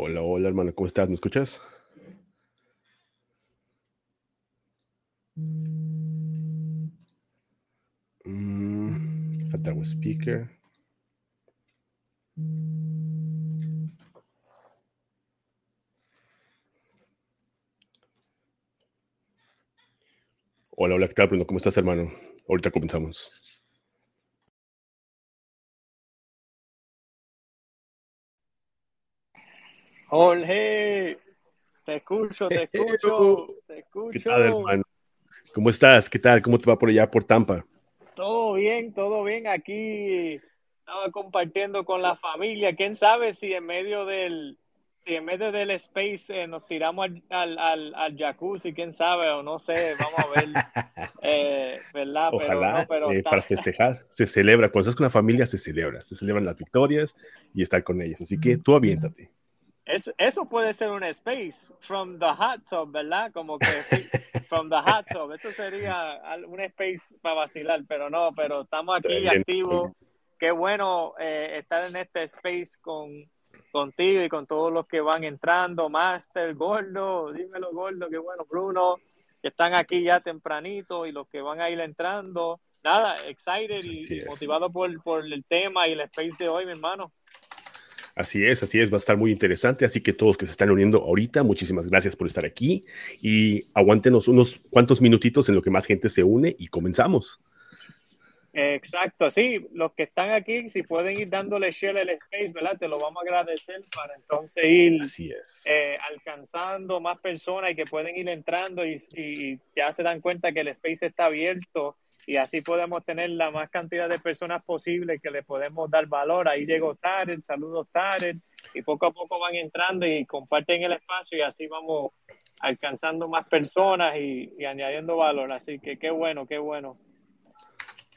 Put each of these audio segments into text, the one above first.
Hola, hola hermano, ¿cómo estás? ¿Me escuchas? Mm, speaker. Hola, hola, ¿qué tal, Bruno? ¿Cómo estás, hermano? Ahorita comenzamos. Jorge, te escucho, te escucho, te escucho. ¿Qué tal, hermano? ¿Cómo estás? ¿Qué tal? ¿Cómo te va por allá, por Tampa? Todo bien, todo bien. Aquí estaba compartiendo con la familia. ¿Quién sabe si en medio del, si en medio del space eh, nos tiramos al, al, al, al, jacuzzi? ¿Quién sabe? O no sé, vamos a ver. Eh, ¿Verdad? Ojalá, pero, no, pero eh, para festejar. Se celebra. Cuando estás con la familia, se celebra. Se celebran las victorias y estar con ellos. Así que tú aviéntate. Es, eso puede ser un space from the hot tub, ¿verdad? Como que sí, from the hot tub. Eso sería un space para vacilar, pero no, pero estamos aquí bien. activos. Qué bueno eh, estar en este space con contigo y con todos los que van entrando. Master, Gordo, dímelo, Gordo, qué bueno, Bruno, que están aquí ya tempranito y los que van a ir entrando. Nada, excited y es. motivado por, por el tema y el space de hoy, mi hermano. Así es, así es, va a estar muy interesante. Así que todos que se están uniendo ahorita, muchísimas gracias por estar aquí y aguántenos unos cuantos minutitos en lo que más gente se une y comenzamos. Exacto, sí, los que están aquí, si pueden ir dándole share al space, ¿verdad? Te lo vamos a agradecer para entonces ir Así es. eh, alcanzando más personas y que pueden ir entrando y, y, ya se dan cuenta que el space está abierto y así podemos tener la más cantidad de personas posible que le podemos dar valor. Ahí llegó Tarek, saludos Tarek, y poco a poco van entrando y comparten el espacio y así vamos alcanzando más personas y, y añadiendo valor. Así que qué bueno, qué bueno.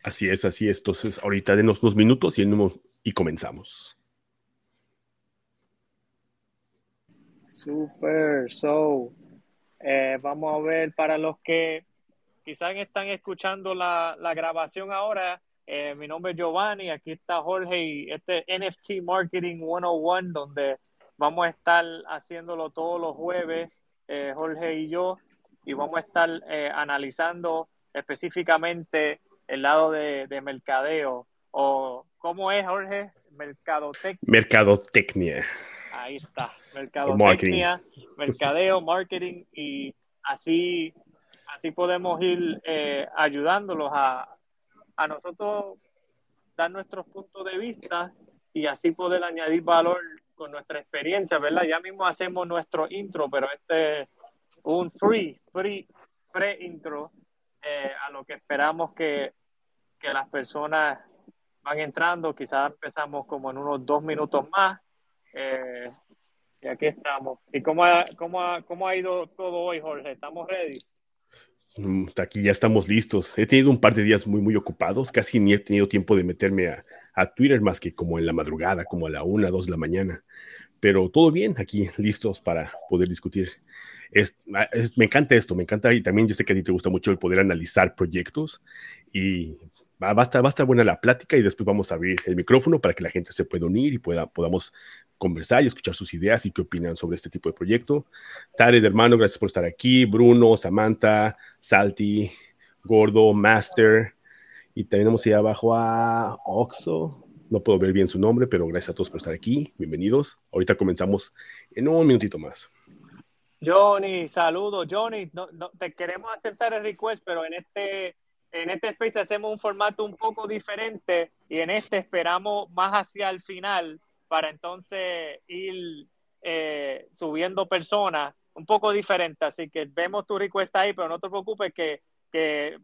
Así es, así es. Entonces, ahorita denos dos minutos y, y comenzamos. Super, so, eh, vamos a ver para los que quizás están escuchando la, la grabación ahora. Eh, mi nombre es Giovanni, aquí está Jorge y este NFT Marketing 101, donde vamos a estar haciéndolo todos los jueves, eh, Jorge y yo, y vamos a estar eh, analizando específicamente el lado de, de, mercadeo. O, ¿Cómo es, Jorge? Mercadotecnia. Mercadotecnia. Ahí está, mercadotecnia, mercadeo, marketing, y así así podemos ir eh, ayudándolos a, a nosotros dar nuestros puntos de vista y así poder añadir valor con nuestra experiencia, ¿verdad? Ya mismo hacemos nuestro intro, pero este es un pre, pre, pre-intro eh, a lo que esperamos que, que las personas van entrando. Quizás empezamos como en unos dos minutos más. Eh, y aquí estamos. ¿Y cómo ha, cómo, ha, cómo ha ido todo hoy, Jorge? ¿Estamos ready? Mm, Aquí ya estamos listos. He tenido un par de días muy, muy ocupados. Casi ni he tenido tiempo de meterme a, a Twitter más que como en la madrugada, como a la una, dos de la mañana. Pero todo bien, aquí listos para poder discutir. Es, es, me encanta esto, me encanta y también yo sé que a ti te gusta mucho el poder analizar proyectos y va, va, a estar, buena la plática y después vamos a abrir el micrófono para que la gente se pueda unir y pueda, podamos conversar y escuchar sus ideas y qué opinan sobre este tipo de proyecto. Tarek, hermano, gracias por estar aquí. Bruno, Samantha, Salty, Gordo, Master. Y también tenemos ahí abajo a Oxo. No puedo ver bien su nombre, pero gracias a todos por estar aquí. Bienvenidos. Ahorita comenzamos en un minutito más. Johnny, saludos. Johnny, te queremos aceptar el request, pero en este, en este space hacemos un formato un poco diferente y en este esperamos más hacia el final para entonces ir eh, subiendo personas un poco diferente. Así que vemos tu request ahí, pero no te preocupes que, que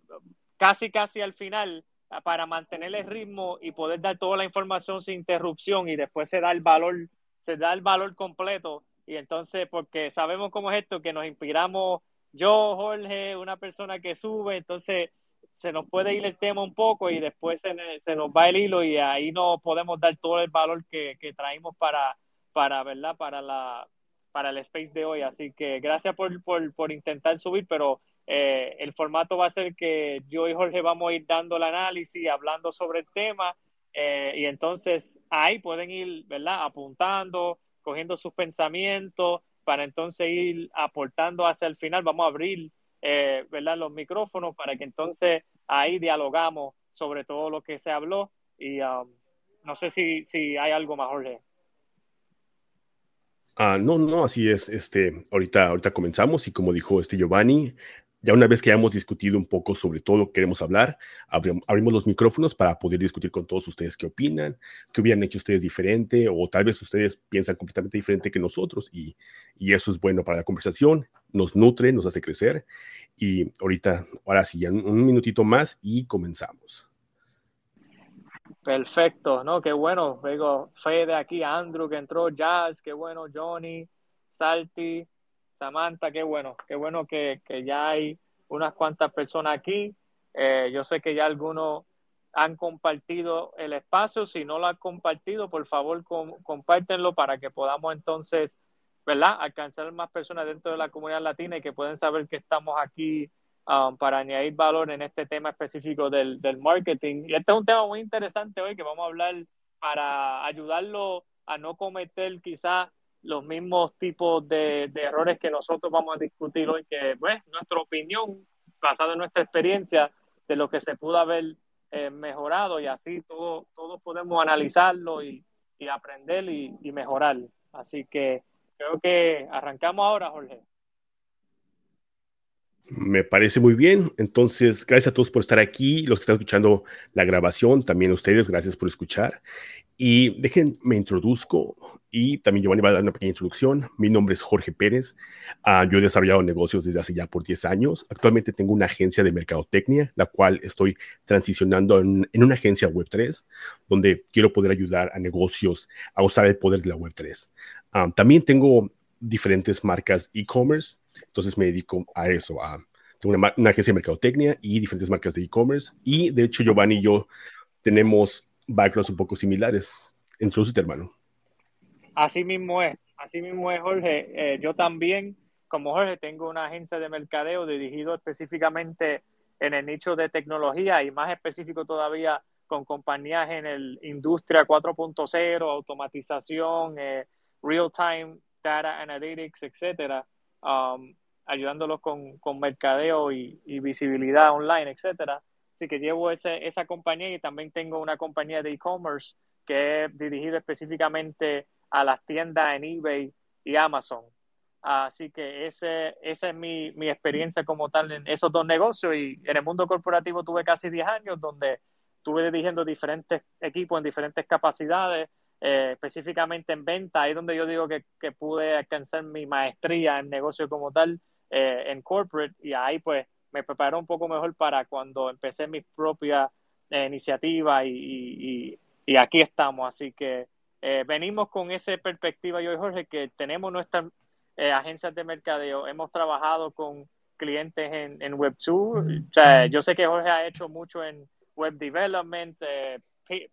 casi, casi al final para mantener el ritmo y poder dar toda la información sin interrupción y después se da el valor, se da el valor completo. Y entonces, porque sabemos cómo es esto, que nos inspiramos yo, Jorge, una persona que sube, entonces se nos puede ir el tema un poco y después se, se nos va el hilo y ahí no podemos dar todo el valor que, que traímos para, para, ¿verdad? Para, la, para el space de hoy. Así que gracias por, por, por intentar subir, pero eh, el formato va a ser que yo y Jorge vamos a ir dando el análisis, hablando sobre el tema eh, y entonces ahí pueden ir, ¿verdad? Apuntando, cogiendo sus pensamientos para entonces ir aportando hacia el final. Vamos a abrir eh, los micrófonos para que entonces ahí dialogamos sobre todo lo que se habló y um, no sé si, si hay algo más, Jorge. Ah, no, no, así es. Este, ahorita, ahorita comenzamos y como dijo este Giovanni, ya una vez que hayamos discutido un poco sobre todo lo que queremos hablar, abrimos los micrófonos para poder discutir con todos ustedes qué opinan, qué hubieran hecho ustedes diferente o tal vez ustedes piensan completamente diferente que nosotros y, y eso es bueno para la conversación, nos nutre, nos hace crecer y ahorita, ahora sí, ya un minutito más y comenzamos. Perfecto, ¿no? Qué bueno. Digo, Fede aquí, Andrew que entró, Jazz, qué bueno, Johnny, Salty, Samantha, qué bueno, qué bueno que, ya hay unas cuantas personas aquí. Eh, yo sé que ya algunos han compartido el espacio. Si no lo han compartido, por favor, compártenlo para que podamos entonces, ¿verdad?, alcanzar más personas dentro de la comunidad latina y que puedan saber que estamos aquí um, para añadir valor en este tema específico del, del marketing. Y este es un tema muy interesante hoy que vamos a hablar para ayudarlo a no cometer quizás los mismos tipos de, errores que nosotros vamos a discutir hoy, que pues nuestra opinión, basada en nuestra experiencia, de lo que se pudo haber eh, mejorado y así todos todo podemos analizarlo y, aprender y, y, mejorar. Así que creo que arrancamos ahora, Jorge. Me parece muy bien. Entonces, gracias a todos por estar aquí, los que están escuchando la grabación, también a ustedes, gracias por escuchar. Y déjenme me introduzco y también Giovanni va a dar una pequeña introducción. Mi nombre es Jorge Pérez. Ah, yo he desarrollado negocios desde hace ya por 10 años. Actualmente tengo una agencia de mercadotecnia, la cual estoy transicionando en, una agencia Web3, donde quiero poder ayudar a negocios a usar el poder de la Web3. Ah, también tengo diferentes marcas e-commerce, entonces me dedico a eso, a tengo una, agencia de mercadotecnia y diferentes marcas de e-commerce. Y de hecho, Giovanni y yo tenemos backgrounds un poco similares. Introducete, hermano. Así mismo es, así mismo es, Jorge. Eh, yo también, como Jorge, tengo una agencia de mercadeo dirigido específicamente en el nicho de tecnología y más específico todavía con compañías en el industria 4.0, automatización, eh, real-time data analytics, etcétera, um, ayudándolos con, con mercadeo y, y, visibilidad online, etcétera. Así que llevo ese, esa compañía y también tengo una compañía de e-commerce que he dirigido específicamente a las tiendas en eBay y Amazon. Así que ese, esa es mi, mi experiencia como tal en esos dos negocios y en el mundo corporativo tuve casi 10 años donde estuve dirigiendo diferentes equipos en diferentes capacidades, eh, específicamente en venta, ahí donde yo digo que, que, pude alcanzar mi maestría en negocio como tal, eh, en corporate, y ahí pues me preparó un poco mejor para cuando empecé mi propia eh, iniciativa y, y, aquí estamos. Así que eh, venimos con esa perspectiva, yo y Jorge, que tenemos nuestras eh, agencias de mercadeo, hemos trabajado con clientes en, en Web2. O sea, yo sé que Jorge ha hecho mucho en web development,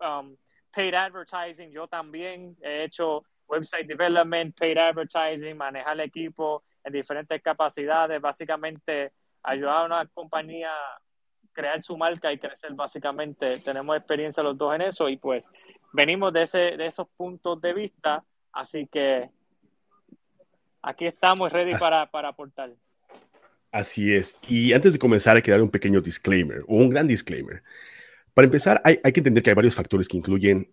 um, paid advertising, yo también he hecho website development, paid advertising, manejar el equipo en diferentes capacidades, básicamente ayudar a una compañía a crear su marca y crecer básicamente. Tenemos experiencia los dos en eso y pues venimos de, ese, de esos puntos de vista, así que aquí estamos ready para, para aportar. Así es. Y antes de comenzar hay que dar un pequeño disclaimer o un gran disclaimer. Para empezar, hay, que entender que hay varios factores que incluyen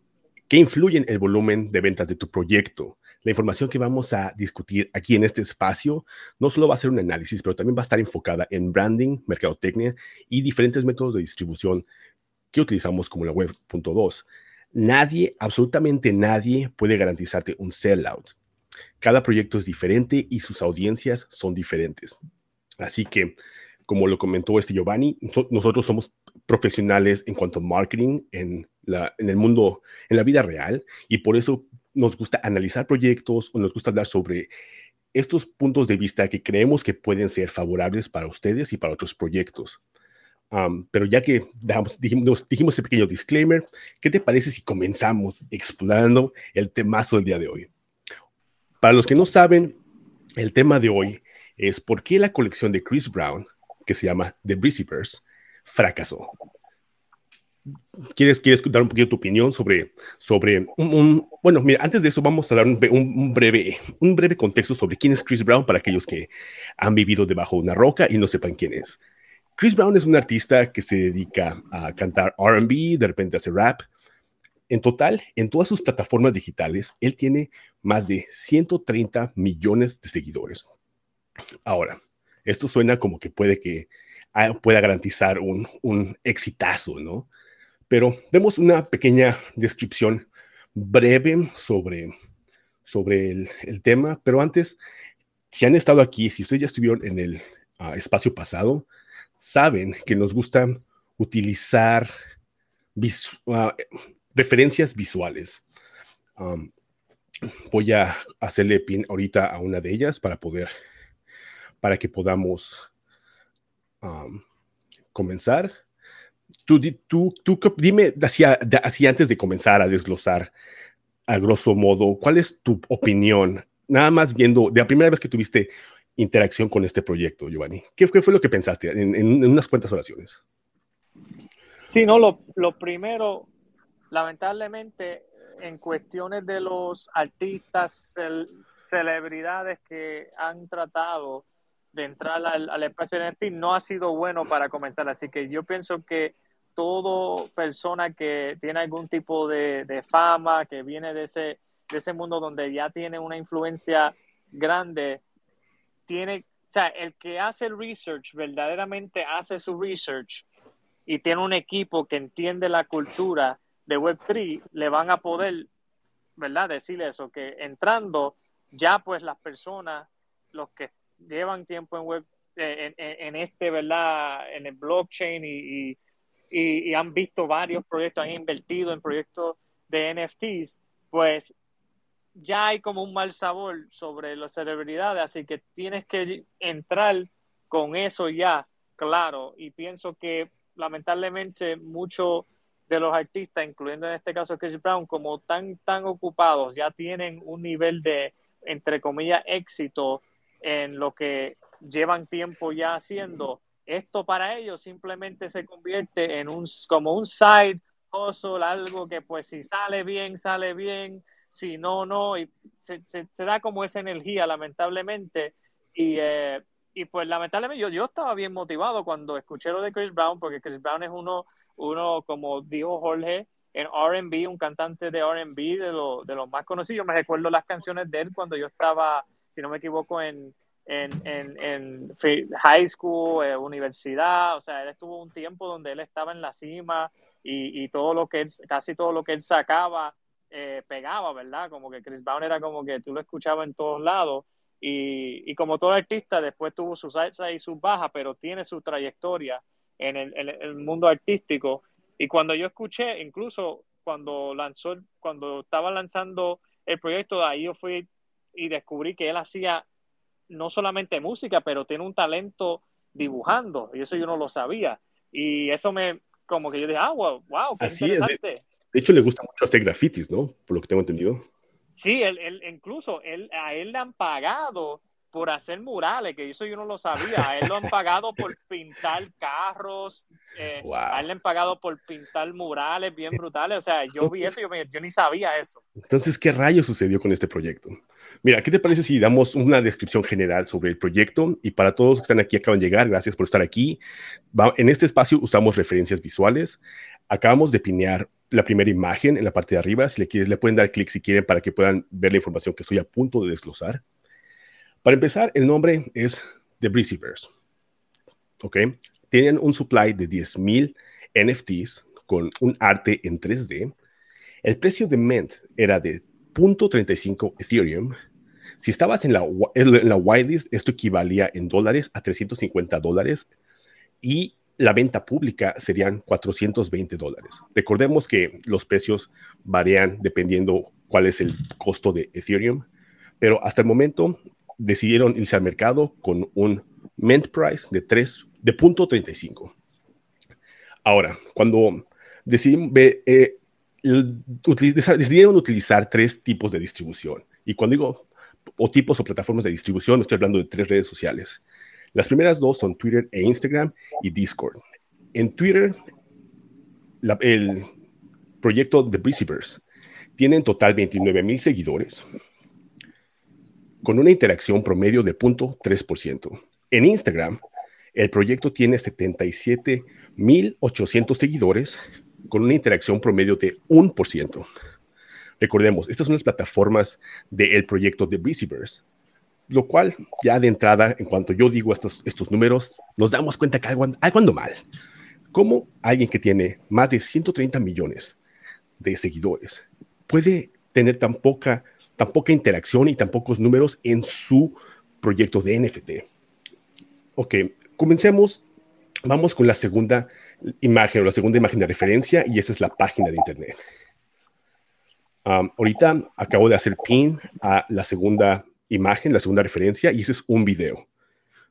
que influyen el volumen de ventas de tu proyecto. La información que vamos a discutir aquí en este espacio no solo va a ser un análisis, pero también va a estar enfocada en branding, mercadotecnia y diferentes métodos de distribución que utilizamos como la web.2. Nadie, absolutamente nadie puede garantizarte un sellout. Cada proyecto es diferente y sus audiencias son diferentes. Así que, como lo comentó este Giovanni, nosotros somos profesionales en cuanto a marketing en, la, en el mundo, en la vida real, y por eso nos gusta analizar proyectos o nos gusta hablar sobre estos puntos de vista que creemos que pueden ser favorables para ustedes y para otros proyectos. pero ya que dijimos, dijimos ese pequeño disclaimer, ¿qué te parece si comenzamos explorando el temazo del día de hoy? Para los que no saben, el tema de hoy es por qué la colección de Chris Brown, que se llama The Breezyverse, fracasó. ¿Quieres, ¿Quieres dar un poquito tu opinión sobre, sobre un, Bueno, mira, antes de eso vamos a dar un, breve, un breve contexto sobre quién es Chris Brown para aquellos que han vivido debajo de una roca y no sepan quién es. Chris Brown es un artista que se dedica a cantar RB, de repente hace rap. En total, en todas sus plataformas digitales, él tiene más de 130 millones de seguidores. Ahora, esto suena como que puede que pueda garantizar un, un exitazo, ¿no? Pero vemos una pequeña descripción breve sobre, sobre el, tema. Pero antes, si han estado aquí, si ustedes ya estuvieron en el ah, espacio pasado, saben que nos gusta utilizar ah, referencias visuales. voy a hacerle pin ahorita a una de ellas para poder, para que podamos comenzar. Tú, tú, tú dime, hacia, antes de comenzar a desglosar, a grosso modo, ¿cuál es tu opinión? Nada más viendo, de la primera vez que tuviste interacción con este proyecto, Giovanni, ¿qué, fue lo que pensaste en, unas cuantas oraciones? Sí, no, lo, lo primero, lamentablemente, en cuestiones de los artistas, celebridades que han tratado de entrar al, al espacio NFT no ha sido bueno para comenzar. Así que yo pienso que todo persona que tiene algún tipo de, fama, que viene de ese, de ese mundo donde ya tiene una influencia grande, tiene, o sea, el que hace el research, verdaderamente hace su research y tiene un equipo que entiende la cultura de Web3, le van a poder, ¿verdad? Decirle eso, que entrando ya pues las personas, los que llevan tiempo en web, eh, en, este, ¿verdad? En el blockchain y, y, han visto varios proyectos, han invertido en proyectos de NFTs, pues ya hay como un mal sabor sobre las celebridades, así que tienes que entrar con eso ya, claro, y pienso que lamentablemente muchos de los artistas, incluyendo en este caso Chris Brown, como tan, tan ocupados, ya tienen un nivel de, entre comillas, éxito en lo que llevan tiempo ya haciendo, esto para ellos simplemente se convierte en un como un side hustle, algo que pues si sale bien, sale bien, si no, no, y se, da como esa energía lamentablemente y, eh, y pues lamentablemente yo, yo estaba bien motivado cuando escuché lo de Chris Brown, porque Chris Brown es uno, uno como dijo Jorge, en RB, un cantante de RB de, lo, de los más conocidos. Me recuerdo las canciones de él cuando yo estaba, si no me equivoco, en, en, en, high school, eh, universidad, o sea, él estuvo un tiempo donde él estaba en la cima y, y todo lo que él, casi todo lo que él sacaba eh, pegaba, ¿verdad? Como que Chris Brown era como que tú lo escuchabas en todos lados y, y como todo artista después tuvo sus alzas y sus bajas, pero tiene su trayectoria en el, en el mundo artístico y cuando yo escuché, incluso cuando lanzó, cuando estaba lanzando el proyecto, ahí yo fui y descubrí que él hacía no solamente música, pero tiene un talento dibujando, y eso yo no lo sabía. Y eso me, como que yo dije, ah, wow, wow, qué Así interesante. Es. De, hecho, le gusta mucho hacer grafitis, ¿no? Por lo que tengo entendido. Sí, él, él, incluso él, a él le han pagado por hacer murales, que eso yo no lo sabía. A él lo han pagado por pintar carros, eh, a él le han pagado por pintar murales bien brutales. O sea, yo vi eso, yo, yo ni sabía eso. Entonces, ¿qué rayos sucedió con este proyecto? Mira, ¿qué te parece si damos una descripción general sobre el proyecto? Y para todos los que están aquí, acaban de llegar, gracias por estar aquí. en este espacio usamos referencias visuales. Acabamos de pinear la primera imagen en la parte de arriba. Si le, quieres, le pueden dar clic si quieren para que puedan ver la información que estoy a punto de desglosar. Para empezar, el nombre es The Breezyverse. ¿Ok? Tienen un supply de 10.000 NFTs con un arte en 3D. El precio de Mint era de 0.35 Ethereum. Si estabas en la, en la whitelist, esto equivalía en dólares a 350 dólares y la venta pública serían 420 dólares. Recordemos que los precios varían dependiendo cuál es el costo de Ethereum, pero hasta el momento decidieron irse al mercado con un mint price de 3, de punto 35. Ahora, cuando decidieron, eh, decidieron utilizar tres tipos de distribución, y cuando digo o tipos o plataformas de distribución, estoy hablando de tres redes sociales. Las primeras dos son Twitter e Instagram y Discord. En Twitter el proyecto de Breezyverse tiene en total 29 mil seguidores, con una interacción promedio de 0.3%. En Instagram, el proyecto tiene 77.800 seguidores, con una interacción promedio de 1%. Recordemos, estas son las plataformas del proyecto de Breezyverse, lo cual ya de entrada, en cuanto yo digo estos, estos números, nos damos cuenta que algo, algo anda mal. ¿Cómo alguien que tiene más de 130 millones de seguidores puede tener tan poca, tan poca interacción y tan pocos números en su proyecto de NFT? Ok, comencemos. Vamos con la segunda imagen o la segunda imagen de referencia y esa es la página de Internet ahorita acabo de hacer pin a la segunda imagen, la segunda referencia, y ese es un video.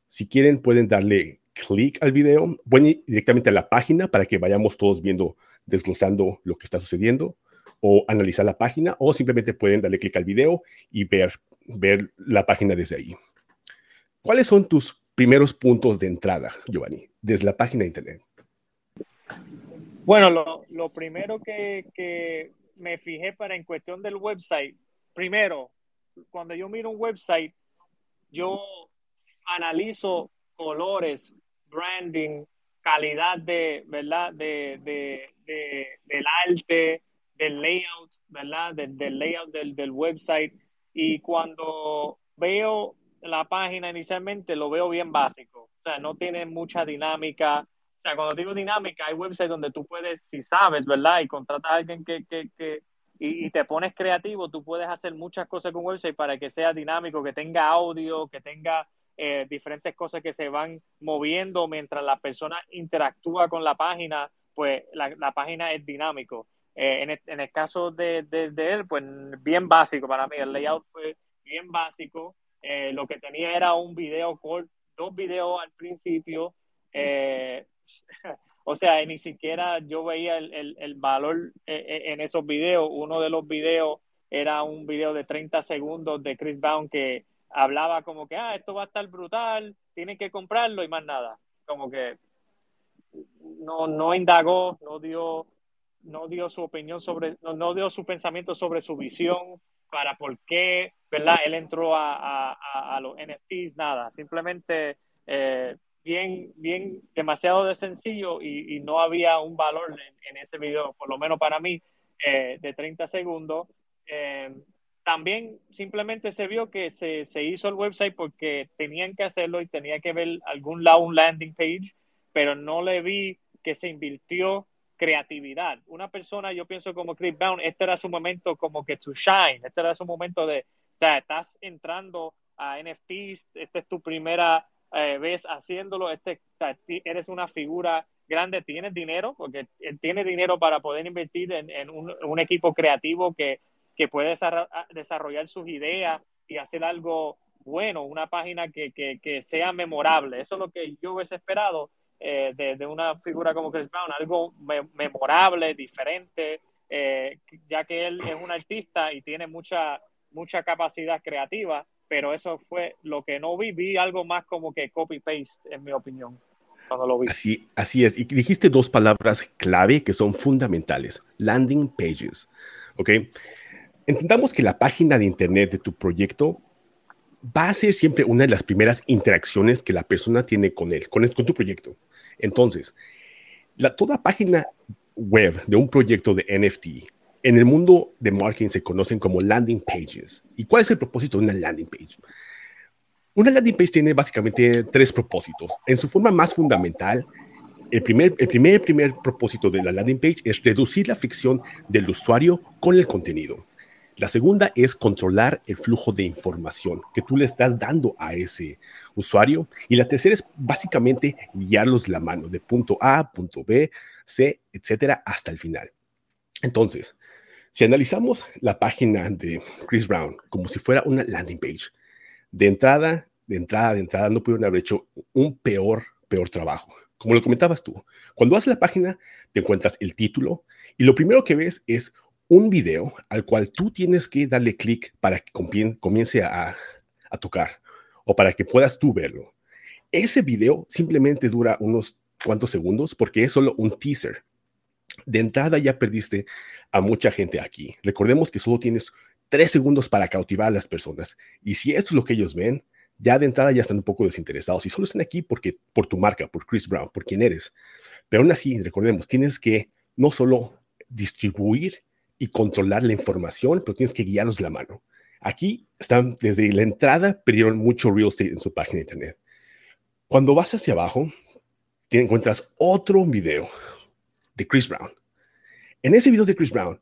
Si quieren, pueden darle clic al video, pueden directamente a la página para que vayamos todos viendo, desglosando lo que está sucediendo, o analizar la página, o simplemente pueden darle clic al video y ver, ver la página desde ahí. ¿Cuáles son tus primeros puntos de entrada, Giovanni, desde la página de Internet? Bueno, lo, primero que, me fijé para en cuestión del website, primero, cuando yo miro un website, yo analizo colores, branding, calidad de, ¿verdad? De, del arte, del layout, ¿verdad? del layout del, del website. Y cuando veo la página inicialmente, lo veo bien básico. O sea, no tiene mucha dinámica, o sea, cuando digo dinámica, hay websites donde tú puedes, si sabes, ¿verdad? Y contratas a alguien que, que, que y, te pones creativo, tú puedes hacer muchas cosas con website para que sea dinámico, que tenga audio, que tenga eh, diferentes cosas que se van moviendo mientras la persona interactúa con la página, pues la, la página es dinámico. Eh, en, el, en, el, caso de, él, pues bien básico para mí, el layout fue bien básico. Eh, lo que tenía era un video corto, dos videos al principio, eh, o sea, ni siquiera yo veía el, valor en esos videos. Uno de los videos era un video de 30 segundos de Chris Brown que hablaba como que, ah, esto va a estar brutal, tienen que comprarlo y más nada. Como que no, no indagó, no dio, no dio su opinión sobre, no, dio su pensamiento sobre su visión para por qué, ¿verdad? Él entró a, a, los NFTs, nada, simplemente eh, bien, bien, demasiado de sencillo y, no había un valor en, ese video, por lo menos para mí, eh, de 30 segundos. Eh, también simplemente se vio que se, se, hizo el website porque tenían que hacerlo y tenía que ver algún lado un landing page, pero no le vi que se invirtió creatividad. Una persona, yo pienso como Chris Brown, este era su momento como que to shine, este era su momento de, o sea, estás entrando a NFTs, esta es tu primera eh, ves haciéndolo, este, eres una figura grande, tienes dinero, porque tiene dinero para poder invertir en, un, equipo creativo que, que puede desarrollar sus ideas y hacer algo bueno, una página que, que, sea memorable. Eso es lo que yo hubiese esperado eh, de, una figura como Chris Brown, algo memorable, diferente, eh, ya que él es un artista y tiene mucha, mucha capacidad creativa pero eso fue lo que no vi, vi algo más como que copy-paste, en mi opinión, cuando lo vi. Así, así es, y dijiste dos palabras clave que son fundamentales, landing pages, ¿ok? Entendamos que la página de internet de tu proyecto va a ser siempre una de las primeras interacciones que la persona tiene con él, con, con tu proyecto. Entonces, la, toda página web de un proyecto de NFT en el mundo de marketing se conocen como landing pages. ¿Y cuál es el propósito de una landing page? Una landing page tiene básicamente tres propósitos. En su forma más fundamental, el primer, el primer, primer propósito de la landing page es reducir la fricción del usuario con el contenido. La segunda es controlar el flujo de información que tú le estás dando a ese usuario. Y la tercera es básicamente guiarlos la mano de punto A, punto B, C, etcétera, hasta el final. Entonces, si analizamos la página de Chris Brown como si fuera una landing page, de entrada, de entrada, de entrada, no pudieron haber hecho un peor, peor trabajo. Como lo comentabas tú, cuando haces la página, te encuentras el título y lo primero que ves es un video al cual tú tienes que darle clic para que comience a, tocar o para que puedas tú verlo. Ese video simplemente dura unos cuantos segundos porque es solo un teaser de entrada ya perdiste a mucha gente aquí. Recordemos que solo tienes tres segundos para cautivar a las personas. Y si esto es lo que ellos ven, ya de entrada ya están un poco desinteresados y solo están aquí porque, por tu marca, por Chris Brown, por quién eres. Pero aún así, recordemos, tienes que no solo distribuir y controlar la información, pero tienes que guiarlos la mano. Aquí están, desde la entrada, perdieron mucho real estate en su página de internet. Cuando vas hacia abajo, te encuentras otro video de Chris Brown. En ese video de Chris Brown,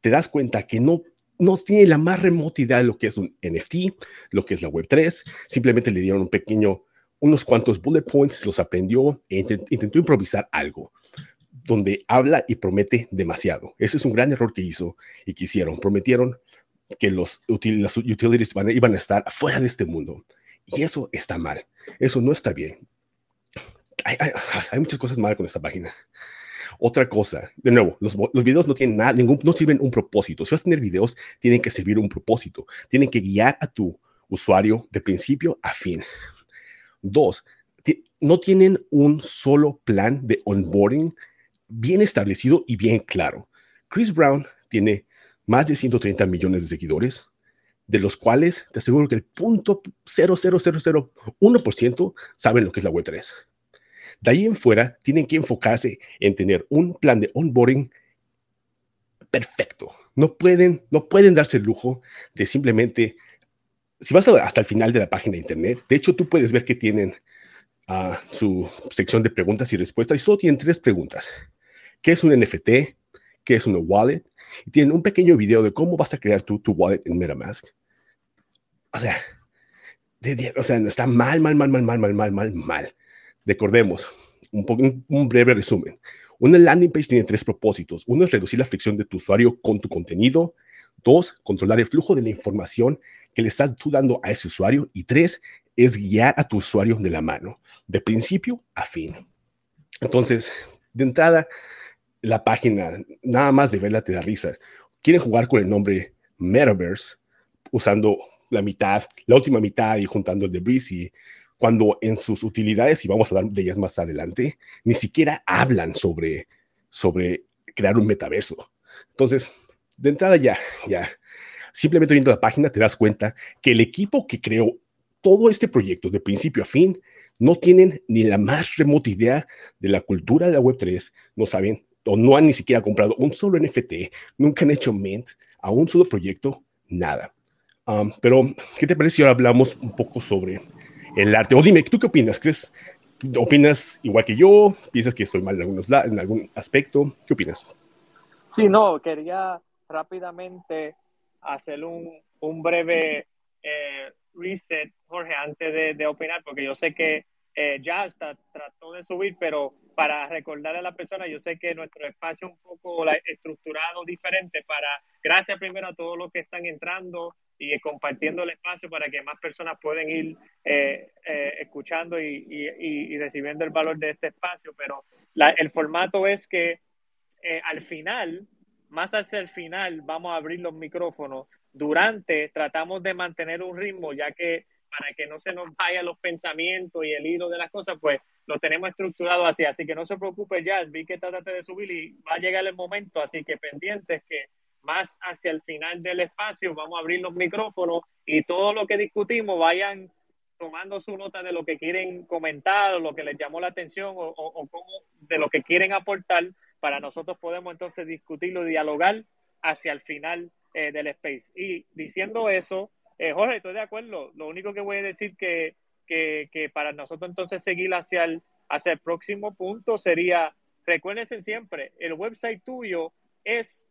te das cuenta que no, no tiene la más remota idea de lo que es un NFT, lo que es la Web3. Simplemente le dieron un pequeño, unos cuantos bullet points, los aprendió e intentó improvisar algo donde habla y promete demasiado. Ese es un gran error que hizo y que hicieron. Prometieron que los, las utilities iban a estar fuera de este mundo. Y eso está mal. Eso no está bien. Hay, muchas cosas mal con esta página. Otra cosa, de nuevo, los, los, videos no tienen nada, ningún, no sirven un propósito. Si vas a tener videos, tienen que servir un propósito. Tienen que guiar a tu usuario de principio a fin. Dos, no tienen un solo plan de onboarding bien establecido y bien claro. Chris Brown tiene más de 130 millones de seguidores, de los cuales te aseguro que el punto 0.0001% saben lo que es la Web3. De ahí en fuera, tienen que enfocarse en tener un plan de onboarding perfecto. No pueden, no pueden darse el lujo de simplemente, si vas hasta el final de la página de internet, de hecho tú puedes ver que tienen ah, su sección de preguntas y respuestas y solo tienen tres preguntas qué es un NFT, qué es una wallet, y tienen un pequeño video de cómo vas a crear tu, wallet en MetaMask. O sea, o sea, está mal, mal, mal, mal, mal, mal, mal, mal, mal. Recordemos, un, un breve resumen. Una landing page tiene tres propósitos. Uno es reducir la fricción de tu usuario con tu contenido. Dos, controlar el flujo de la información que le estás tú dando a ese usuario. Y tres, es guiar a tu usuario de la mano, de principio a fin. Entonces, de entrada, la página, nada más de verla te da risa. Quieren jugar con el nombre Metaverse, usando la mitad, la última mitad y juntando el de Breezy, cuando en sus utilidades, y vamos a hablar de ellas más adelante, ni siquiera hablan sobre, sobre crear un metaverso. Entonces, de entrada ya, ya, simplemente viendo la página te das cuenta que el equipo que creó todo este proyecto de principio a fin no tienen ni la más remota idea de la cultura de la Web3, no saben o no han ni siquiera comprado un solo NFT, nunca han hecho mint a un solo proyecto, nada. Um, pero, ¿qué te parece si ahora hablamos un poco sobre el arte? O dime, ¿tú qué opinas? ¿Crees, opinas igual que yo? ¿Piensas que estoy mal en, algunos, en algún aspecto? ¿Qué opinas? Sí, no, quería rápidamente hacer un, un breve eh, reset, Jorge, antes de, de, opinar, porque yo sé que eh, ya está, trató de subir, pero para recordarle a la persona, yo sé que nuestro espacio es un poco estructurado diferente para, gracias primero a todos los que están entrando y compartiendo el espacio para que más personas puedan ir eh, eh, escuchando y, y, y, recibiendo el valor de este espacio, pero la, el formato es que eh, al final, más hacia el final, vamos a abrir los micrófonos. Durante tratamos de mantener un ritmo, ya que para que no se nos vayan los pensamientos y el hilo de las cosas, pues lo tenemos estructurado así. Así que no se preocupe ya, vi que trataste de subir y va a llegar el momento, así que pendientes que más hacia el final del espacio vamos a abrir los micrófonos y todo lo que discutimos vayan tomando su nota de lo que quieren comentar o lo que les llamó la atención o, o, de lo que quieren aportar para nosotros podemos entonces discutirlo, dialogar hacia el final eh, del space. Y diciendo eso, eh, Jorge, estoy de acuerdo. Lo único que voy a decir que, para nosotros entonces seguir hacia el, hacia el próximo punto sería, recuérdense siempre, el website tuyo es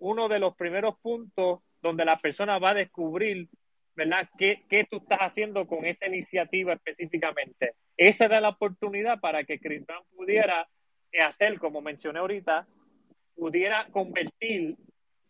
uno de los primeros puntos donde la persona va a descubrir, ¿verdad?, qué, qué tú estás haciendo con esa iniciativa específicamente. Esa era la oportunidad para que Chris pudiera hacer, como mencioné ahorita, pudiera convertir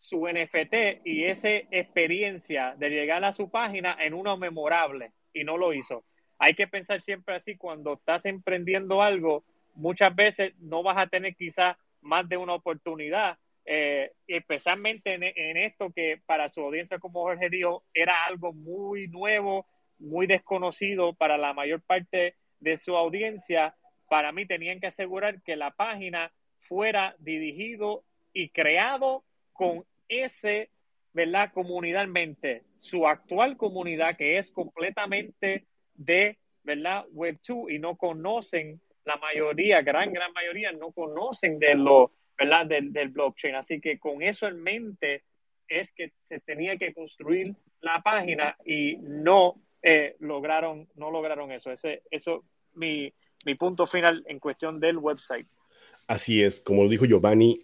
su NFT y esa experiencia de llegar a su página en uno memorable y no lo hizo. Hay que pensar siempre así cuando estás emprendiendo algo, muchas veces no vas a tener quizás más de una oportunidad, eh, especialmente en, esto que para su audiencia, como Jorge dijo, era algo muy nuevo, muy desconocido para la mayor parte de su audiencia. Para mí tenían que asegurar que la página fuera dirigido y creado con ese, ¿verdad? Comunidad en mente. Su actual comunidad que es completamente de, ¿verdad? Web 2 y no conocen, la mayoría, gran, gran mayoría, no conocen de lo, ¿verdad? Del, del blockchain. Así que con eso en mente es que se tenía que construir la página y no eh, lograron, no lograron eso. Ese, eso, mi, mi punto final en cuestión del website. Así es, como lo dijo Giovanni,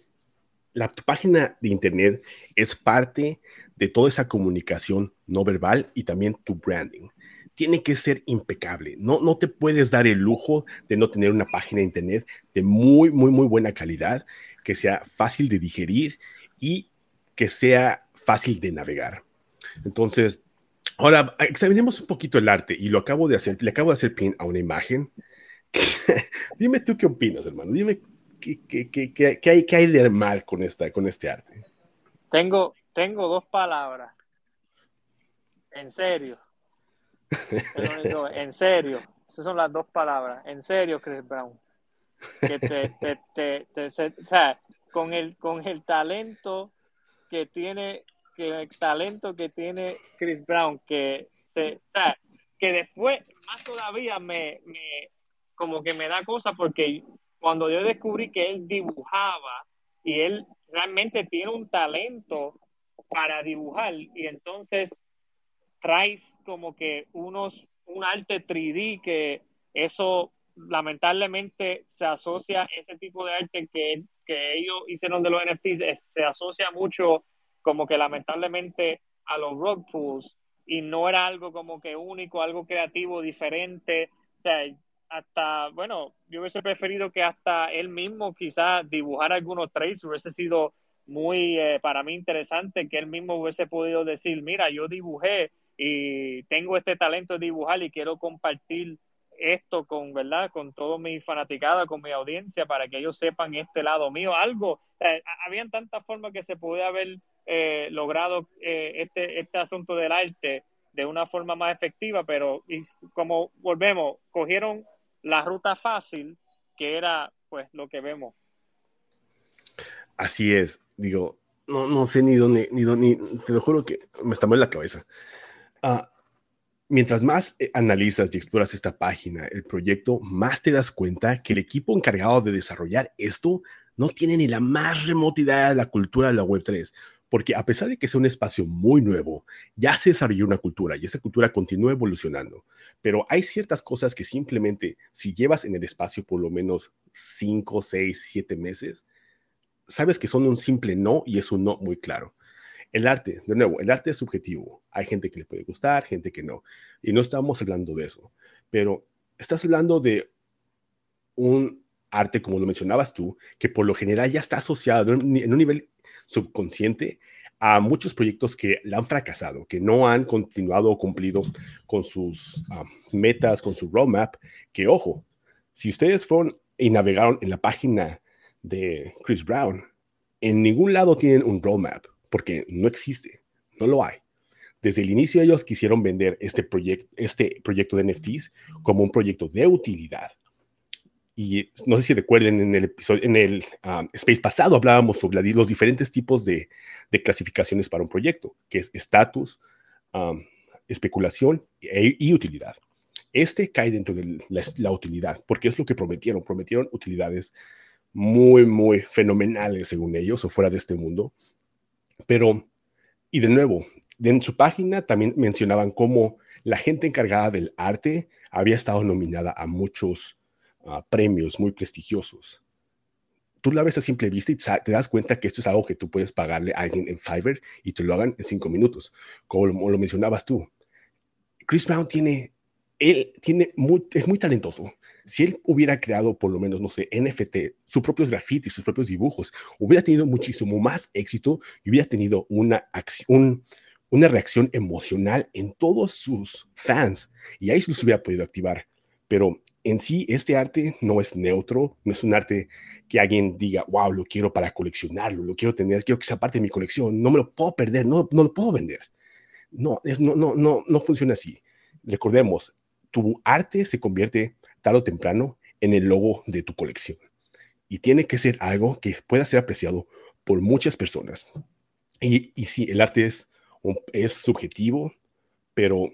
la página de internet es parte de toda esa comunicación no verbal y también tu branding. Tiene que ser impecable. No, no te puedes dar el lujo de no tener una página de internet de muy, muy, muy buena calidad, que sea fácil de digerir y que sea fácil de navegar. Entonces, ahora examinemos un poquito el arte y lo acabo de hacer. Le acabo de hacer pin a una imagen. Dime tú qué opinas, hermano. Dime ¿Qué, hay, hay de mal con, esta, con este arte? Tengo, tengo dos palabras. En serio. en serio. Esas son las dos palabras. En serio, Chris Brown. con el, con el talento que tiene, que el talento que tiene Chris Brown, que se, que después, más todavía me, me, como que me da cosa porque cuando yo descubrí que él dibujaba y él realmente tiene un talento para dibujar y entonces traes como que unos un arte 3D que eso lamentablemente se asocia ese tipo de arte que, que ellos hicieron de los NFTs se asocia mucho como que lamentablemente a los rock pools y no era algo como que único, algo creativo, diferente. O sea, hasta, bueno, yo hubiese preferido que hasta él mismo quizás dibujara algunos traits, hubiese sido muy eh, para mí interesante que él mismo hubiese podido decir, mira, yo dibujé y tengo este talento de dibujar y quiero compartir esto con, ¿verdad? Con todo mi fanaticada, con mi audiencia, para que ellos sepan este lado mío. Algo, eh, habían tantas formas que se podía haber eh, logrado este, este asunto del arte de una forma más efectiva, pero como volvemos, cogieron la ruta fácil, que era pues lo que vemos. Así es, digo, no, no sé ni dónde, ni dónde, te lo juro que me está mal la cabeza. Ah, mientras más eh, analizas y exploras esta página, el proyecto, más te das cuenta que el equipo encargado de desarrollar esto no tiene ni la más remota idea de la cultura de la Web3 porque a pesar de que sea un espacio muy nuevo, ya se desarrolló una cultura y esa cultura continúa evolucionando. Pero hay ciertas cosas que simplemente, si llevas en el espacio por lo menos 5, 6, 7 meses, sabes que son un simple no y es un no muy claro. El arte, de nuevo, el arte es subjetivo. Hay gente que le puede gustar, gente que no. Y no estamos hablando de eso. Pero estás hablando de un arte, como lo mencionabas tú, que por lo general ya está asociado en un nivel subconsciente a muchos proyectos que la han fracasado, que no han continuado o cumplido con sus ah, metas, con su roadmap, que ojo, si ustedes fueron y navegaron en la página de Chris Brown, en ningún lado tienen un roadmap, porque no existe, no lo hay. Desde el inicio ellos quisieron vender este, proyecto este proyecto de NFTs como un proyecto de utilidad, y no sé si recuerden en el episodio, en el um, space pasado hablábamos sobre los diferentes tipos de, clasificaciones para un proyecto, que es estatus, especulación e, y utilidad. Este cae dentro de la, utilidad, porque es lo que prometieron. Prometieron utilidades muy, muy fenomenales según ellos o fuera de este mundo. Pero, y de nuevo, en su página también mencionaban cómo la gente encargada del arte había estado nominada a muchos premios muy prestigiosos. Tú la ves a simple vista y te das cuenta que esto es algo que tú puedes pagarle a alguien en Fiverr y te lo hagan en cinco minutos, como lo, mencionabas tú. Chris Brown tiene, él tiene es muy talentoso. Si él hubiera creado por lo menos, no sé, NFT, sus propios grafitis, sus propios dibujos, hubiera tenido muchísimo más éxito y hubiera tenido una acción, una reacción emocional en todos sus fans y ahí se los hubiera podido activar. Pero en sí, este arte no es neutro, no es un arte que alguien diga, wow, lo quiero para coleccionarlo, lo quiero tener, quiero que sea parte de mi colección, no me lo puedo perder, no, no lo puedo vender. No, es, no, no, no, no funciona así. Recordemos, tu arte se convierte tarde o temprano en el logo de tu colección. y tiene que ser algo que pueda ser apreciado por muchas personas. Y, y sí, el arte es, es subjetivo, pero,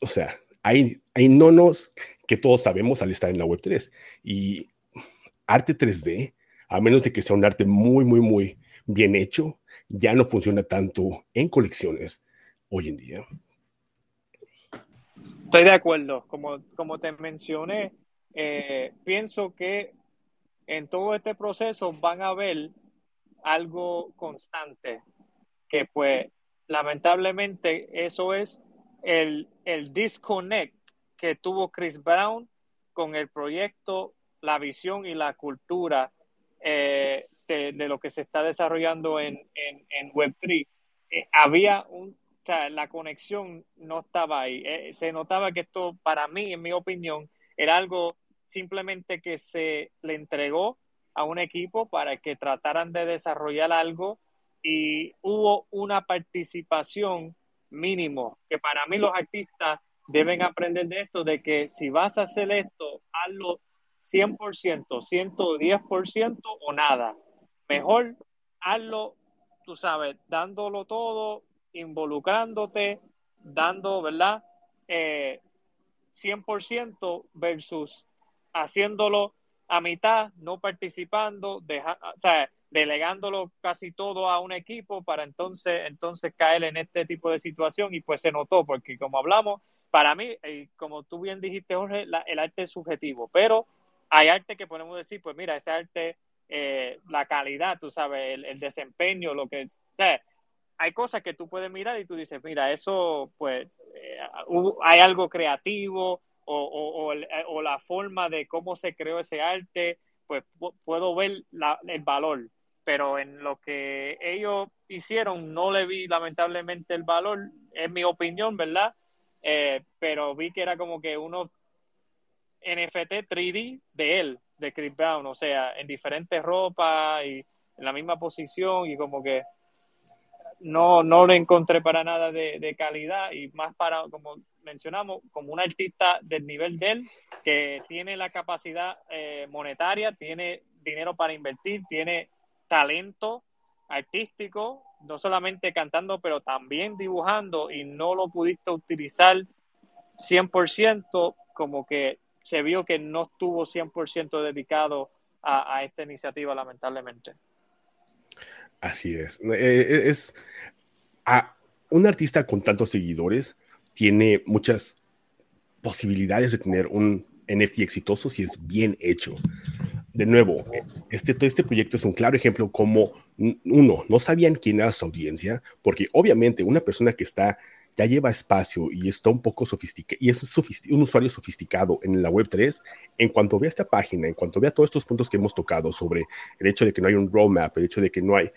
o sea, hay, hay nonos que todos sabemos al estar en la web 3. Y arte 3D, a menos de que sea un arte muy, muy, muy bien hecho, ya no funciona tanto en colecciones hoy en día. Estoy de acuerdo. Como, como te mencioné, eh, pienso que en todo este proceso van a ver algo constante, que pues lamentablemente eso es el, el disconnect que tuvo Chris Brown con el proyecto, la visión y la cultura eh, de, lo que se está desarrollando en, en, Web3. Eh, había un, o sea, la conexión no estaba ahí. Eh, se notaba que esto, para mí, en mi opinión, era algo simplemente que se le entregó a un equipo para que trataran de desarrollar algo y hubo una participación mínimo, que para mí los artistas deben aprender de esto, de que si vas a hacer esto, hazlo 100%, 110% o nada. Mejor hazlo, tú sabes, dándolo todo, involucrándote, dando, ¿verdad? 100% eh, versus haciéndolo a mitad, no participando, deja, o sea, delegándolo casi todo a un equipo para entonces, entonces caer en este tipo de situación y pues se notó, porque como hablamos, para mí, como tú bien dijiste, Jorge, el arte es subjetivo, pero hay arte que podemos decir, pues mira, ese arte, eh, la calidad, tú sabes, el, desempeño, lo que es, o sea, hay cosas que tú puedes mirar y tú dices, mira, eso, pues, eh, hay algo creativo o, o, la forma de cómo se creó ese arte, pues puedo ver el valor, pero en lo que ellos hicieron no le vi lamentablemente el valor, es mi opinión, ¿verdad? Eh, pero vi que era como que uno NFT 3D de él, de Chris Brown, o sea, en diferentes ropas y en la misma posición y como que no, no lo encontré para nada de, calidad y más para, como mencionamos, como un artista del nivel de él que tiene la capacidad eh, monetaria, tiene dinero para invertir, tiene talento artístico, no solamente cantando, pero también dibujando y no lo pudiste utilizar 100%, como que se vio que no estuvo 100% dedicado a, esta iniciativa, lamentablemente. Así es. Eh, eh, es a un artista con tantos seguidores tiene muchas posibilidades de tener un NFT exitoso si es bien hecho de nuevo, este, este proyecto es un claro ejemplo como, uno, no sabían quién era su audiencia, porque obviamente una persona que está, ya lleva espacio y está un poco sofisticado, y es un usuario sofisticado en la Web3, en cuanto vea esta página, en cuanto vea todos estos puntos que hemos tocado sobre el hecho de que no hay un roadmap, el hecho de que no hay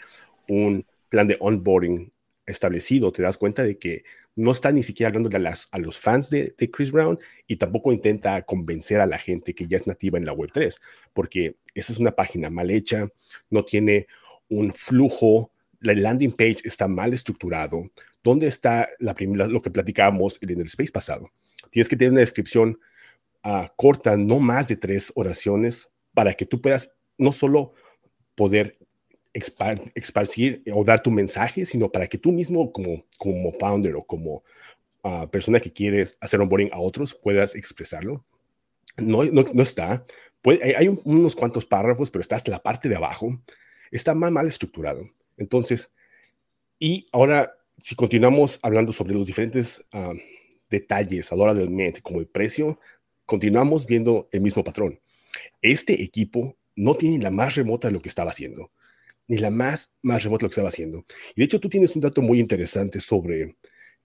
un plan de onboarding establecido, te das cuenta de que no está ni siquiera hablando a, los fans de, Chris Brown y tampoco intenta convencer a la gente que ya es nativa en la Web3, porque esa es una página mal hecha, no tiene un flujo, la landing page está mal estructurado. ¿Dónde está la primera, lo que platicábamos en el space pasado? Tienes que tener una descripción ah, corta, no más de tres oraciones, para que tú puedas no solo poder esparcir o dar tu mensaje, sino para que tú mismo como, como founder o como ah, persona que quieres hacer onboarding a otros puedas expresarlo. No, no, está. hay, unos cuantos párrafos, pero está hasta la parte de abajo. Está mal, mal estructurado. Entonces, y ahora, si continuamos hablando sobre los diferentes ah, detalles a la hora del MET, como el precio, continuamos viendo el mismo patrón. Este equipo no tiene la más remota de lo que estaba haciendo ni la más, más remota lo que estaba haciendo. Y de hecho, tú tienes un dato muy interesante sobre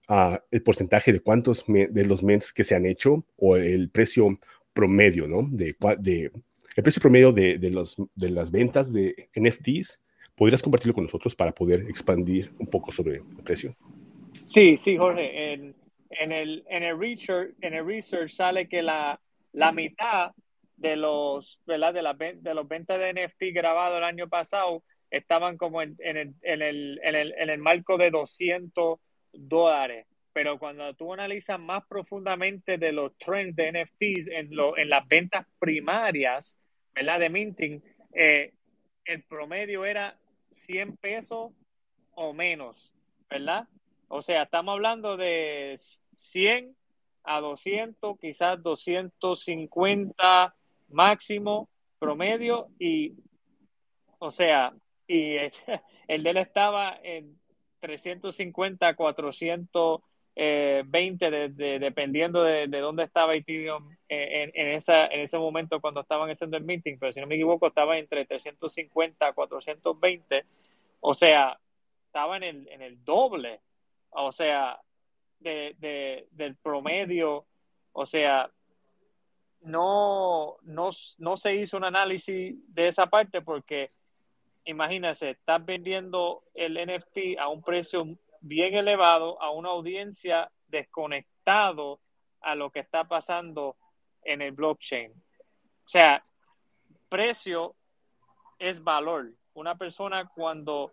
ah, el porcentaje de cuántos de los mens que se han hecho o el precio promedio, ¿no? De, de el precio promedio de, de, los, de las ventas de NFTs. ¿Podrías compartirlo con nosotros para poder expandir un poco sobre el precio? Sí, sí, Jorge. En, en, el, en, el, research, en el research sale que la, la mitad de los, ¿verdad? De, la, de los ventas de NFT grabados el año pasado estaban como en, en, el, en, el, en, el, en el marco de 200 dólares. Pero cuando tú analizas más profundamente de los trends de NFTs en, lo, en las ventas primarias, ¿verdad? De minting, eh, el promedio era 100 pesos o menos, ¿verdad? O sea, estamos hablando de 100 a 200, quizás 250 máximo promedio y, o sea, y el de él estaba en 350, 420, de, dependiendo de, dónde estaba Ethereum en, en, esa, en ese momento cuando estaban haciendo el meeting, pero si no me equivoco estaba entre 350, 420, o sea, estaba en el, en el doble, o sea, de, del promedio, o sea, no, no, no se hizo un análisis de esa parte porque imagínense, estás vendiendo el NFT a un precio bien elevado a una audiencia desconectado a lo que está pasando en el blockchain. O sea, precio es valor. Una persona cuando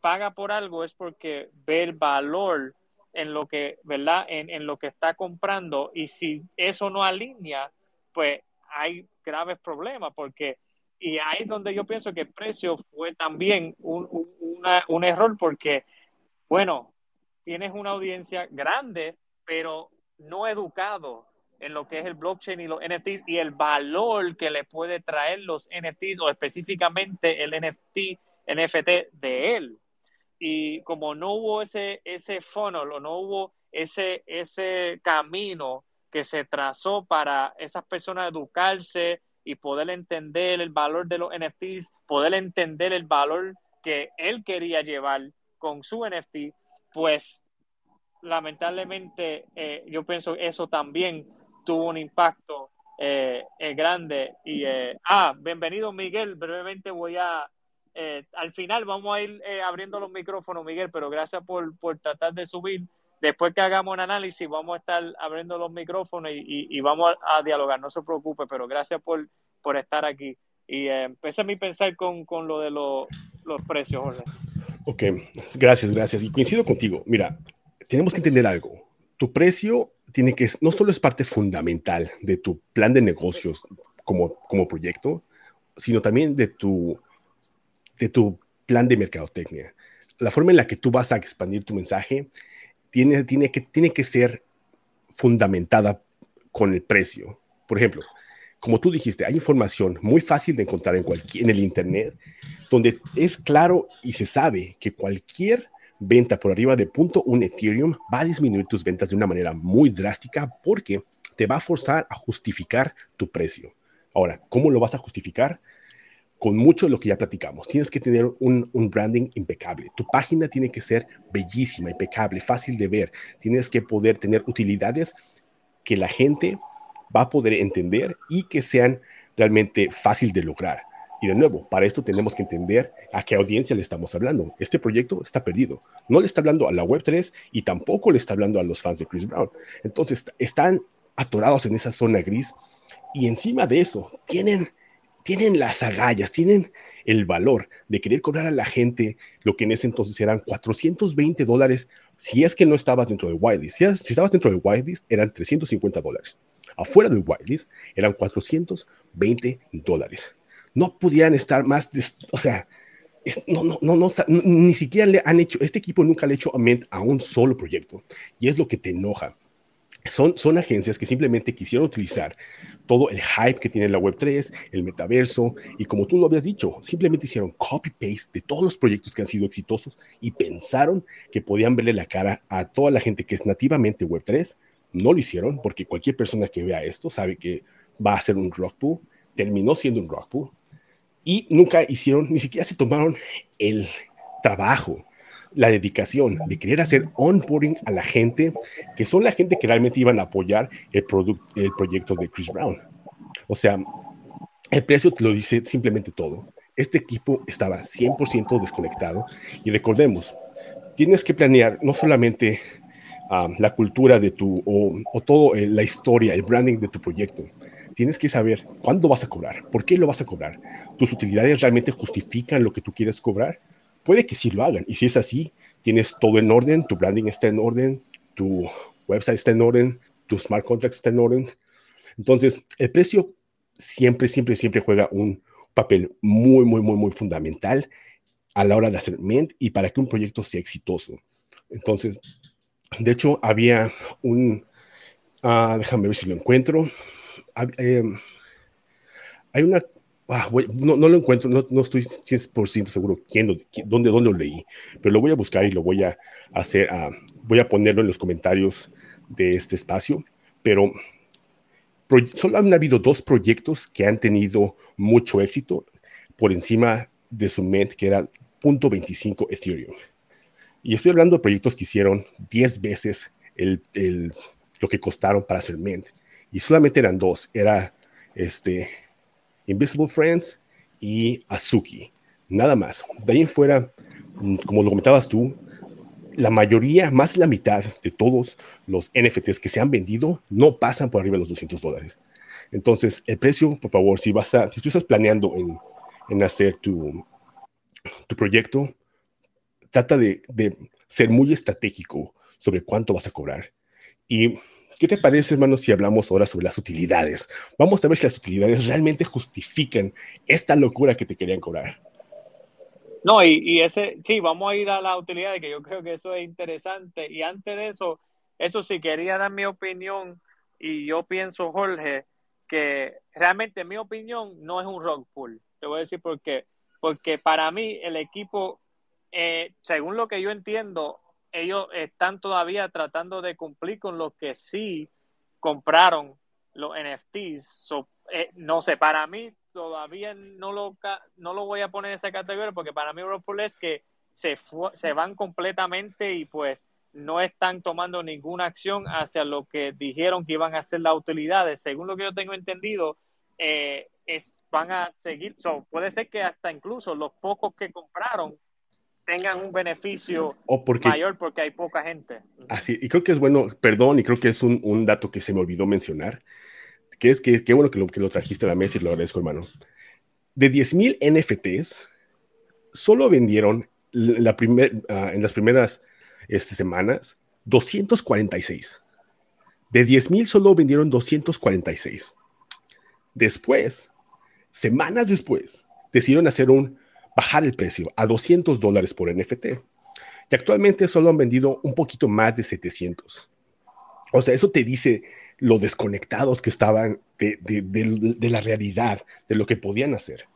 paga por algo es porque ve el valor en lo que, ¿verdad? En lo que está comprando y si eso no alinea, pues hay graves problemas porque y ahí es donde yo pienso que el precio fue también un, un, error porque, bueno, tienes una audiencia grande, pero no educado en lo que es el blockchain y los NFTs y el valor que le puede traer los NFTs o específicamente el NFT, NFT de él. Y como no hubo ese, ese funnel o no hubo ese, ese camino que se trazó para esas personas educarse, y poder entender el valor de los NFTs, poder entender el valor que él quería llevar con su NFT, pues lamentablemente eh, yo pienso que eso también tuvo un impacto eh, eh, grande. Y, ah, bienvenido Miguel, brevemente voy a, al final vamos a ir abriendo los micrófonos, Miguel, pero gracias por, por tratar de subir después que hagamos un análisis, vamos a estar abriendo los micrófonos y, vamos a, dialogar, no se preocupe, pero gracias por, por estar aquí. Y eh, empecé a mi pensar con, con lo de los precios, Jorge. Ok, gracias, gracias. Y coincido contigo. Mira, tenemos que entender algo. Tu precio tiene que, no solo es parte fundamental de tu plan de negocios como, como proyecto, sino también de tu, de tu plan de mercadotecnia. La forma en la que tú vas a expandir tu mensaje tiene, tiene, que, tiene que ser fundamentada con el precio. Por ejemplo, como tú dijiste, hay información muy fácil de encontrar en, cualquier, en el Internet, donde es claro y se sabe que cualquier venta por arriba de punto un Ethereum va a disminuir tus ventas de una manera muy drástica porque te va a forzar a justificar tu precio. Ahora, ¿cómo lo vas a justificar? Con mucho de lo que ya platicamos. Tienes que tener un, branding impecable. Tu página tiene que ser bellísima, impecable, fácil de ver. Tienes que poder tener utilidades que la gente va a poder entender y que sean realmente fácil de lograr. Y de nuevo, para esto tenemos que entender a qué audiencia le estamos hablando. Este proyecto está perdido. No le está hablando a la Web3 y tampoco le está hablando a los fans de Chris Brown. Entonces, están atorados en esa zona gris y encima de eso tienen tienen las agallas, tienen el valor de querer cobrar a la gente lo que en ese entonces eran 420 dólares si es que no estabas dentro de whitelist. Si, si estabas dentro de whitelist eran 350 dólares. Afuera del whitelist eran 420 dólares. No podían estar más, o sea, no, no, no, ni siquiera le han hecho, este equipo nunca le ha hecho a un solo proyecto. Y es lo que te enoja. Son, son agencias que simplemente quisieron utilizar todo el hype que tiene la Web3, el metaverso, y como tú lo habías dicho, simplemente hicieron copy-paste de todos los proyectos que han sido exitosos y pensaron que podían verle la cara a toda la gente que es nativamente Web3. No lo hicieron porque cualquier persona que vea esto sabe que va a ser un rock pool, terminó siendo un rock pool, y nunca hicieron, ni siquiera se tomaron el trabajo la dedicación de querer hacer onboarding a la gente, que son la gente que realmente iban a apoyar el, el proyecto de Chris Brown. O sea, el precio te lo dice simplemente todo. Este equipo estaba 100% desconectado y recordemos, tienes que planear no solamente um, la cultura de tu o, o todo eh, la historia, el branding de tu proyecto. Tienes que saber cuándo vas a cobrar, por qué lo vas a cobrar. ¿Tus utilidades realmente justifican lo que tú quieres cobrar? Puede que sí lo hagan. Y si es así, tienes todo en orden, tu branding está en orden, tu website está en orden, tu smart contract está en orden. Entonces, el precio siempre, siempre, siempre juega un papel muy, muy, muy, muy fundamental a la hora de hacer Mint y para que un proyecto sea exitoso. Entonces, de hecho, había un, ah, déjame ver si lo encuentro. Em, hay una, ah, no, lo encuentro, no, no estoy 100% seguro quién, dónde, dónde lo leí, pero lo voy a buscar y lo voy a hacer, ah, voy a ponerlo en los comentarios de este espacio, pero solo han habido dos proyectos que han tenido mucho éxito por encima de su MENT, que era .25 Ethereum. Y estoy hablando de proyectos que hicieron 10 veces lo que costaron para hacer Mint. Y solamente eran dos. Era este, Invisible Friends y Azuki. Nada más. De ahí en fuera, mm, como lo comentabas tú, la mayoría, más la mitad de todos los NFTs que se han vendido no pasan por arriba de los 200 dólares. Entonces, el precio, por favor, si vas a, si tú estás planeando en, en hacer tu, tu proyecto, trata de, de, ser muy estratégico sobre cuánto vas a cobrar. ¿Y qué te parece, hermano, si hablamos ahora sobre las utilidades? Vamos a ver si las utilidades realmente justifican esta locura que te querían cobrar. No, y, ese, sí, vamos a ir a la utilidad, que yo creo que eso es interesante. Y antes de eso, eso sí, quería dar mi opinión, y yo pienso, Jorge, que realmente mi opinión no es un rock pool. Te voy a decir por qué. Porque para mí el equipo, eh, según lo que yo entiendo, ellos están todavía tratando de cumplir con lo que sí compraron los NFTs. Eh, no sé, para mí todavía no lo, no lo voy a poner en esa categoría porque para mí Whirlpool es que se, se van completamente y pues no están tomando ninguna acción hacia lo que dijeron que iban a hacer las utilidades. Según lo que yo tengo entendido, eh, es, van a seguir, puede ser que hasta incluso los pocos que compraron tengan un beneficio mayor porque hay poca gente. Así, y creo que es bueno, perdón, y creo que es un, un dato que se me olvidó mencionar que es que qué bueno que lo, que lo trajiste a la mesa y lo agradezco, hermano. De 10.000 NFTs, solo vendieron la primer, ah, en las primeras este, semanas 246. De 10.000 solo vendieron 246. Después, semanas después, decidieron hacer un bajar el precio a 200 dólares por NFT. Y actualmente solo han vendido un poquito más de 700. O sea, eso te dice lo desconectados que estaban de, la realidad, de lo que podían hacer.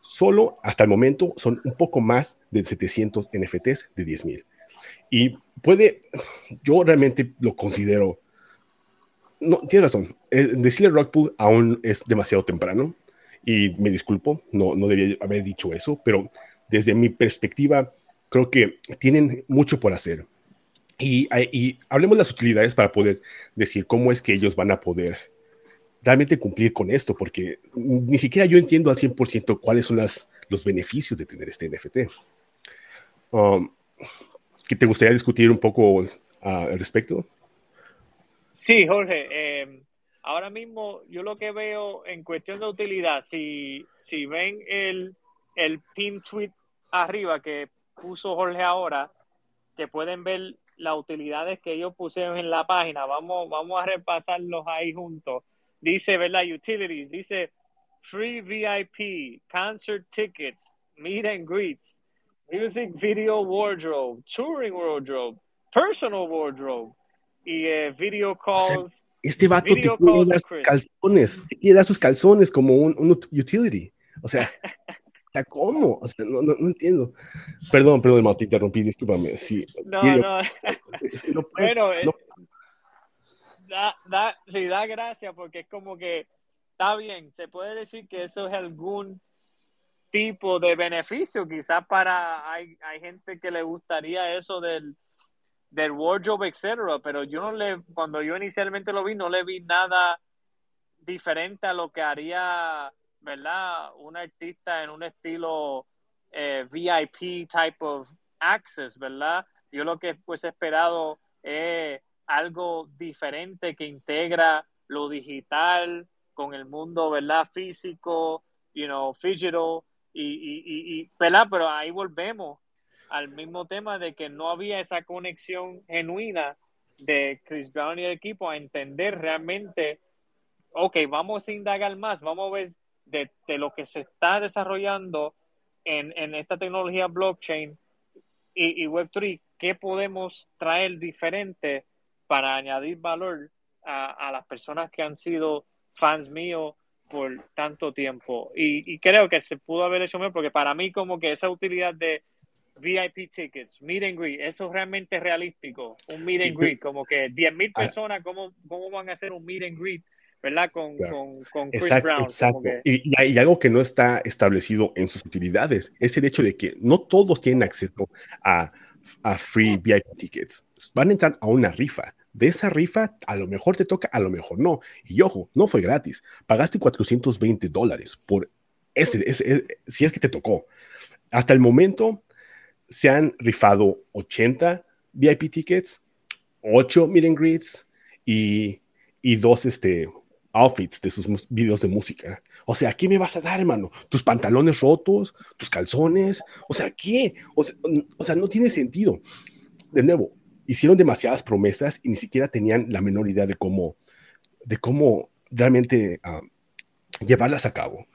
Solo hasta el momento son un poco más de 700 NFTs de 10.000. Y puede, yo realmente lo considero, no, tiene razón, eh, decirle Rockpool aún es demasiado temprano y me disculpo, no, no debía haber dicho eso, pero desde mi perspectiva creo que tienen mucho por hacer y, hablemos de las utilidades para poder decir cómo es que ellos van a poder realmente cumplir con esto, porque ni siquiera yo entiendo al 100% cuáles son las, los beneficios de tener este NFT. Um, ¿qué ¿Te gustaría discutir un poco ah, al respecto? Sí, Jorge. Eh, ahora mismo yo lo que veo en cuestión de utilidad, si, si ven el, el pin tweet arriba que puso Jorge ahora, que pueden ver las utilidades que ellos pusieron en la página. Vamos, vamos a repasarlos ahí juntos. Dice, ¿verdad? Utilities. Dice free VIP, concert tickets, meet and greets, music video wardrobe, touring wardrobe, personal wardrobe y eh, video calls. Este vato te dar sus calzones, te quiere dar sus calzones como un, un utility. O sea, ¿cómo? O sea, no, no, entiendo. Perdón, perdón, te interrumpí, discúlpame. Sí, no, no. bueno, eh, da, da, sí, da gracia porque es como que está bien, se puede decir que eso es algún tipo de beneficio, quizás para, hay, hay gente que le gustaría eso del, del wardrobe, etcétera, pero yo no le, cuando yo inicialmente lo vi, no le vi nada diferente a lo que haría ¿verdad? Un artista en un estilo eh, VIP type of access, ¿verdad? Yo lo que pues esperado es algo diferente que integra lo digital con el mundo, ¿verdad? Físico, you know, digital y, y, y, ¿verdad? Pero ahí volvemos al mismo tema de que no había esa conexión genuina de Chris Brown y el equipo a entender realmente, ok, vamos a indagar más, vamos a ver de, lo que se está desarrollando en, en esta tecnología blockchain y, y Web3, qué podemos traer diferente para añadir valor a, a, las personas que han sido fans míos por tanto tiempo. Y, y, creo que se pudo haber hecho mejor, porque para mí como que esa utilidad de VIP tickets, meet and greet, eso es realmente realístico, un meet and greet, como que 10 mil ah. personas, ¿cómo, ¿cómo van a hacer un meet and greet ¿verdad? Con, con, con Chris Brown. Exacto. Y, y, algo que no está establecido en sus utilidades es el hecho de que no todos tienen acceso a, a free VIP tickets. Van a entrar a una rifa. De esa rifa, a lo mejor te toca, a lo mejor no. Y ojo, no fue gratis. Pagaste 420 dólares por ese, ese, si es que te tocó. Hasta el momento se han rifado 80 VIP tickets, 8 meet and greets y, y dos este, outfits de sus videos de música. O sea, ¿qué me vas a dar, hermano? ¿Tus pantalones rotos? ¿Tus calzones? O sea, ¿qué? O sea, no tiene sentido. De nuevo, hicieron demasiadas promesas y ni siquiera tenían la menor idea de cómo, de cómo realmente ah, llevarlas a cabo.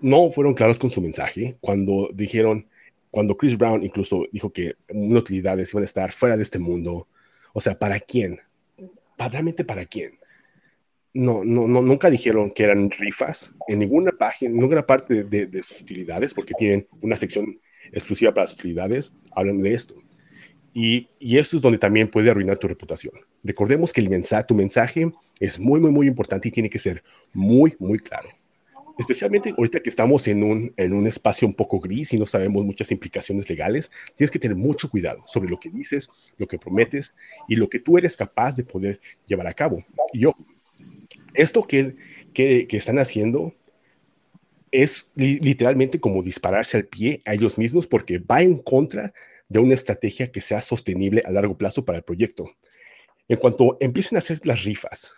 No fueron claros con su mensaje cuando dijeron, cuando Chris Brown incluso dijo que utilidades iban a estar fuera de este mundo. O sea, ¿para quién? ¿Realmente para quién? no, no, no, nunca dijeron que eran rifas en ninguna página, en ninguna parte de, sus utilidades, porque tienen una sección exclusiva para sus utilidades, hablan de esto. Y, y esto es donde también puede arruinar tu reputación. Recordemos que tu mensaje es muy, muy, muy importante y tiene que ser muy, muy claro. Especialmente ahorita que estamos en un, en un espacio un poco gris y no sabemos muchas implicaciones legales, tienes que tener mucho cuidado sobre lo que dices, lo que prometes y lo que tú eres capaz de poder llevar a cabo. Y yo, esto que, que, están haciendo es literalmente como dispararse al pie a ellos mismos porque va en contra de una estrategia que sea sostenible a largo plazo para el proyecto. En cuanto empiecen a hacer las rifas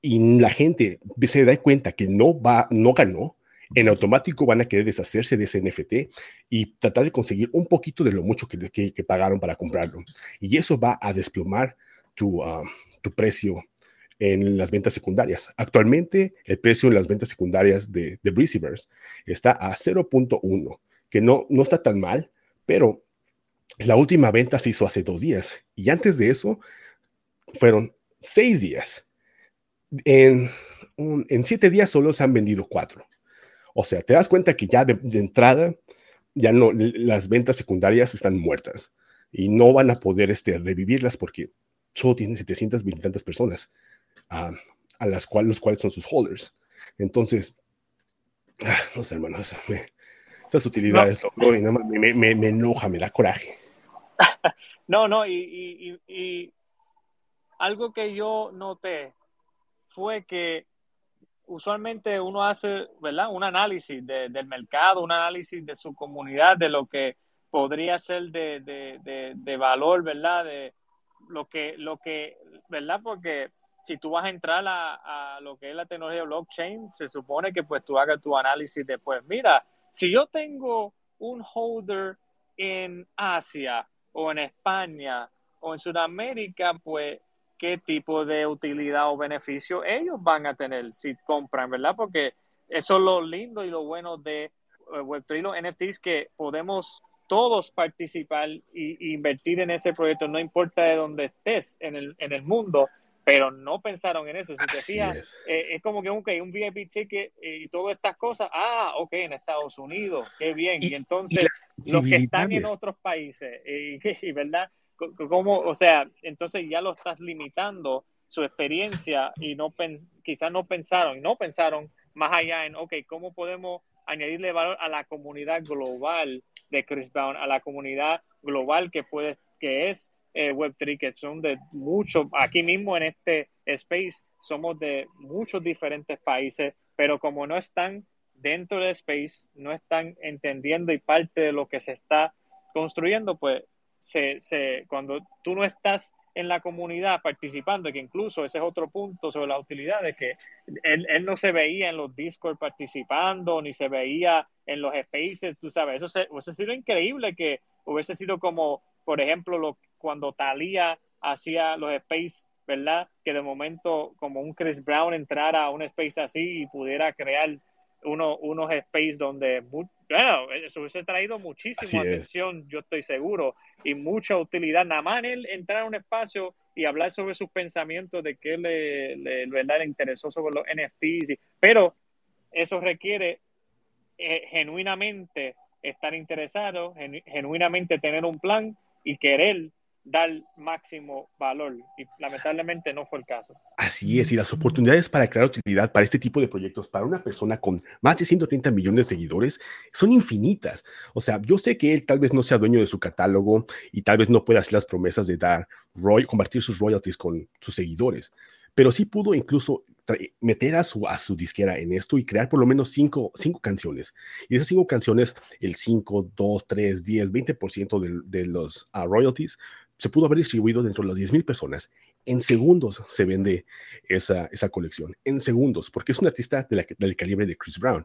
y la gente se da cuenta que no va, no ganó, en automático van a querer deshacerse de ese NFT y tratar de conseguir un poquito de lo mucho que, que, pagaron para comprarlo. Y eso va a desplomar tu, ah, tu precio en las ventas secundarias. Actualmente, el precio en las ventas secundarias de, de Breezyverse está a 0.1, que no, no está tan mal, pero la última venta se hizo hace dos días y antes de eso fueron seis días. En, en siete días solo se han vendido cuatro. O sea, te das cuenta que ya de, entrada, ya no, las ventas secundarias están muertas y no van a poder este, revivirlas porque solo tienen 720 tantas personas a, las cuales, los cuales son sus holders. Entonces, ah, no sé, hermanos, esas utilidades me, me, me, enoja, me da coraje. no, no, y, y, algo que yo noté fue que usualmente uno hace, ¿verdad? Un análisis del mercado, un análisis de su comunidad, de lo que podría ser de, de, de, valor, ¿verdad? De lo que, lo que, ¿verdad? Porque si tú vas a entrar a, lo que es la tecnología blockchain, se supone que pues tú hagas tu análisis de, pues mira, si yo tengo un holder en Asia o en España o en Sudamérica, pues qué tipo de utilidad o beneficio ellos van a tener si compran, ¿verdad? Porque eso es lo lindo y lo bueno de eh, Web3 y los NFTs que podemos todos participar e invertir en ese proyecto, no importa de dónde estés en el, en el mundo, pero no pensaron en eso. Si te fijas, eh, es. como que okay, un VIP ticket eh, y todas estas cosas, ah, ok, en Estados Unidos, qué bien. Y, entonces, los que están en otros países, y, ¿verdad? ¿Cómo, o sea, entonces ya lo estás limitando su experiencia y no quizás no pensaron, no pensaron más allá en, ok, ¿cómo podemos añadirle valor a la comunidad global de Chris Brown, a la comunidad global que puede, que es eh, Web3, que son de muchos, aquí mismo en este space somos de muchos diferentes países, pero como no están dentro del space, no están entendiendo y parte de lo que se está construyendo, pues se, se, cuando tú no estás en la comunidad participando, que incluso ese es otro punto sobre la utilidad, de que él, no se veía en los Discord participando, ni se veía en los spaces, tú sabes, eso se, hubiese sido increíble que hubiese sido como, por ejemplo, lo, cuando Talía hacía los space ¿verdad? Que de momento como un Chris Brown entrara a un space así y pudiera crear uno, unos space donde, bueno, eso hubiese traído muchísima atención, yo estoy seguro, y mucha utilidad. Nada más él entrar a un espacio y hablar sobre sus pensamientos de qué le, le, ¿verdad? le interesó sobre los NFTs, pero eso requiere eh, genuinamente estar interesado, genuinamente tener un plan y querer dar máximo valor. Y lamentablemente no fue el caso. Así es, y las oportunidades para crear utilidad para este tipo de proyectos, para una persona con más de 130 millones de seguidores, son infinitas. O sea, yo sé que él tal vez no sea dueño de su catálogo y tal vez no pueda hacer las promesas de dar, roy compartir sus royalties con sus seguidores, pero sí pudo incluso meter a su, a su disquera en esto y crear por lo menos cinco, cinco canciones. Y esas cinco canciones, el 5, 2, 3, 10, 20% de, de los uh, royalties se pudo haber distribuido dentro de las 10.000 personas. En segundos se vende esa, esa colección, en segundos, porque es un artista de del calibre de Chris Brown.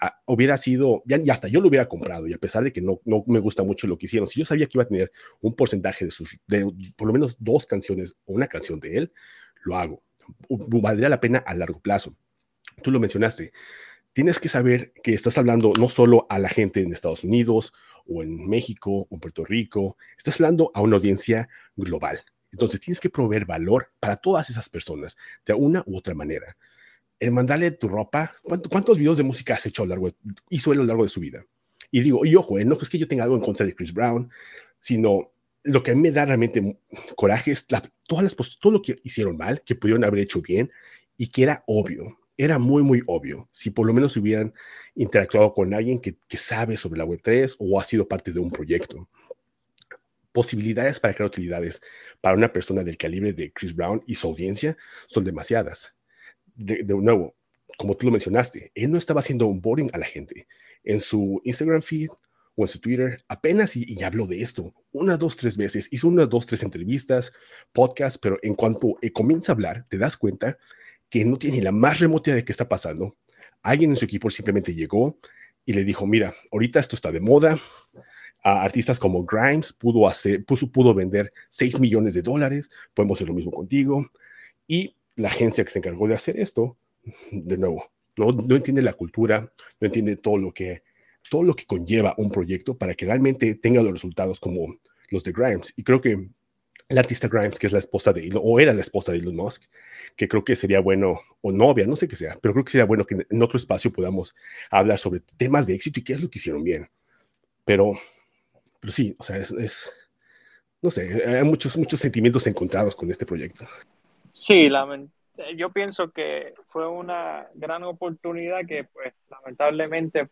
Ah, hubiera sido, ya, hasta yo lo hubiera comprado, y a pesar de que no, no me gusta mucho lo que hicieron, si yo sabía que iba a tener un porcentaje de sus, de por lo menos dos canciones o una canción de él, lo hago. Valdría la pena a largo plazo. Tú lo mencionaste. Tienes que saber que estás hablando no solo a la gente en Estados Unidos o en México o en Puerto Rico, estás hablando a una audiencia global. Entonces tienes que proveer valor para todas esas personas de una u otra manera. El mandarle tu ropa, ¿cuántos videos de música has hecho a lo largo de, hizo él a lo largo de su vida? Y digo, y ojo, eh, no es que yo tenga algo en contra de Chris Brown, sino lo que a mí me da realmente coraje es todas las, todo lo que hicieron mal, que pudieron haber hecho bien y que era obvio era muy, muy obvio. Si por lo menos hubieran interactuado con alguien que, sabe sobre la Web3 o ha sido parte de un proyecto. Posibilidades para crear utilidades para una persona del calibre de Chris Brown y su audiencia son demasiadas. De, nuevo, como tú lo mencionaste, él no estaba haciendo un boring a la gente. En su Instagram feed o en su Twitter, apenas y, habló de esto, una, dos, tres veces, hizo una, dos, tres entrevistas, podcast, pero en cuanto comienza a hablar, te das cuenta que no tiene la más remota idea de qué está pasando. Alguien en su equipo simplemente llegó y le dijo, mira, ahorita esto está de moda. A artistas como Grimes pudo, hacer, pudo, pudo vender 6 millones de dólares, podemos hacer lo mismo contigo. Y la agencia que se encargó de hacer esto, de nuevo, no, no entiende la cultura, no entiende todo lo que todo lo que conlleva un proyecto para que realmente tenga los resultados como los de Grimes. Y creo que la artista Grimes, que es la esposa de Elon, o era la esposa de Elon Musk, que creo que sería bueno, o novia, no sé qué sea, pero creo que sería bueno que en otro espacio podamos hablar sobre temas de éxito y qué es lo que hicieron bien. Pero, pero sí, o sea, es, no sé, hay muchos, muchos sentimientos encontrados con este proyecto. Sí, yo pienso que fue una gran oportunidad que, pues, lamentablemente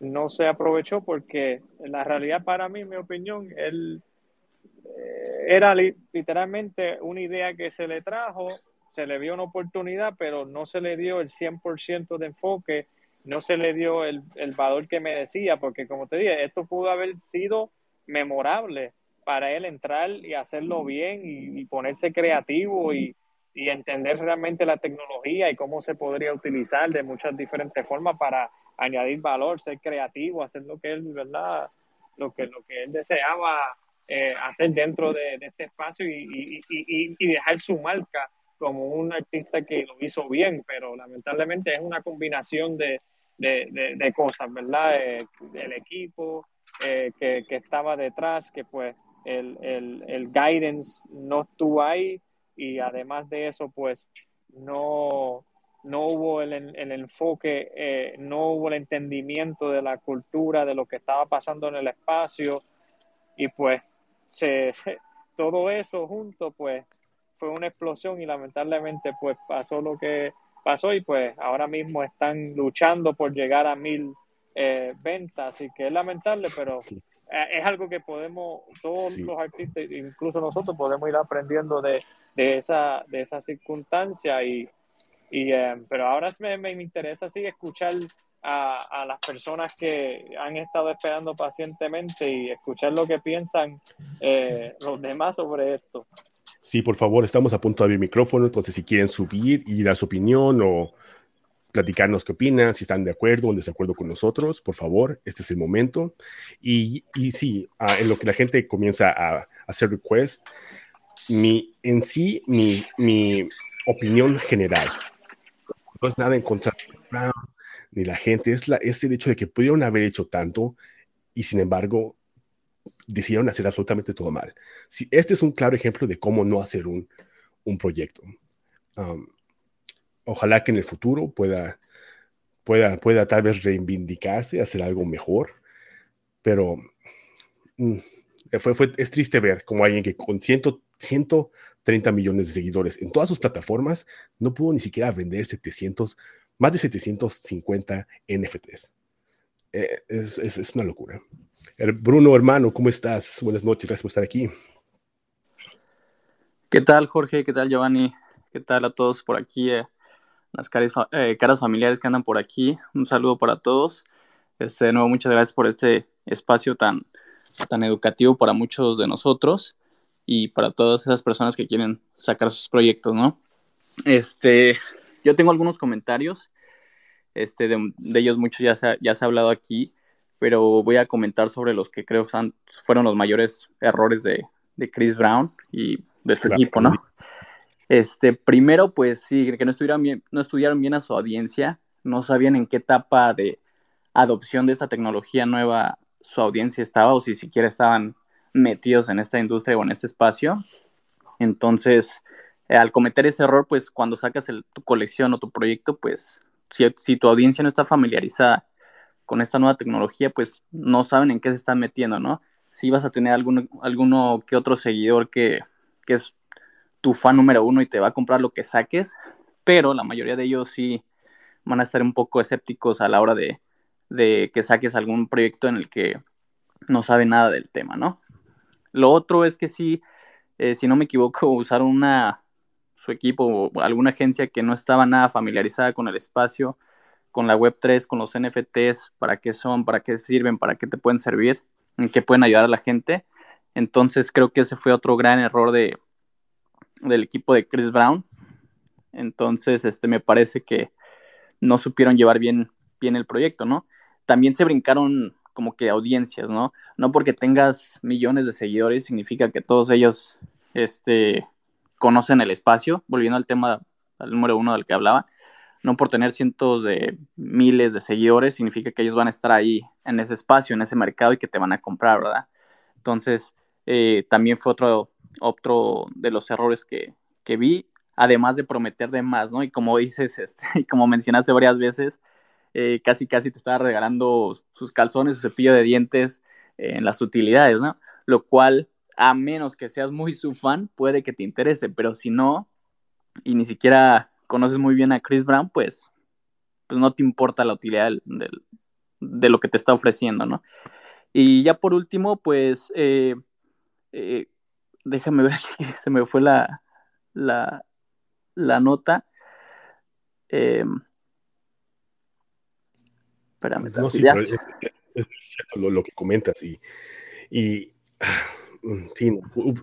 no se aprovechó porque en la realidad para mí, en mi opinión, él era literalmente una idea que se le trajo, se le vio una oportunidad, pero no se le dio el 100% de enfoque, no se le dio el, valor que merecía, porque como te dije, esto pudo haber sido memorable para él entrar y hacerlo bien y, ponerse creativo y, y, entender realmente la tecnología y cómo se podría utilizar de muchas diferentes formas para añadir valor, ser creativo, hacer lo que él, ¿verdad? Lo que, lo que él deseaba eh, hacer dentro de, este espacio y, dejar su marca como un artista que lo hizo bien, pero lamentablemente es una combinación de, cosas, ¿verdad? Eh, el equipo eh, que, estaba detrás, que pues el, el, guidance no estuvo ahí y además de eso, pues no, no hubo el, el enfoque, no hubo el entendimiento de la cultura, de lo que estaba pasando en el espacio y pues se, todo eso junto, pues fue una explosión y lamentablemente pues pasó lo que pasó y pues ahora mismo están luchando por llegar a mil eh, ventas, así que es lamentable, pero eh, es algo que podemos, todos los artistas, incluso nosotros podemos ir aprendiendo de, de esa, de esa circunstancia y, y eh, pero ahora me, me interesa así escuchar a, las personas que han estado esperando pacientemente y escuchar lo que piensan eh, los demás sobre esto. Sí, por favor, estamos a punto de abrir micrófono, entonces si quieren subir y dar su opinión o platicarnos qué opinan, si están de acuerdo o en desacuerdo con nosotros, por favor, este es el momento. Y, y sí, en lo que la gente comienza a, hacer request, mi, en sí, mi, mi opinión general, no es nada en contra de Brown ni la gente, es, la, el hecho de que pudieron haber hecho tanto y sin embargo decidieron hacer absolutamente todo mal. Si, este es un claro ejemplo de cómo no hacer un, un proyecto. Um, ojalá que en el futuro pueda, pueda, pueda tal vez reivindicarse, hacer algo mejor, pero mm, fue, fue, es triste ver como alguien que con 100, 130 millones de seguidores en todas sus plataformas no pudo ni siquiera vender 700, más de 750 NFTs. Eh, es, es, es, una locura. Bruno, hermano, ¿cómo estás? Buenas noches, gracias por estar aquí. ¿Qué tal, Jorge? ¿Qué tal, Giovanni? ¿Qué tal a todos por aquí? Eh, las caras, eh, caras, familiares que andan por aquí. Un saludo para todos. Este, de nuevo, muchas gracias por este espacio tan, tan educativo para muchos de nosotros y para todas esas personas que quieren sacar sus proyectos, ¿no? Este, yo tengo algunos comentarios, este, de, ellos muchos ya se, ya se ha hablado aquí, pero voy a comentar sobre los que creo fueron los mayores errores de, de Chris Brown y de su equipo, ¿no? Este, primero, pues sí, que no estuvieron bien, no estudiaron bien a su audiencia, no sabían en qué etapa de adopción de esta tecnología nueva su audiencia estaba o si siquiera estaban metidos en esta industria o en este espacio. Entonces, eh, al cometer ese error, pues cuando sacas tu colección o tu proyecto, pues si, tu audiencia no está familiarizada con esta nueva tecnología, pues no saben en qué se están metiendo, ¿no? Si vas a tener algún, alguno que otro seguidor que, que es tu fan número uno y te va a comprar lo que saques, pero la mayoría de ellos sí van a estar un poco escépticos a la hora de, de que saques algún proyecto en el que no sabe nada del tema, ¿no? Lo otro es que sí, eh, si no me equivoco, usaron una, su equipo o alguna agencia que no estaba nada familiarizada con el espacio, con la Web3, con los NFTs, para qué son, para qué sirven, para qué te pueden servir, en qué pueden ayudar a la gente. Entonces creo que ese fue otro gran error de, del equipo de Chris Brown. Entonces, este, me parece que no supieron llevar bien, bien el proyecto, ¿no? También se brincaron como que audiencias, ¿no? No porque tengas millones de seguidores significa que todos ellos, este, conocen el espacio, volviendo al tema, al número uno del que hablaba, no por tener cientos de miles de seguidores significa que ellos van a estar ahí en ese espacio, en ese mercado y que te van a comprar, ¿verdad? Entonces, eh, también fue otro, otro de los errores que, que, vi, además de prometer de más, ¿no? Y como dices, este, y como mencionaste varias veces, eh, casi casi te estaba regalando sus calzones, su cepillo de dientes en las utilidades, ¿no? Lo cual, a menos que seas muy su fan, puede que te interese, pero si no, y ni siquiera conoces muy bien a Chris Brown, pues, pues no te importa la utilidad de lo que te está ofreciendo, ¿no? Y ya por último, pues, eh, eh, déjame ver aquí, se me fue la, la, la nota. Eh, espérame, no, sí, es, es, lo, lo, que comentas y, y sí,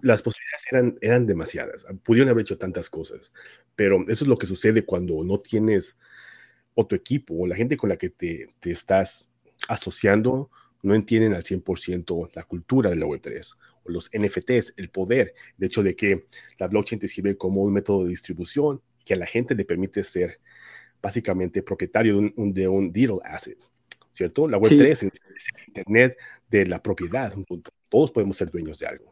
las posibilidades eran, eran demasiadas. Pudieron haber hecho tantas cosas, pero eso es lo que sucede cuando no tienes o tu equipo o la gente con la que te, te estás asociando no entienden al 100% la cultura de la Web3 o los NFTs, el poder, el hecho de que la blockchain te sirve como un método de distribución que a la gente le permite ser básicamente propietario de un, de un digital asset, ¿cierto? La Web3 es, es Internet de la propiedad, todos podemos ser dueños de algo.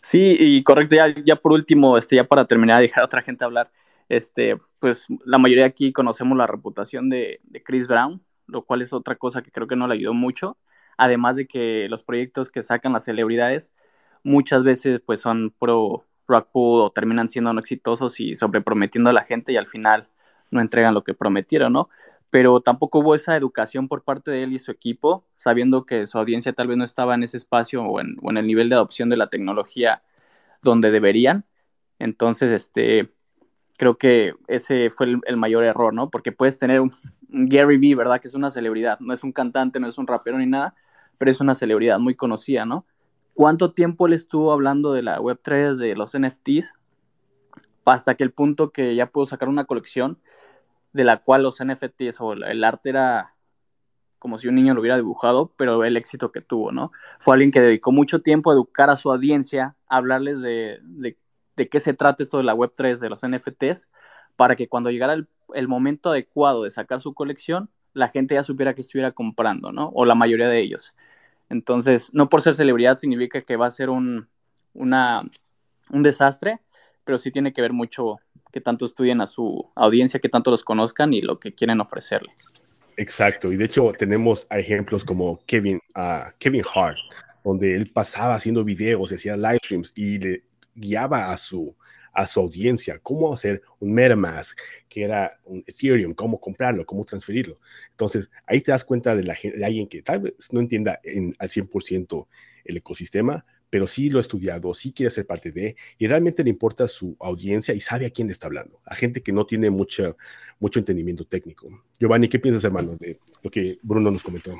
Sí, y correcto, ya, ya por último, este, ya para terminar, dejar a otra gente hablar, este, pues la mayoría aquí conocemos la reputación de, de Chris Brown, lo cual es otra cosa que creo que no le ayudó mucho. Además de que los proyectos que sacan las celebridades muchas veces pues son pro rock o terminan siendo no exitosos y sobreprometiendo a la gente y al final no entregan lo que prometieron, ¿no? Pero tampoco hubo esa educación por parte de él y su equipo, sabiendo que su audiencia tal vez no estaba en ese espacio o en, el nivel de adopción de la tecnología donde deberían. Entonces, este, creo que ese fue el, el, mayor error, ¿no? Porque puedes tener un, Gary Vee, ¿verdad? Que es una celebridad, no es un cantante, no es un rapero ni nada, pero es una celebridad muy conocida, ¿no? ¿Cuánto tiempo él estuvo hablando de la Web3, de los NFTs? Hasta que el punto que ya pudo sacar una colección de la cual los NFTs o el arte era como si un niño lo hubiera dibujado, pero el éxito que tuvo, ¿no? Fue alguien que dedicó mucho tiempo a educar a su audiencia, a hablarles de, de, qué se trata esto de la Web3, de los NFTs, para que cuando llegara el, momento adecuado de sacar su colección, la gente ya supiera que estuviera comprando, ¿no? O la mayoría de ellos. Entonces, no por ser celebridad significa que va a ser un, un desastre, pero sí tiene que ver mucho que tanto estudien a su audiencia, que tanto los conozcan y lo que quieren ofrecerle. Exacto, y de hecho tenemos ejemplos como Kevin, uh, Kevin Hart, donde él pasaba haciendo videos, hacía live streams y le guiaba a su, a su audiencia cómo hacer un MetaMask, que era un Ethereum, cómo comprarlo, cómo transferirlo. Entonces, ahí te das cuenta de, la, de alguien que tal vez no entienda en, al 100% el ecosistema, pero sí lo ha estudiado, sí quiere ser parte de, y realmente le importa su audiencia y sabe a quién le está hablando, a gente que no tiene mucha, mucho entendimiento técnico. Giovanni, ¿qué piensas, hermano, de lo que Bruno nos comentó?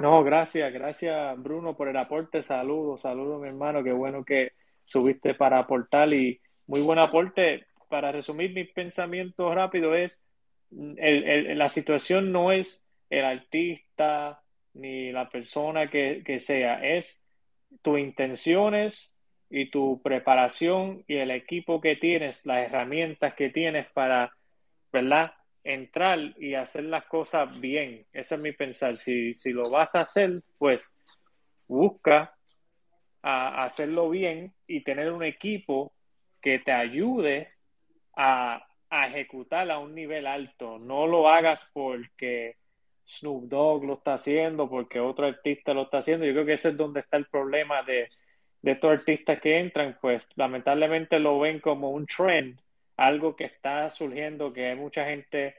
No, gracias, gracias, Bruno, por el aporte. Saludos, saludos, mi hermano. Qué bueno que subiste para aportar y muy buen aporte. Para resumir mis pensamientos rápido es, la situación no es el artista ni la persona que sea, es tus intenciones y tu preparación y el equipo que tienes, las herramientas que tienes para, ¿verdad? Entrar y hacer las cosas bien. Ese es mi pensar. Si, si lo vas a hacer, pues busca a, hacerlo bien y tener un equipo que te ayude a, a ejecutar a un nivel alto. No lo hagas porque Snoop Dogg lo está haciendo, porque otro artista lo está haciendo. Yo creo que ese es donde está el problema de, de estos artistas que entran, pues lamentablemente lo ven como un trend, algo que está surgiendo, que hay mucha gente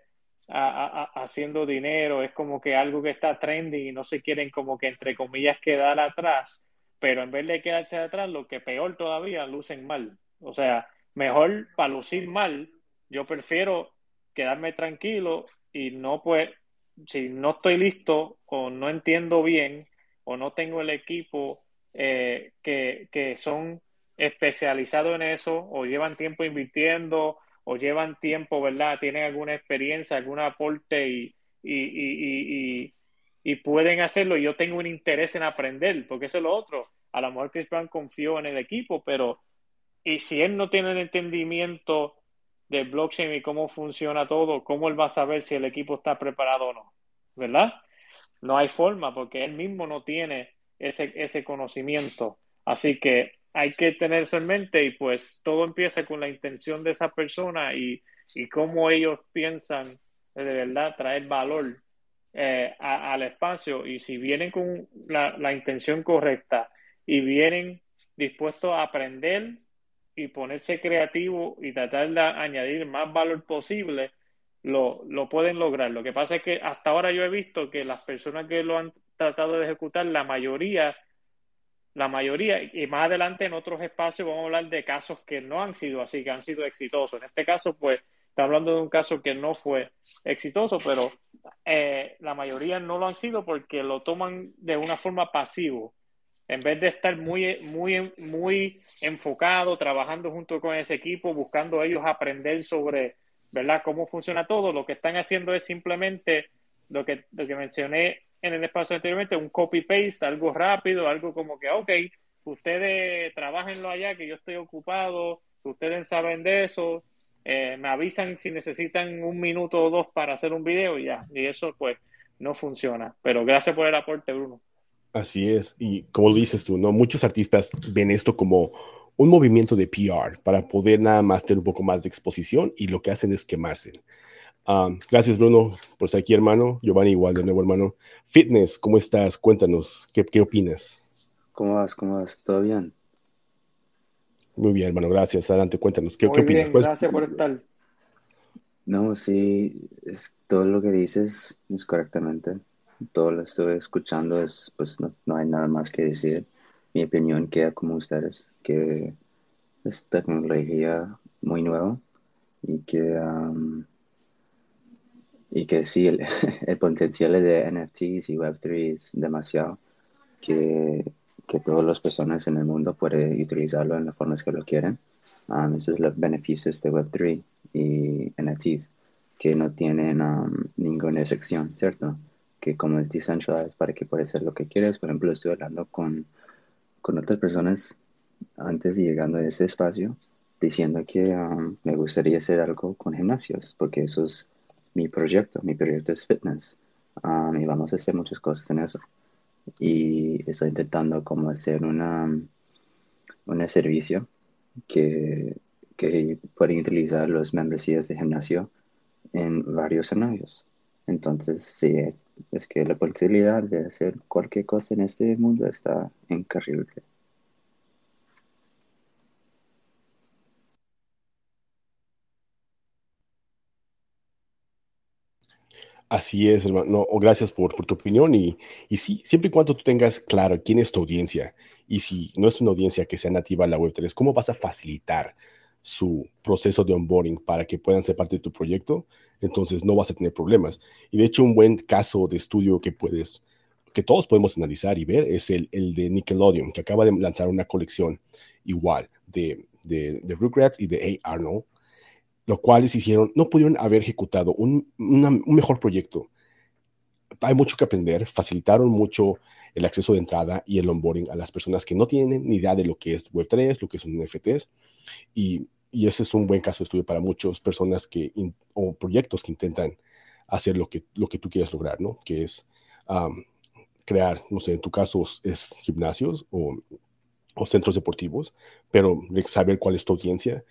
haciendo dinero, es como que algo que está trending y no se quieren como que entre comillas quedar atrás, pero en vez de quedarse atrás, lo que peor todavía, lucen mal. O sea, mejor para lucir mal, yo prefiero quedarme tranquilo y no pues si no estoy listo o no entiendo bien o no tengo el equipo eh, que, que, son especializados en eso o llevan tiempo invirtiendo o llevan tiempo, ¿verdad? Tienen alguna experiencia, algún aporte y, y, y, y, pueden hacerlo. Yo tengo un interés en aprender, porque eso es lo otro. A lo mejor Chris Brown confió en el equipo, pero y si él no tiene el entendimiento del blockchain y cómo funciona todo, ¿cómo él va a saber si el equipo está preparado o no? ¿Verdad? No hay forma porque él mismo no tiene ese, ese conocimiento. Así que hay que tenerse en mente y pues todo empieza con la intención de esa persona y, y cómo ellos piensan de verdad traer valor eh, al espacio. Y si vienen con la, la intención correcta y vienen dispuestos a aprender y ponerse creativo y tratar de añadir más valor posible, lo, lo, pueden lograr. Lo que pasa es que hasta ahora yo he visto que las personas que lo han tratado de ejecutar, la mayoría, la mayoría, y más adelante en otros espacios vamos a hablar de casos que no han sido así, que han sido exitosos. En este caso, pues, está hablando de un caso que no fue exitoso, pero eh, la mayoría no lo han sido porque lo toman de una forma pasivo en vez de estar muy, muy, muy enfocado, trabajando junto con ese equipo, buscando ellos aprender sobre, ¿verdad?, cómo funciona todo, lo que están haciendo es simplemente lo que, lo que mencioné en el espacio anteriormente, un copy-paste, algo rápido, algo como que, ok, ustedes trabajenlo allá, que yo estoy ocupado, ustedes saben de eso, eh, me avisan si necesitan un minuto o dos para hacer un video y ya, y eso pues no funciona. Pero gracias por el aporte, Bruno. Así es, y como lo dices tú, ¿no? Muchos artistas ven esto como un movimiento de PR para poder nada más tener un poco más de exposición y lo que hacen es quemarse. Ah, gracias, Bruno, por estar aquí, hermano. Giovanni, igual de nuevo, hermano. Fitness, ¿cómo estás? Cuéntanos, ¿qué, qué opinas? ¿Cómo vas? ¿Cómo vas? ¿Todo bien? Muy bien, hermano, gracias. Adelante, cuéntanos, ¿qué, Muy opinas? Bien, gracias por estar. No, sí, es, todo lo que dices es correctamente todo lo estoy escuchando, es, pues no, hay nada más que decir. Mi opinión queda como ustedes, que es tecnología muy nueva y que, y que sí, el, el, potencial de NFTs y Web3 es demasiado, que, que todas las personas en el mundo pueden utilizarlo en las formas que lo quieren. esos son los beneficios de Web3 y NFTs, que no tienen ninguna excepción, ¿cierto? Que como es decentralized, para que puedas hacer lo que quieras. Por ejemplo, estoy hablando con, con otras personas antes de llegando a ese espacio, diciendo que um, me gustaría hacer algo con gimnasios, porque eso es mi proyecto. Mi proyecto es fitness. Um, y vamos a hacer muchas cosas en eso. Y estoy intentando como hacer una, un servicio que, que pueden utilizar los membresías de gimnasio en varios escenarios. Entonces, sí, es, que la posibilidad de hacer cualquier cosa en este mundo está increíble. Así es, hermano. gracias por, tu opinión. Y, y, sí, siempre y cuando tú tengas claro quién es tu audiencia y si no es una audiencia que sea nativa a la Web3, ¿cómo vas a facilitar su proceso de onboarding para que puedan ser parte de tu proyecto? Entonces no vas a tener problemas. Y de hecho, un buen caso de estudio que puedes, que todos podemos analizar y ver es el, el de Nickelodeon, que acaba de lanzar una colección igual de, de, de Rugrats y de A. Arnold lo cuales hicieron, no pudieron haber ejecutado un, mejor proyecto. Hay mucho que aprender, facilitaron mucho el acceso de entrada y el onboarding a las personas que no tienen ni idea de lo que es Web3, lo que son NFTs, y, y ese es un buen caso de estudio para muchas personas que, o proyectos que intentan hacer lo que, lo que tú quieres lograr, ¿no? Que es crear, no sé, en tu caso es gimnasios o, centros deportivos, pero saber cuál es tu audiencia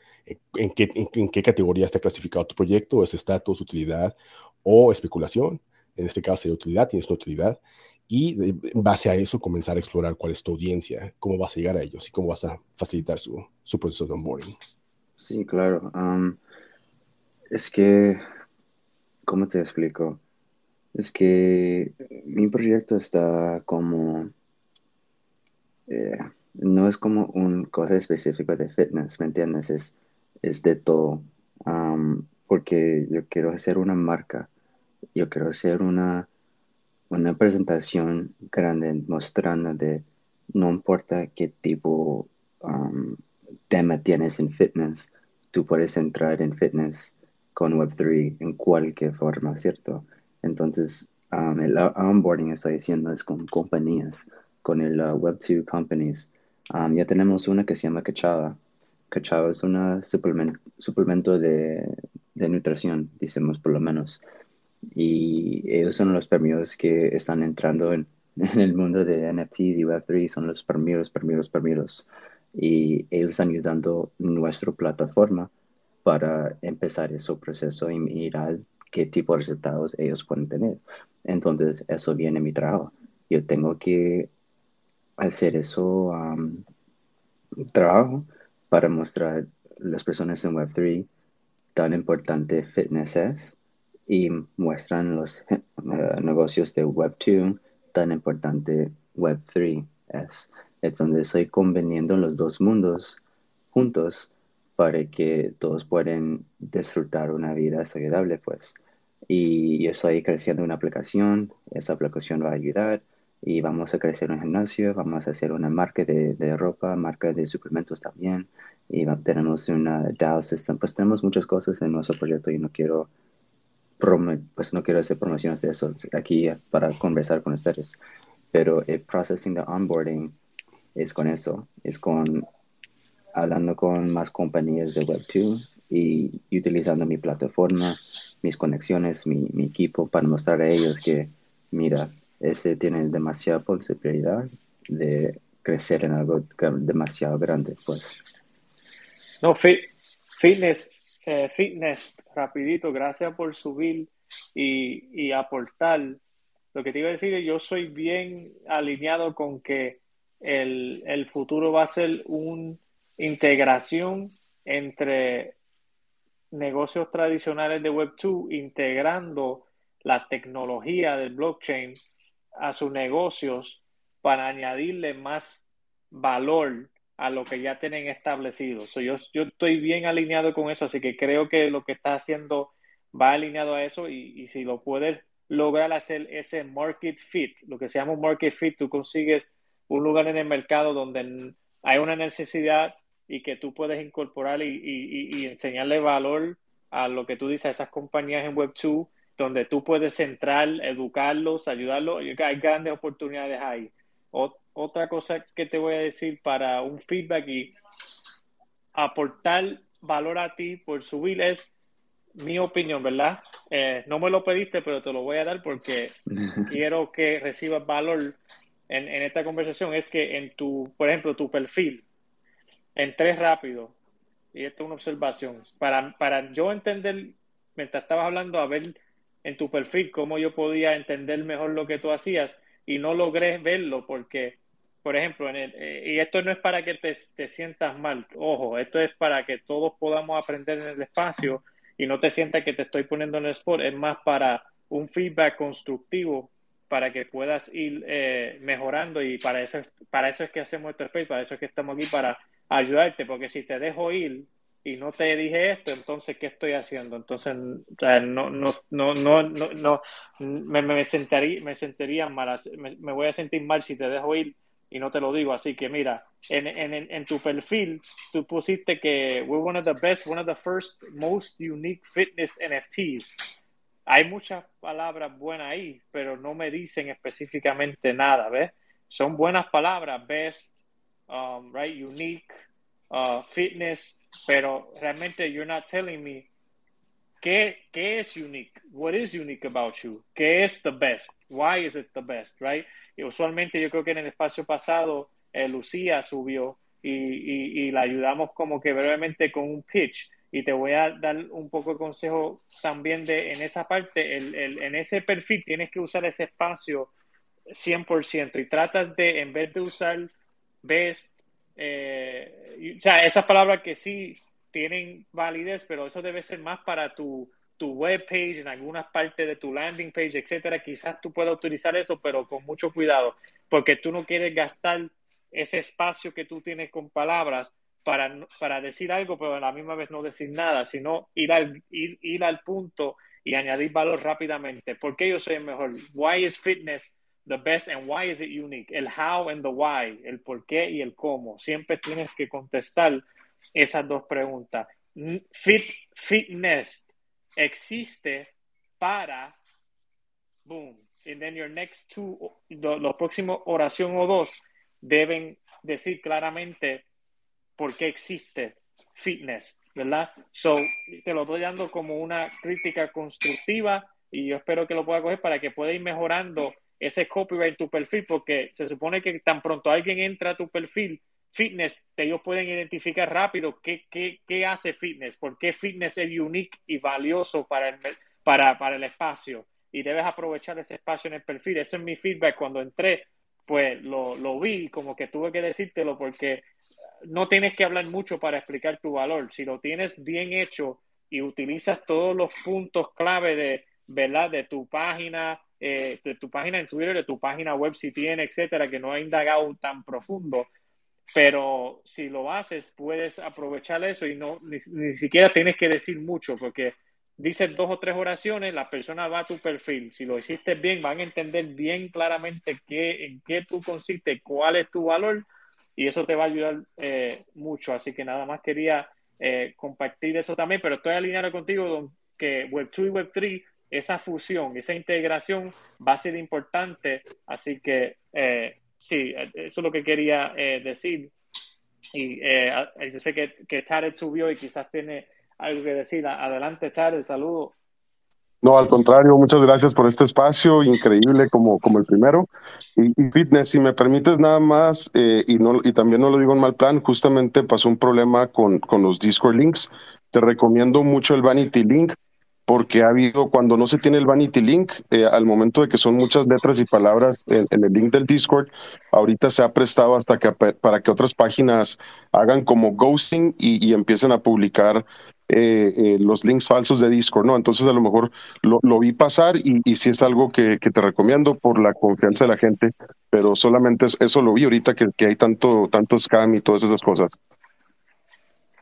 en qué, en, qué categoría está clasificado tu proyecto, es estatus, utilidad o especulación. En este caso sería utilidad, tienes una utilidad. Y en base a eso comenzar a explorar cuál es tu audiencia, cómo vas a llegar a ellos y cómo vas a facilitar su, su proceso de onboarding. Sí, claro. es que, ¿cómo te explico? Es que mi proyecto está como... Eh, no es como un cosa específica de fitness, ¿me entiendes? Es, es de todo. porque yo quiero hacer una marca, yo quiero hacer una, una presentación grande mostrando de no importa qué tipo um, tema tienes en fitness, tú puedes entrar en fitness con Web3 en cualquier forma, ¿cierto? Entonces, el onboarding estoy diciendo es con compañías, con el uh, Web2 companies. ya tenemos una que se llama Kachava, cachao es un suplemento, de, nutrición, decimos por lo menos. Y ellos son los primeros que están entrando en, el mundo de NFTs y Web3, son los primeros, primeros, primeros. Y ellos están usando nuestra plataforma para empezar ese proceso y mirar qué tipo de resultados ellos pueden tener. Entonces, eso viene mi trabajo. Yo tengo que hacer eso trabajo para mostrar las personas en Web3 tan importante fitness es y muestran los eh, negocios de Web2 tan importante Web3 es. Es donde estoy conveniendo los dos mundos juntos para que todos puedan disfrutar una vida saludable, pues. Y yo estoy creciendo una aplicación, esa aplicación va a ayudar y vamos a crecer un gimnasio, vamos a hacer una marca de, de ropa, marca de suplementos también, y tenemos una DAO system, pues tenemos muchas cosas en nuestro proyecto y no quiero pues no quiero hacer promociones de eso aquí para conversar con ustedes, pero el processing de onboarding es con eso, es con hablando con más compañías de Web2 y, utilizando mi plataforma, mis conexiones, mi, mi equipo para mostrar a ellos que, mira, ese tiene demasiada posibilidad de crecer en algo demasiado grande, pues. No, fitness, eh, fitness, rapidito, gracias por subir y, y, aportar. Lo que te iba a decir, yo soy bien alineado con que el, el futuro va a ser una integración entre negocios tradicionales de Web2, integrando la tecnología del blockchain a sus negocios para añadirle más valor a lo que ya tienen establecido. yo, yo estoy bien alineado con eso, así que creo que lo que está haciendo va alineado a eso y, y si lo puedes lograr hacer ese market fit, lo que se llama un market fit, tú consigues un lugar en el mercado donde hay una necesidad y que tú puedes incorporar y, y, enseñarle valor a lo que tú dices a esas compañías en Web2 donde tú puedes centrar, educarlos, ayudarlos. Hay grandes oportunidades ahí. Otra cosa que te voy a decir para un feedback y aportar valor a ti por subir es mi opinión, ¿verdad? Eh, no me lo pediste, pero te lo voy a dar porque quiero que recibas valor en, en, esta conversación. Es que en tu, por ejemplo, tu perfil, entré rápido, y esto es una observación, para, para yo entender, mientras estabas hablando, a ver en tu perfil cómo yo podía entender mejor lo que tú hacías y no logré verlo porque, por ejemplo, en el, eh, y esto no es para que te, te, sientas mal, ojo, esto es para que todos podamos aprender en el espacio y no te sientas que te estoy poniendo en el spot, es más para un feedback constructivo para que puedas ir eh, mejorando y para eso, para eso es que hacemos este space, para eso es que estamos aquí, para ayudarte, porque si te dejo ir y no te dije esto, entonces, ¿qué estoy haciendo? Entonces, no, no, no, no, no, no me, me, sentaría, me sentiría mal, me, voy a sentir mal si te dejo ir y no te lo digo. Así que mira, en, en, en tu perfil, tú pusiste que we're one of the best, one of the first, most unique fitness NFTs. Hay muchas palabras buenas ahí, pero no me dicen específicamente nada, ¿ves? Son buenas palabras, best, um, right, unique, uh, fitness, pero realmente you're not telling me qué, es unique, what is unique about you, qué es the best, why is it the best, right? Y usualmente yo creo que en el espacio pasado eh, Lucía subió y, y, y, la ayudamos como que brevemente con un pitch. Y te voy a dar un poco de consejo también de en esa parte, en ese perfil tienes que usar ese espacio 100% y tratas de, en vez de usar best, eh, o sea, esas palabras que sí tienen validez, pero eso debe ser más para tu, tu web page, en algunas partes de tu landing page, etcétera. Quizás tú puedas utilizar eso, pero con mucho cuidado, porque tú no quieres gastar ese espacio que tú tienes con palabras para, para decir algo, pero a la misma vez no decir nada, sino ir al, ir, ir al punto y añadir valor rápidamente. ¿Por qué yo soy el mejor? Why is fitness the best and why is it unique? El how and the why, el por qué y el cómo. Siempre tienes que contestar esas dos preguntas. Fit, fitness existe para, boom, and then your next two, los próximos oración o dos deben decir claramente por qué existe fitness, ¿verdad? So, te lo estoy dando como una crítica constructiva y yo espero que lo pueda coger para que pueda ir mejorando ese copyright tu perfil, porque se supone que tan pronto alguien entra a tu perfil, fitness, ellos pueden identificar rápido qué, qué, qué hace fitness, por qué fitness es unique y valioso para el, para, para el espacio. Y debes aprovechar ese espacio en el perfil. Ese es mi feedback cuando entré, pues lo, lo vi, como que tuve que decírtelo porque no tienes que hablar mucho para explicar tu valor. Si lo tienes bien hecho y utilizas todos los puntos clave de, ¿verdad? de tu página, eh, de tu página en Twitter, de tu página web si tiene, etcétera, que no ha indagado tan profundo. Pero si lo haces, puedes aprovechar eso y no ni, siquiera tienes que decir mucho, porque dices dos o tres oraciones, la persona va a tu perfil. Si lo hiciste bien, van a entender bien claramente qué, en qué tú consiste, cuál es tu valor, y eso te va a ayudar eh, mucho. Así que nada más quería eh, compartir eso también, pero estoy alineado contigo que Web2 y Web3 esa fusión, esa integración va a ser importante. Así que eh, sí, eso es lo que quería eh, decir. Y eh, yo sé que, que Tarek subió y quizás tiene algo que decir. Adelante, Tarek, saludo. No, al contrario, muchas gracias por este espacio, increíble como, como el primero. Y, y fitness, si me permites nada más, y, no, y también no lo digo en mal plan, justamente pasó un problema con, con los Discord links. Te recomiendo mucho el Vanity Link porque ha habido, cuando no se tiene el Vanity Link, eh, al momento de que son muchas letras y palabras en, el link del Discord, ahorita se ha prestado hasta que para que otras páginas hagan como ghosting y, empiecen a publicar eh, eh, los links falsos de Discord, ¿no? Entonces a lo mejor lo, vi pasar y, y sí es algo que, te recomiendo por la confianza de la gente, pero solamente eso lo vi ahorita que, hay tanto, tanto scam y todas esas cosas.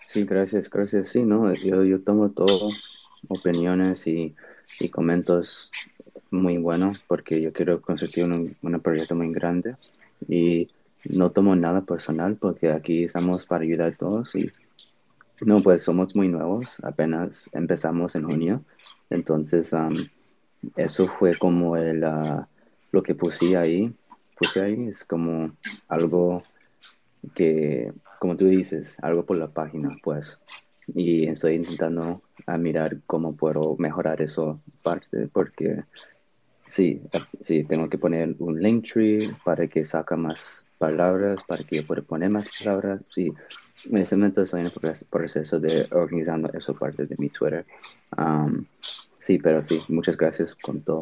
Sí, gracias, gracias. Sí, no, yo, yo tomo todo opiniones y, y comentarios muy buenos porque yo quiero construir un, un proyecto muy grande y no tomo nada personal porque aquí estamos para ayudar a todos y no, pues somos muy nuevos, apenas empezamos en junio, entonces eso fue como el, ah, lo que puse ahí. Puse ahí es como algo que, como tú dices, algo por la página, pues. Y estoy intentando a mirar cómo puedo mejorar eso parte, porque sí, sí, tengo que poner un link tree para que saca más palabras, para que yo pueda poner más palabras. Sí, en este momento estoy en el proceso de organizando eso parte de mi Twitter. Um, sí, pero sí, muchas gracias con todo.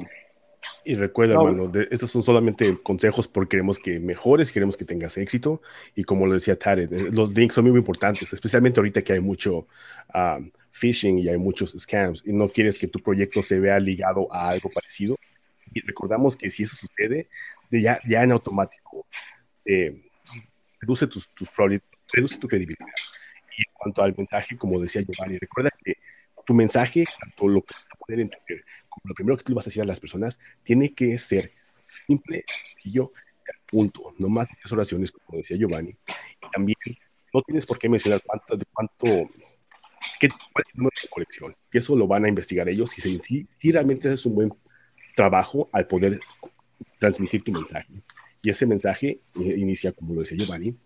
Y recuerda, hermano, estos son solamente consejos porque queremos que mejores, queremos que tengas éxito. Y como lo decía Tarek, eh, los links son muy importantes, especialmente ahorita que hay mucho um, phishing y hay muchos scams y no quieres que tu proyecto se vea ligado a algo parecido. Y recordamos que si eso sucede, ya, ya en automático, eh, reduce, tus, tus reduce tu credibilidad. Y en cuanto al mensaje, como decía Giovanni, recuerda que tu mensaje, tanto lo que poner en Twitter lo primero que tú vas a decir a las personas, tiene que ser simple, sencillo, punto. No más muchas oraciones, como decía Giovanni. Y también no tienes por qué mencionar cuánto, de cuánto qué, cuál es el número de colección, que eso lo van a investigar ellos y si, si realmente es un buen trabajo al poder transmitir tu mensaje. Y ese mensaje inicia, como lo decía Giovanni,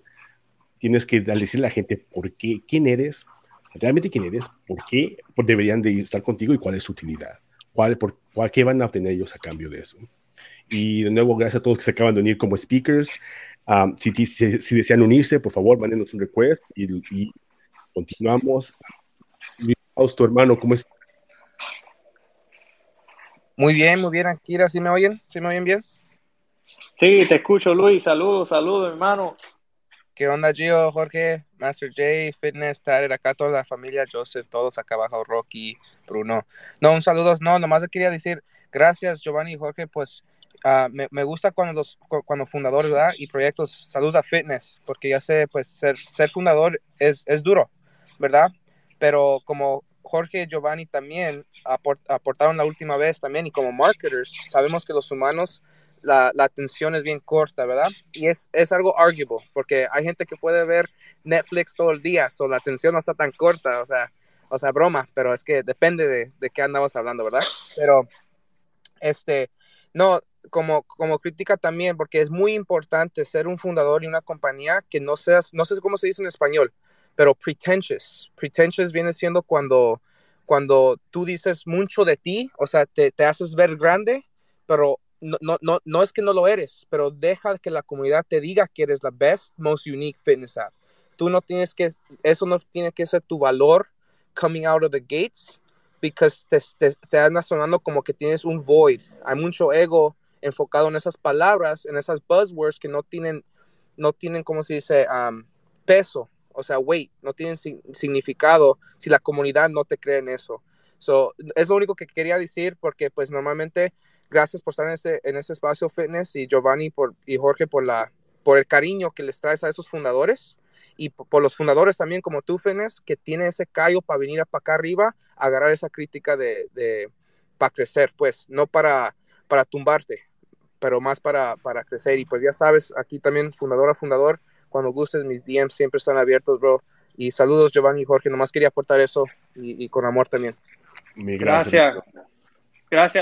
tienes que decirle a la gente por qué, quién eres, realmente quién eres, por qué deberían de estar contigo y cuál es su utilidad, cuál, por, cuál, qué van a obtener ellos a cambio de eso. Y de nuevo, gracias a todos que se acaban de unir como speakers. Um, si, si, si, desean unirse, por favor, mándenos un request y, y continuamos. tu hermano, ¿cómo estás? Muy bien, muy bien, Akira, ¿sí me oyen? ¿Sí me oyen bien? Sí, te escucho, Luis. Saludos, saludos, hermano. ¿Qué onda, Gio, Jorge, Master J, Fitness, Tarek, acá toda la familia, Joseph, todos acá abajo, Rocky, Bruno. No, un saludo, no, nomás quería decir gracias, Giovanni y Jorge, pues uh, me, me, gusta cuando los cuando fundadores ¿verdad? y proyectos, saludos a Fitness, porque ya sé, pues ser, ser fundador es, es duro, ¿verdad? Pero como Jorge y Giovanni también aportaron la última vez también y como marketers sabemos que los humanos la, la, atención es bien corta, ¿verdad? Y es, es algo arguable, porque hay gente que puede ver Netflix todo el día, so la atención no está tan corta, o sea, o sea, broma, pero es que depende de, de qué andamos hablando, ¿verdad? Pero, este, no, como, como crítica también, porque es muy importante ser un fundador y una compañía que no seas, no sé cómo se dice en español, pero pretentious. Pretentious viene siendo cuando, cuando tú dices mucho de ti, o sea, te, te haces ver grande, pero no, no, no, no es que no lo eres, pero deja que la comunidad te diga que eres la best, most unique fitness app. Tú no tienes que, eso no tiene que ser tu valor coming out of the gates, because te, te, te anda sonando como que tienes un void. Hay mucho ego enfocado en esas palabras, en esas buzzwords que no tienen, no tienen, como se dice, um, peso o sea, wait, no tienen significado si la comunidad no te cree en eso. So, es lo único que quería decir porque pues normalmente gracias por estar en ese, en ese espacio fitness y Giovanni por, y Jorge por, la, por el cariño que les traes a esos fundadores y por, los fundadores también como tú, Fitness, que tiene ese callo para venir para acá arriba, agarrar esa crítica de, de para crecer, pues, no para, para tumbarte, pero más para, para crecer. Y pues ya sabes, aquí también fundador a fundador, cuando gustes, mis DMs siempre están abiertos, bro. Y saludos, Giovanni y Jorge. Nomás quería aportar eso y, con amor también. Gracias. Gracias,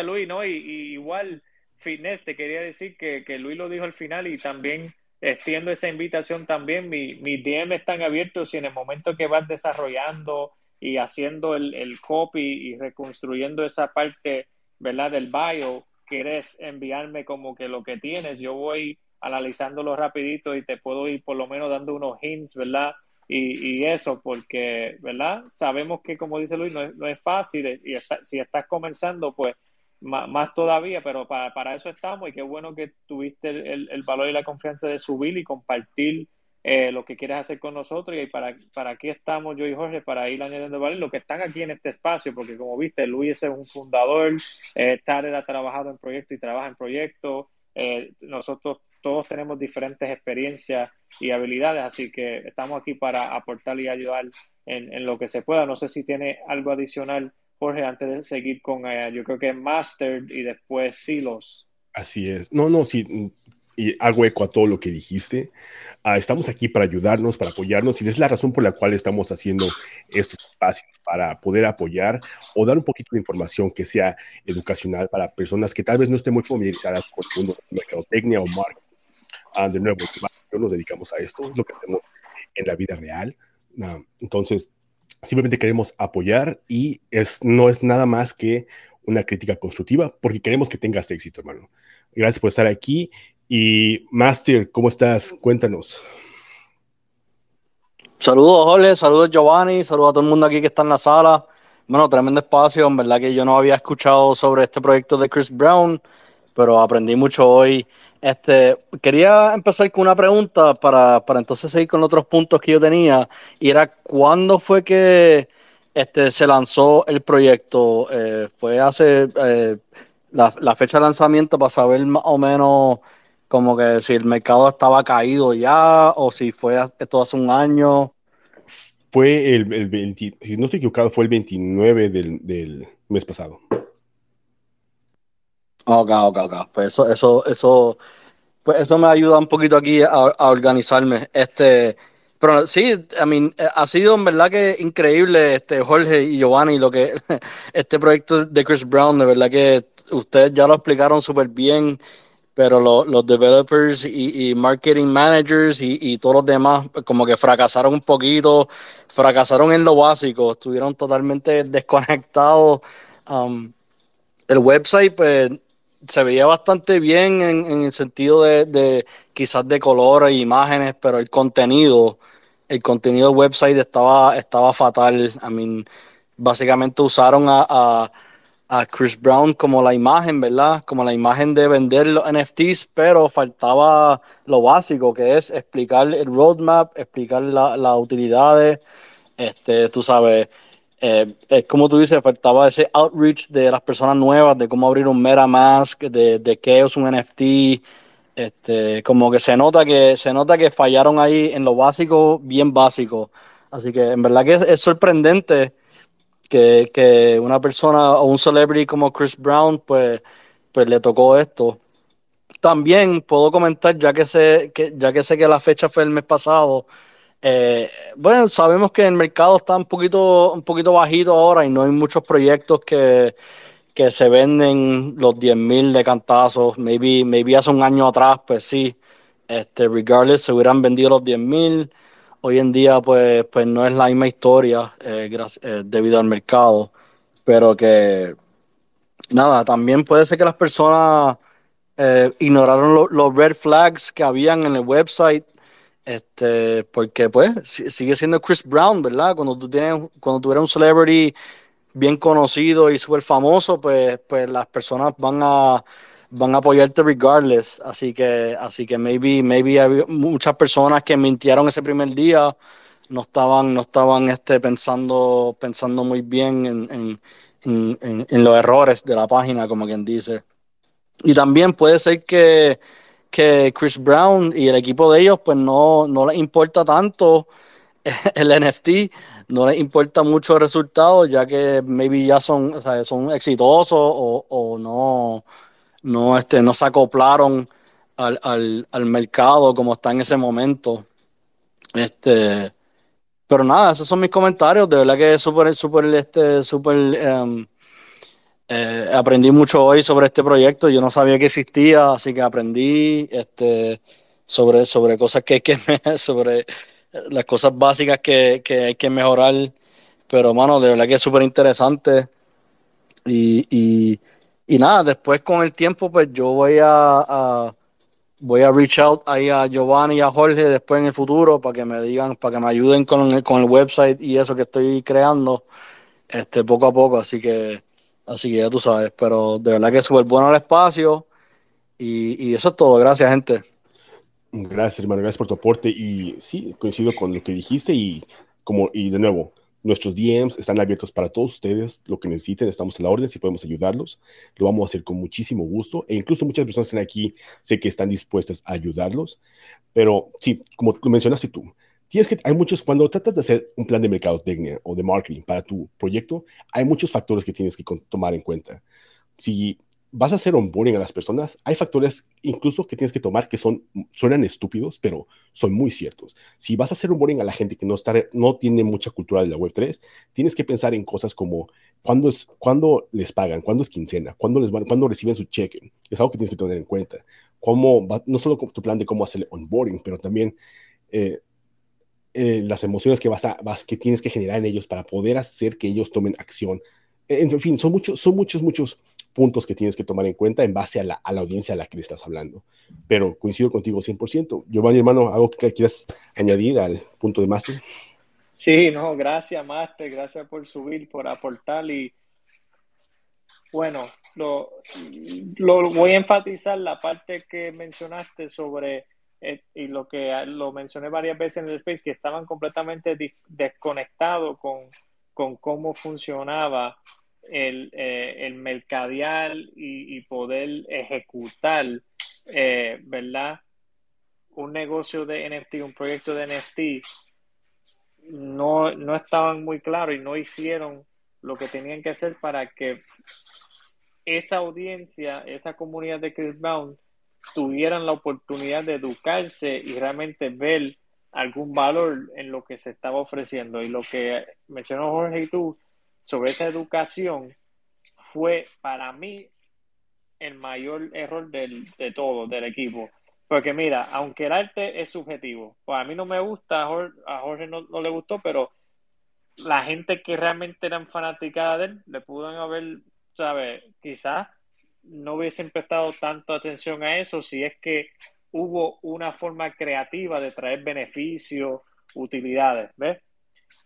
Luis. ¿no? Y, igual, Fitness, te quería decir que, que, Luis lo dijo al final y también extiendo esa invitación también. Mi, mis DM están abiertos y en el momento que vas desarrollando y haciendo el, el copy y reconstruyendo esa parte, ¿verdad? Del bio, quieres enviarme como que lo que tienes, yo voy analizándolo rapidito y te puedo ir por lo menos dando unos hints, ¿verdad? Y, y eso, porque, ¿verdad? Sabemos que, como dice Luis, no es, no es fácil y si estás comenzando, pues más, todavía, pero para, para, eso estamos y qué bueno que tuviste el, el, valor y la confianza de subir y compartir eh, lo que quieres hacer con nosotros y para, para aquí estamos yo y Jorge para ir añadiendo valor, lo que están aquí en este espacio, porque como viste, Luis es un fundador, eh, Tarek ha trabajado en proyectos y trabaja en proyectos, eh, nosotros todos tenemos diferentes experiencias y habilidades, así que estamos aquí para aportar y ayudar en, lo que se pueda. No sé si tiene algo adicional, Jorge, antes de seguir con, eh, yo creo que Master y después Silos. Así es. No, no, sí. y hago eco a todo lo que dijiste. Ah, estamos aquí para ayudarnos, para apoyarnos, y es la razón por la cual estamos haciendo estos espacios, para poder apoyar o dar un poquito de información que sea educacional para personas que tal vez no estén muy familiarizadas con el mundo de mercadotecnia o marketing. Ah, de nuevo, nos dedicamos a esto, es lo que hacemos en la vida real. Ah, entonces, simplemente queremos apoyar y es, no es nada más que una crítica constructiva, porque queremos que tengas éxito, hermano. Gracias por estar aquí. Y Master, ¿cómo estás? Cuéntanos. Saludos, Jorge, saludos, Giovanni, saludos a todo el mundo aquí que está en la sala. Bueno, tremendo espacio, en verdad que yo no había escuchado sobre este proyecto de Chris Brown, pero aprendí mucho hoy. Este, quería empezar con una pregunta para, para entonces seguir con otros puntos que yo tenía, y era, ¿cuándo fue que este, se lanzó el proyecto? Eh, ¿Fue hace eh, la, fecha de lanzamiento para saber más o menos como que si el mercado estaba caído ya o si fue esto hace un año? Fue el, el 20, si no estoy equivocado, fue el 29 del, del mes pasado. Ok, ok, ok. Pues eso, eso, eso, pues eso me ayuda un poquito aquí a, organizarme. Este, pero sí, I mean, eh, ha sido en verdad que increíble, este, Jorge y Giovanni, lo que este proyecto de Chris Brown, de verdad que ustedes ya lo explicaron súper bien, pero lo, los developers y, marketing managers y, y, todos los demás como que fracasaron un poquito, fracasaron en lo básico, estuvieron totalmente desconectados. Um, el website, pues se veía bastante bien en, en el sentido de, de, quizás de colores e imágenes, pero el contenido, el contenido del website estaba, estaba fatal. I mean, básicamente usaron a, a, a, Chris Brown como la imagen, ¿verdad? Como la imagen de vender los NFTs, pero faltaba lo básico, que es explicar el roadmap, explicar las la utilidades, este, tú sabes, eh, es como tú dices, faltaba ese outreach de las personas nuevas, de cómo abrir un MetaMask, de, de qué es un NFT. Este, como que se nota que se nota que fallaron ahí en lo básico, bien básico. Así que en verdad que es, sorprendente que, que, una persona o un celebrity como Chris Brown, pues, pues le tocó esto. También puedo comentar, ya que sé que, ya que sé que la fecha fue el mes pasado, eh, bueno, sabemos que el mercado está un poquito, un poquito bajito ahora y no hay muchos proyectos que, que se venden los 10.000 de cantazos. Maybe, maybe hace un año atrás, pues sí, este, regardless, se hubieran vendido los 10.000. Hoy en día, pues, pues no es la misma historia eh, eh, debido al mercado, pero que nada, también puede ser que las personas ignoraron lo, los red flags que habían en el website este, porque pues sigue siendo Chris Brown, ¿verdad? Cuando tú tienes, cuando tú eres un celebrity bien conocido y súper famoso, pues, pues las personas van a van a apoyarte regardless. Así que, así que maybe, maybe muchas personas que mintieron ese primer día, no estaban, no estaban este, pensando, pensando muy bien en, en, en, en los errores de la página, como quien dice. Y también puede ser que que Chris Brown y el equipo de ellos pues no, no les importa tanto el NFT, no les importa mucho el resultado, ya que maybe ya son, son exitosos o, o, no, no, este, no se acoplaron al, al, al, mercado como está en ese momento. Este, pero nada, esos son mis comentarios, de verdad que es súper, súper, este, súper... Um, eh, aprendí mucho hoy sobre este proyecto, yo no sabía que existía, así que aprendí este, sobre, sobre cosas que hay que, sobre las cosas básicas que, que hay que mejorar, pero mano, de verdad que es súper interesante. Y, y, nada, después con el tiempo, pues yo voy a, a, voy a reach out ahí a Giovanni y a Jorge después en el futuro para que me digan, para que me ayuden con el, con el website y eso que estoy creando este, poco a poco, así que Así que ya tú sabes, pero de verdad que es súper bueno el espacio. Y, y, eso es todo. Gracias, gente. Gracias, hermano. Gracias por tu aporte. Y sí, coincido con lo que dijiste. Y como, y de nuevo, nuestros DMs están abiertos para todos ustedes. Lo que necesiten, estamos en la orden. Si podemos ayudarlos, lo vamos a hacer con muchísimo gusto. E incluso muchas personas que están aquí, sé que están dispuestas a ayudarlos. Pero sí, como mencionaste tú, tienes que, hay muchos, cuando tratas de hacer un plan de mercadotecnia o de marketing para tu proyecto, hay muchos factores que tienes que tomar en cuenta. Si vas a hacer onboarding a las personas, hay factores incluso que tienes que tomar que son, suenan estúpidos, pero son muy ciertos. Si vas a hacer onboarding a la gente que no, está, no tiene mucha cultura de la Web3, tienes que pensar en cosas como cuándo, es, cuándo les pagan, cuándo es quincena, cuándo, les van, cuándo reciben su cheque. Es algo que tienes que tener en cuenta. Cómo no solo tu plan de cómo hacer onboarding, pero también eh, eh, las emociones que, vas a, vas, que tienes que generar en ellos para poder hacer que ellos tomen acción. En fin, son muchos, son muchos, muchos puntos que tienes que tomar en cuenta en base a la, a la audiencia a la que le estás hablando. Pero coincido contigo 100%. Giovanni, hermano, ¿algo que quieras añadir al punto de máster? Sí, no, gracias, Master, gracias por subir, por aportar y bueno, lo, lo voy a enfatizar la parte que mencionaste sobre eh, y lo que lo mencioné varias veces en el space que estaban completamente desconectados con, con cómo funcionaba el, eh, el mercadear y, poder ejecutar, eh, ¿verdad? Un negocio de NFT, un proyecto de NFT, no, no estaban muy claros y no hicieron lo que tenían que hacer para que esa audiencia, esa comunidad de Chris Brown, tuvieran la oportunidad de educarse y realmente ver algún valor en lo que se estaba ofreciendo. Y lo que mencionó Jorge y tú sobre esa educación fue para mí el mayor error del, de todo, del equipo. Porque mira, aunque el arte es subjetivo, pues a mí no me gusta, a Jorge, no, le gustó, pero la gente que realmente eran fanáticas de él, le pudieron haber, ¿sabes? Quizás no hubiesen prestado tanto atención a eso si es que hubo una forma creativa de traer beneficios, utilidades, ¿ves?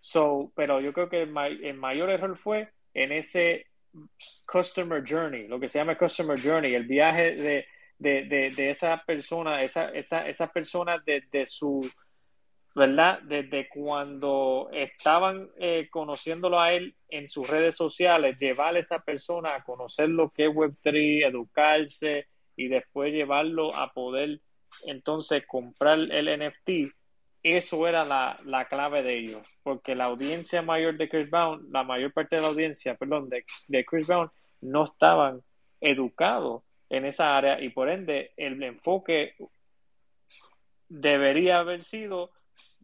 So, pero yo creo que el, mayor error fue en ese customer journey, lo que se llama customer journey, el viaje de, de, de, de esa persona, esa, esa, esa persona desde su, ¿verdad? Desde cuando estaban eh, conociéndolo a él en sus redes sociales, llevar a esa persona a conocer lo que es Web3, educarse y después llevarlo a poder entonces comprar el NFT eso era la, la, clave de ellos, porque la audiencia mayor de Chris Brown, la mayor parte de la audiencia, perdón, de, de Chris Brown, no estaban educados en esa área y por ende el enfoque debería haber sido,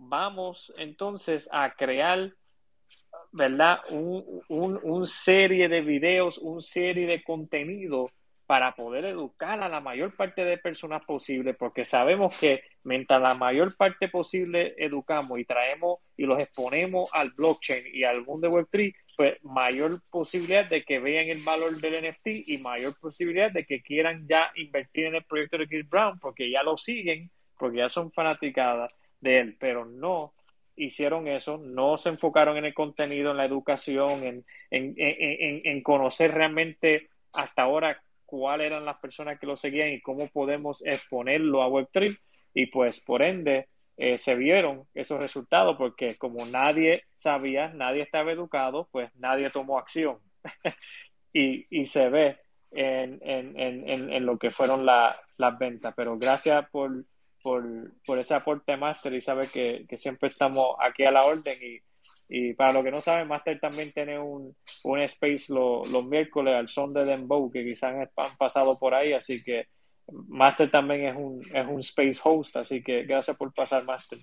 vamos entonces a crear, ¿verdad? Un, un, serie de videos, un serie de contenido para poder educar a la mayor parte de personas posible, porque sabemos que mientras la mayor parte posible educamos y traemos y los exponemos al blockchain y al mundo de Web3, pues mayor posibilidad de que vean el valor del NFT y mayor posibilidad de que quieran ya invertir en el proyecto de Chris Brown, porque ya lo siguen, porque ya son fanaticadas de él, pero no hicieron eso, no se enfocaron en el contenido, en la educación, en, en, en, en conocer realmente hasta ahora cuáles eran las personas que lo seguían y cómo podemos exponerlo a Web3. Y pues por ende eh, se vieron esos resultados porque como nadie sabía, nadie estaba educado, pues nadie tomó acción. y, y, se ve en, en, en, en lo que fueron las ventas. Pero gracias por, por, por ese aporte, Master, y sabe que, que siempre estamos aquí a la orden y y para los que no saben, Master también tiene un, un space los miércoles al son de Dembow, que quizás han pasado por ahí, así que Master también es un, es un space host, así que gracias por pasar, Master.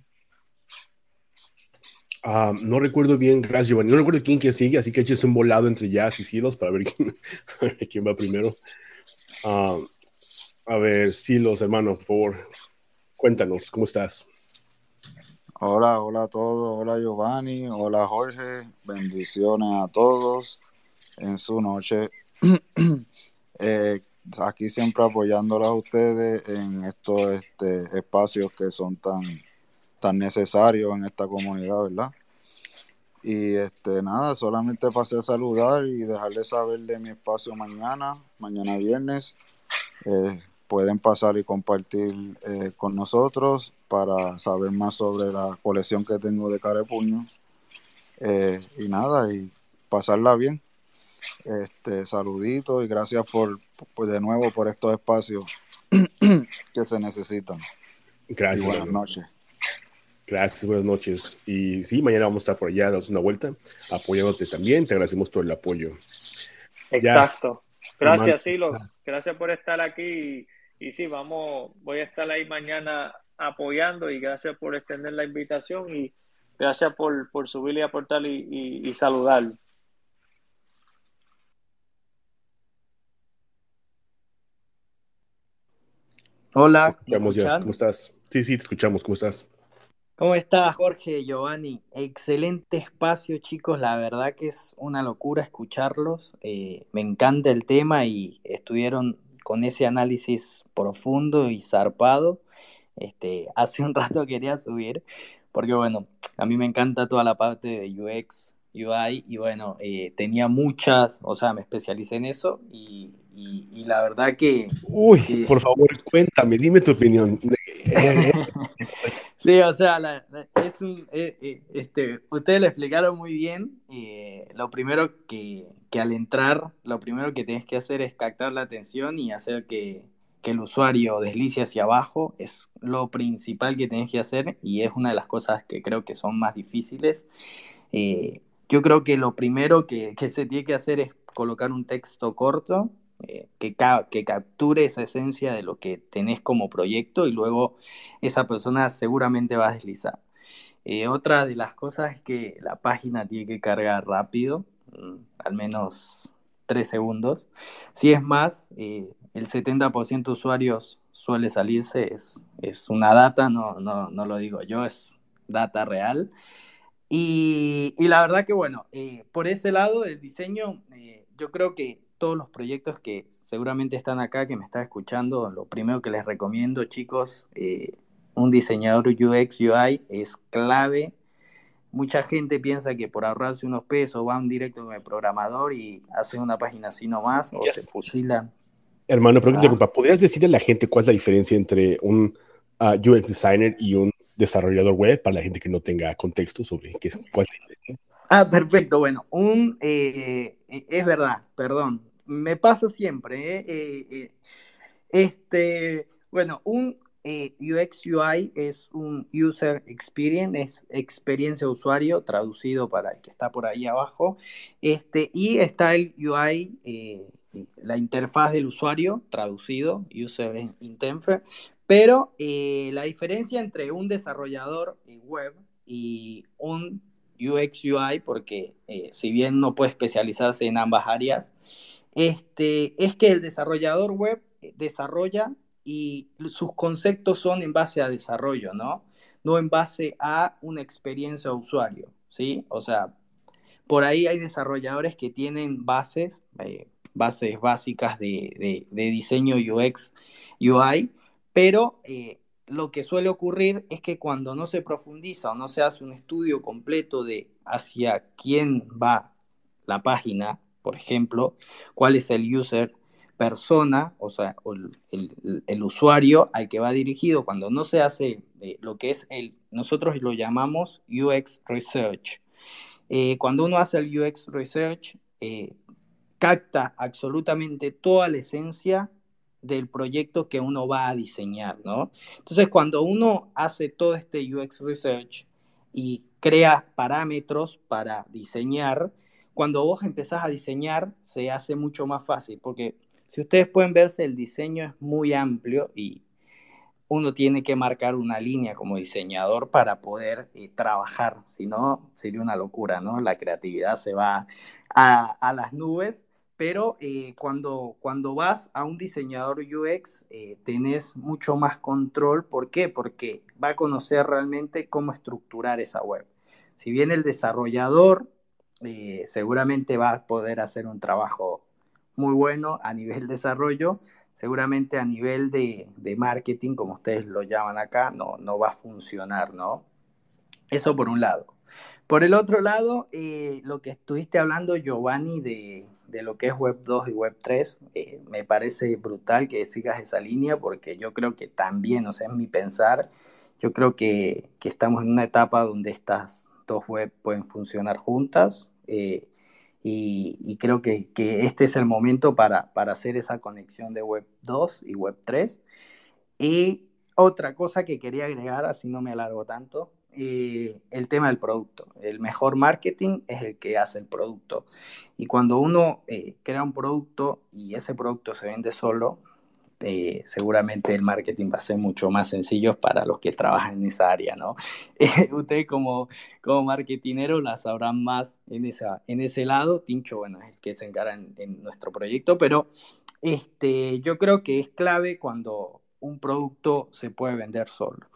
Ah, no recuerdo bien, gracias Giovanni, no recuerdo quién que sigue, así que eches un volado entre Jazz y Silos para ver quién, va primero. Ah, a ver, Silos, hermano, por favor, cuéntanos, ¿cómo estás? Hola, hola a todos, hola Giovanni, hola Jorge, bendiciones a todos en su noche. Eh, aquí siempre apoyándolos a ustedes en estos este, espacios que son tan, tan necesarios en esta comunidad, ¿verdad? Y este nada, solamente pasé a saludar y dejarles saber de mi espacio mañana, mañana viernes. Eh, pueden pasar y compartir eh, con nosotros para saber más sobre la colección que tengo de cara de puño. Eh, y nada, y pasarla bien. Este, saludito y gracias por, pues de nuevo por estos espacios que se necesitan. Gracias. buenas noches. Gracias, buenas noches. Y sí, mañana vamos a estar por allá, damos una vuelta, apoyándote también. Te agradecemos todo el apoyo. Exacto. Gracias, Silos. Gracias por estar aquí. Y, y, sí, vamos, voy a estar ahí mañana apoyando y gracias por extender la invitación y gracias por, por subir y aportar y, y saludar. Hola. ¿Cómo estás? Sí, sí, te escuchamos. ¿Cómo estás? ¿Cómo estás, Jorge, Giovanni? Excelente espacio, chicos. La verdad que es una locura escucharlos. Eh, me encanta el tema y estuvieron con ese análisis profundo y zarpado. Este, hace un rato quería subir, porque bueno, a mí me encanta toda la parte de UX, UI, y bueno, eh, tenía muchas, o sea, me especialicé en eso y, y, la verdad que... Uy, por favor, cuéntame, dime tu opinión. sí, o sea, es un, eh, eh, este, ustedes lo explicaron muy bien. lo primero que, que, al entrar, lo primero que tienes que hacer es captar la atención y hacer que, que el usuario deslice hacia abajo. Es lo principal que tienes que hacer y es una de las cosas que creo que son más difíciles. Eh, yo creo que lo primero que, que se tiene que hacer es colocar un texto corto eh, que, que, capture esa esencia de lo que tenés como proyecto y luego esa persona seguramente va a deslizar. Eh, otra de las cosas es que la página tiene que cargar rápido, al menos tres segundos. Si es más, eh, el 70% de usuarios suele salirse, es, es una data, no, no, no, lo digo yo, es data real. Y, y la verdad que bueno, por ese lado del diseño, yo creo que todos los proyectos que seguramente están acá, que me están escuchando, lo primero que les recomiendo, chicos, eh, un diseñador UX, UI es clave. Mucha gente piensa que por ahorrarse unos pesos van directo con el programador y hacen una página así nomás o se fusilan. Hermano, pero ah. ¿podrías decirle a la gente cuál es la diferencia entre un ah, UX designer y un desarrollador web para la gente que no tenga contexto sobre qué, cuál es la diferencia? Ah, perfecto. Bueno, un eh, es verdad, perdón, me pasa siempre. ¿eh? Eh, eh, este, bueno, un UX UI es un User Experience, es experiencia usuario, traducido para el que está por ahí abajo. Este, y está el UI, la interfaz del usuario, traducido, User Interface. Pero la diferencia entre un desarrollador web y un UX UI, porque si bien no puede especializarse en ambas áreas, este, es que el desarrollador web eh, desarrolla y sus conceptos son en base a desarrollo, ¿no? No en base a una experiencia de usuario, ¿sí? O sea, por ahí hay desarrolladores que tienen bases, eh, bases básicas de, diseño UX, UI, pero eh, lo que suele ocurrir es que cuando no se profundiza o no se hace un estudio completo de hacia quién va la página, por ejemplo, cuál es el user persona, o sea, el, usuario al que va dirigido cuando no se hace eh, lo que es el, nosotros lo llamamos UX Research. Eh, cuando uno hace el UX Research, eh, capta absolutamente toda la esencia del proyecto que uno va a diseñar, ¿no? Entonces, cuando uno hace todo este UX Research y crea parámetros para diseñar, cuando vos empezás a diseñar se hace mucho más fácil, porque si ustedes pueden verse, el diseño es muy amplio y uno tiene que marcar una línea como diseñador para poder eh, trabajar, si no sería una locura, ¿no? La creatividad se va a, las nubes, pero eh, cuando, cuando vas a un diseñador UX eh, tenés mucho más control, ¿por qué? Porque va a conocer realmente cómo estructurar esa web. Si bien el desarrollador eh, seguramente va a poder hacer un trabajo muy bueno a nivel desarrollo, seguramente a nivel de, marketing, como ustedes lo llaman acá, no, no va a funcionar, ¿no? Eso por un lado. Por el otro lado, eh, lo que estuviste hablando, Giovanni, de, lo que es Web 2 y Web 3, eh, me parece brutal que sigas esa línea porque yo creo que también, o sea, es mi pensar, yo creo que, que estamos en una etapa donde estas dos web pueden funcionar juntas. Eh, y, creo que, este es el momento para, hacer esa conexión de Web 2 y Web 3. Y otra cosa que quería agregar, así no me alargo tanto, eh, el tema del producto. El mejor marketing es el que hace el producto. Y cuando uno eh, crea un producto y ese producto se vende solo, eh, seguramente el marketing va a ser mucho más sencillo para los que trabajan en esa área, ¿no? ustedes como, como marketinero la sabrán más en, esa, en ese lado. Tincho, bueno, es el que se encarga en, nuestro proyecto, pero este, yo creo que es clave cuando un producto se puede vender solo.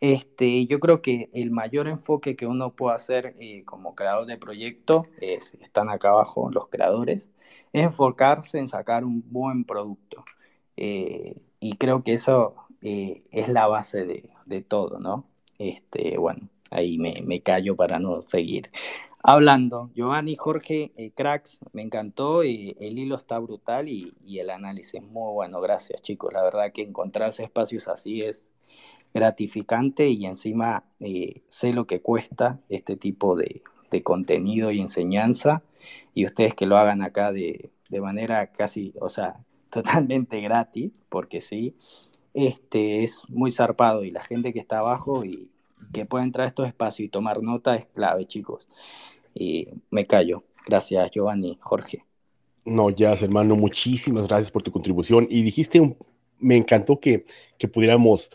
Este, yo creo que el mayor enfoque que uno puede hacer eh, como creador de proyecto, es, están acá abajo los creadores, es enfocarse en sacar un buen producto. Eh, y creo que eso eh, es la base de, de, todo, ¿no? Este, bueno, ahí me, me callo para no seguir hablando. Giovanni, Jorge, cracks, me encantó, el hilo está brutal y, y, el análisis muy bueno. Gracias, chicos. La verdad que encontrarse espacios así es gratificante y encima eh, sé lo que cuesta este tipo de, de, contenido y enseñanza y ustedes que lo hagan acá de, de manera casi, o sea, totalmente gratis, porque sí, este es muy zarpado y la gente que está abajo y que pueda entrar a estos espacios y tomar nota es clave, chicos. Y me callo. Gracias, Giovanni, Jorge. No, ya, hermano, muchísimas gracias por tu contribución. Y dijiste, me encantó que, que pudiéramos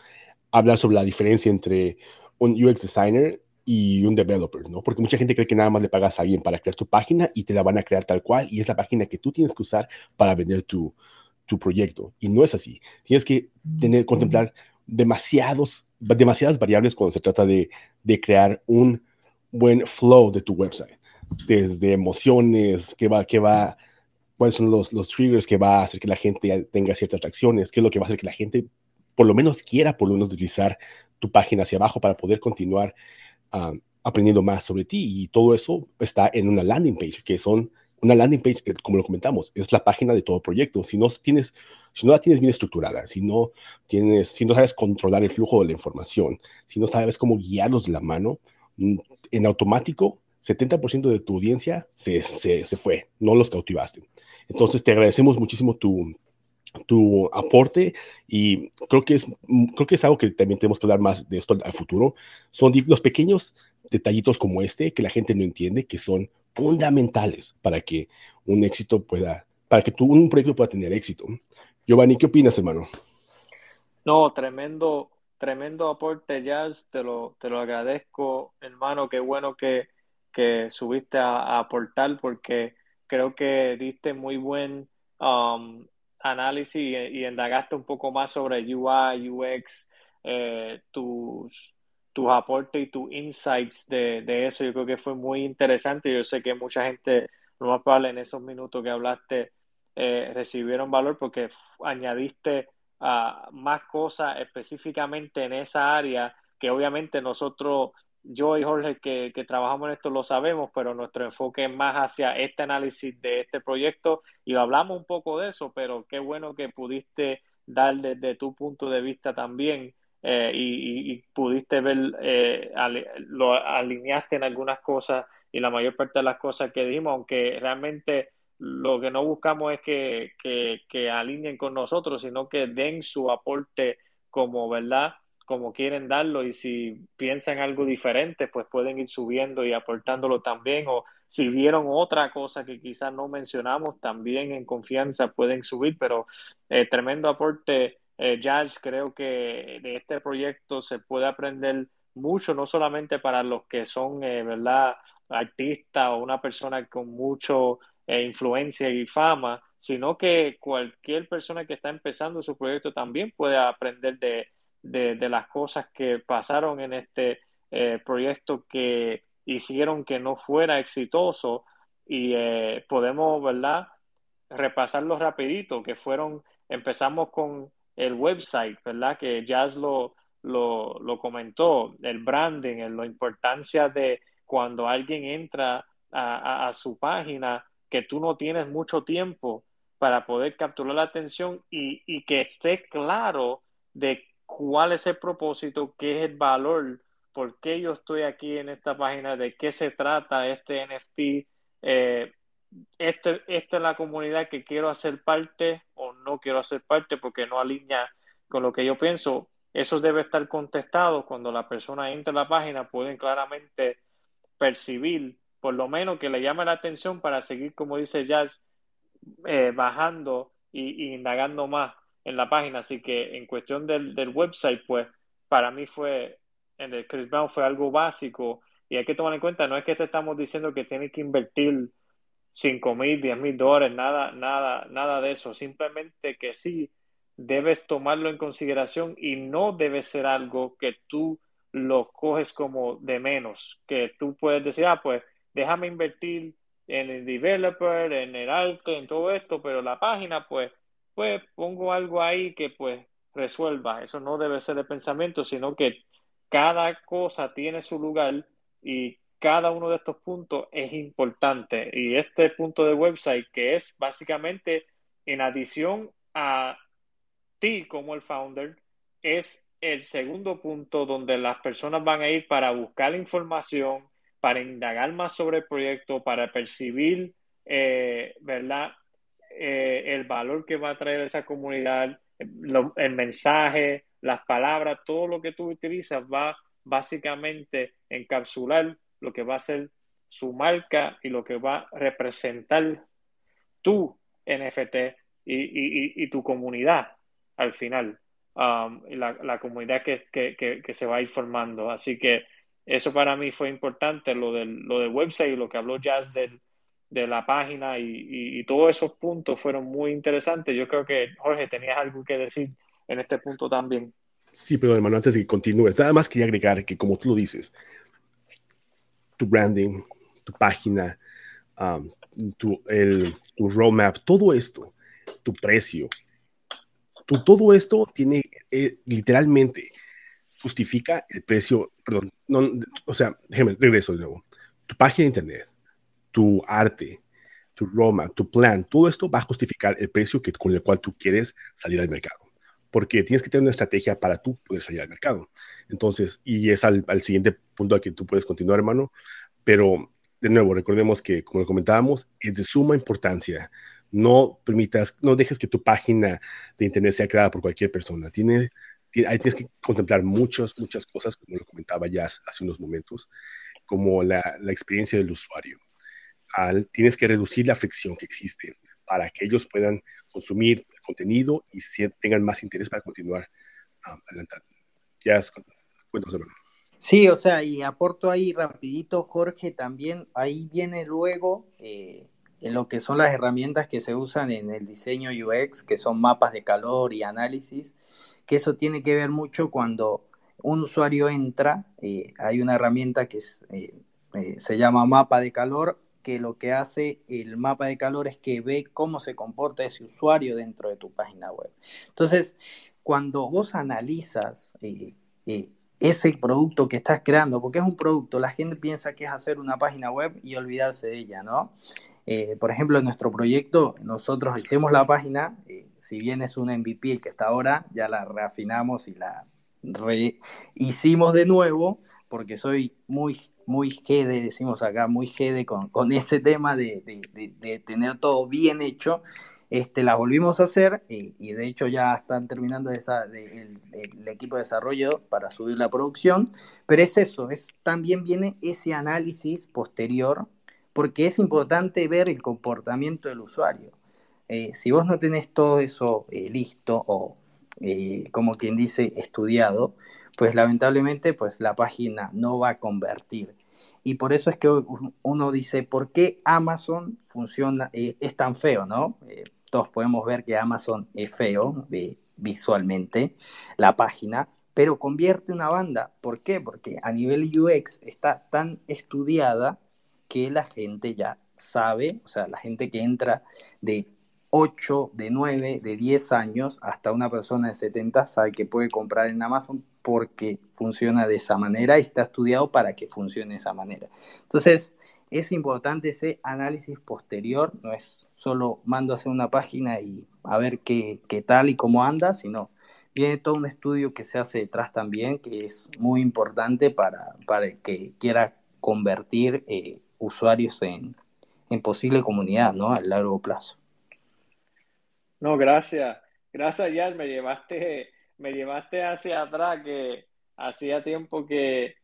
hablar sobre la diferencia entre un UX designer y un developer, ¿no? Porque mucha gente cree que nada más le pagas a alguien para crear tu página y te la van a crear tal cual y es la página que tú tienes que usar para vender tu, tu proyecto. Y no es así. Tienes que tener, contemplar demasiados, demasiadas variables cuando se trata de, de crear un buen flow de tu website. Desde emociones, qué va, qué va, cuáles son los, los triggers que va a hacer que la gente tenga ciertas atracciones, qué es lo que va a hacer que la gente por lo menos quiera por lo menos deslizar tu página hacia abajo para poder continuar uh, aprendiendo más sobre ti. Y todo eso está en una landing page, que son una landing page como lo comentamos, es la página de todo proyecto. Si no tienes, si no la tienes bien estructurada, si no tienes, si no sabes controlar el flujo de la información, si no sabes cómo guiarlos de la mano, mm, en automático, 70% de tu audiencia se, se, se fue, no los cautivaste. Entonces, te agradecemos muchísimo tu, tu aporte y creo que es creo que es algo que también tenemos que hablar más de esto al futuro son los pequeños detallitos como este que la gente no entiende que son fundamentales para que un éxito pueda para que tu, un proyecto pueda tener éxito. Giovanni qué opinas hermano no tremendo tremendo aporte Jazz te lo te lo agradezco hermano qué bueno que, que subiste a, aportar porque creo que diste muy buen um, análisis y, y, indagaste un poco más sobre UI, UX, eh, tus, tus aportes y tus insights de, de, eso. Yo creo que fue muy interesante. Yo sé que mucha gente, lo más probable en esos minutos que hablaste, eh, recibieron valor porque añadiste uh, más cosas específicamente en esa área que obviamente nosotros yo y Jorge que, que, trabajamos en esto lo sabemos, pero nuestro enfoque es más hacia este análisis de este proyecto y hablamos un poco de eso, pero qué bueno que pudiste dar desde tu punto de vista también eh, y, pudiste ver, eh, lo alineaste en algunas cosas y la mayor parte de las cosas que dijimos, aunque realmente lo que no buscamos es que, que, que alineen con nosotros, sino que den su aporte como, ¿verdad? como quieren darlo y si piensan algo diferente, pues pueden ir subiendo y aportándolo también o si vieron otra cosa que quizás no mencionamos, también en confianza pueden subir, pero eh, tremendo aporte, eh, Jazz, creo que de este proyecto se puede aprender mucho, no solamente para los que son, eh, ¿verdad?, artistas o una persona con mucho eh, influencia y fama, sino que cualquier persona que está empezando su proyecto también puede aprender de de, las cosas que pasaron en este eh, proyecto que hicieron que no fuera exitoso y podemos, ¿verdad? Repasarlo rapidito, que fueron, empezamos con el website, ¿verdad? Que Jazz lo, lo, comentó, el branding, la importancia de cuando alguien entra a, a, su página, que tú no tienes mucho tiempo para poder capturar la atención y, y que esté claro de cuál es el propósito, qué es el valor, por qué yo estoy aquí en esta página, de qué se trata este NFT, eh, este, esta es la comunidad que quiero hacer parte no quiero hacer parte porque no alinea con lo que yo pienso. eso debe estar contestado cuando la persona entra a la página, pueden claramente percibir, por lo menos que le llame la atención para seguir, como dice Jazz, eh, bajando y, indagando más en la página. Así que en cuestión del, del website, pues para mí fue, en el Chris Brown fue algo básico y hay que tomar en cuenta, no es que te estamos diciendo que tienes que invertir 5 mil, 10 mil dólares, nada, nada, nada de eso. Simplemente que sí debes tomarlo en consideración y no debe ser algo que tú lo coges como de menos, que tú puedes decir, ah, pues déjame invertir en el developer, en el arte, en todo esto, pero la página, pues, pues pongo algo ahí que pues resuelva. Eso no debe ser de pensamiento, sino que cada cosa tiene su lugar y cada uno de estos puntos es importante. Y este punto de website, que es básicamente en adición a ti como el founder, es el segundo punto donde las personas van a ir para buscar información, para indagar más sobre el proyecto, para percibir, eh, ¿verdad? Eh, el valor que va a traer esa comunidad, el mensaje, las palabras, todo lo que tú utilizas va básicamente encapsular lo que va a ser su marca y lo que va a representar tu NFT y, tu comunidad al final, um, la, comunidad que, que, se va a ir formando. Así que eso para mí fue importante, lo del, lo del website y lo que habló Jazz del, de la página y, y, todos esos puntos fueron muy interesantes. Yo creo que, Jorge, tenías algo que decir en este punto también. Sí, pero hermano, antes de que continúes, nada más quería agregar que como tú lo dices, tu branding, tu página, um, tu, el, tu roadmap, todo esto, tu precio, tu, todo esto tiene eh, literalmente justifica el precio, perdón, no, o sea, déjeme, regreso de nuevo. Tu página de internet, tu arte, tu roadmap, tu plan, todo esto va a justificar el precio que, con el cual tú quieres salir al mercado. Porque tienes que tener una estrategia para tú poder salir al mercado. Entonces, y es al, siguiente punto al que tú puedes continuar, hermano. Pero, de nuevo, recordemos que, como lo comentábamos, es de suma importancia. No permitas, no dejes que tu página de internet sea creada por cualquier persona. Tiene, ahí tienes que contemplar muchas, muchas cosas, como lo comentaba ya hace unos momentos, como la, la experiencia del usuario. Al, tienes que reducir la fricción que existe para que ellos puedan consumir el contenido y tengan más interés para continuar um, adelantando. Ya Sí, o sea, y aporto ahí rapidito, Jorge, también ahí viene luego eh, en lo que son las herramientas que se usan en el diseño UX, que son mapas de calor y análisis, que eso tiene que ver mucho cuando un usuario entra, eh, hay una herramienta que eh, se llama mapa de calor, que lo que hace el mapa de calor es que ve cómo se comporta ese usuario dentro de tu página web. Entonces, cuando vos analizas ese producto que estás creando, porque es un producto, la gente piensa que es hacer una página web y olvidarse de ella, ¿no? Eh, por ejemplo, en nuestro proyecto, nosotros hicimos la página, eh, si bien es una MVP el que está ahora, ya la reafinamos y la hicimos de nuevo, porque soy muy, muy gede, decimos acá, muy gede con, con ese tema de, de tener todo bien hecho este, la volvimos a hacer y, de hecho ya están terminando esa, el, equipo de desarrollo para subir la producción, pero es eso, es, también viene ese análisis posterior porque es importante ver el comportamiento del usuario. Eh, si vos no tenés todo eso eh, listo o eh, como quien dice estudiado, pues lamentablemente pues la página no va a convertir. Y por eso es que uno dice, ¿por qué Amazon funciona, es tan feo, no? todos podemos ver que Amazon es feo visualmente, la página, pero convierte una banda. ¿Por qué? Porque a nivel UX está tan estudiada que la gente ya sabe, o sea, la gente que entra de 8, de 9, de 10 años hasta una persona de 70 sabe que puede comprar en Amazon porque funciona de esa manera y está estudiado para que funcione de esa manera. Entonces, es importante ese análisis posterior, no es solo mando a hacer una página y a ver qué, tal y cómo anda, sino viene todo un estudio que se hace detrás también, que es muy importante para, para el que quiera convertir eh, usuarios en, en posible comunidad, ¿no? A largo plazo. No, gracias. Gracias, ya me llevaste me llevaste hacia atrás que hacía tiempo que,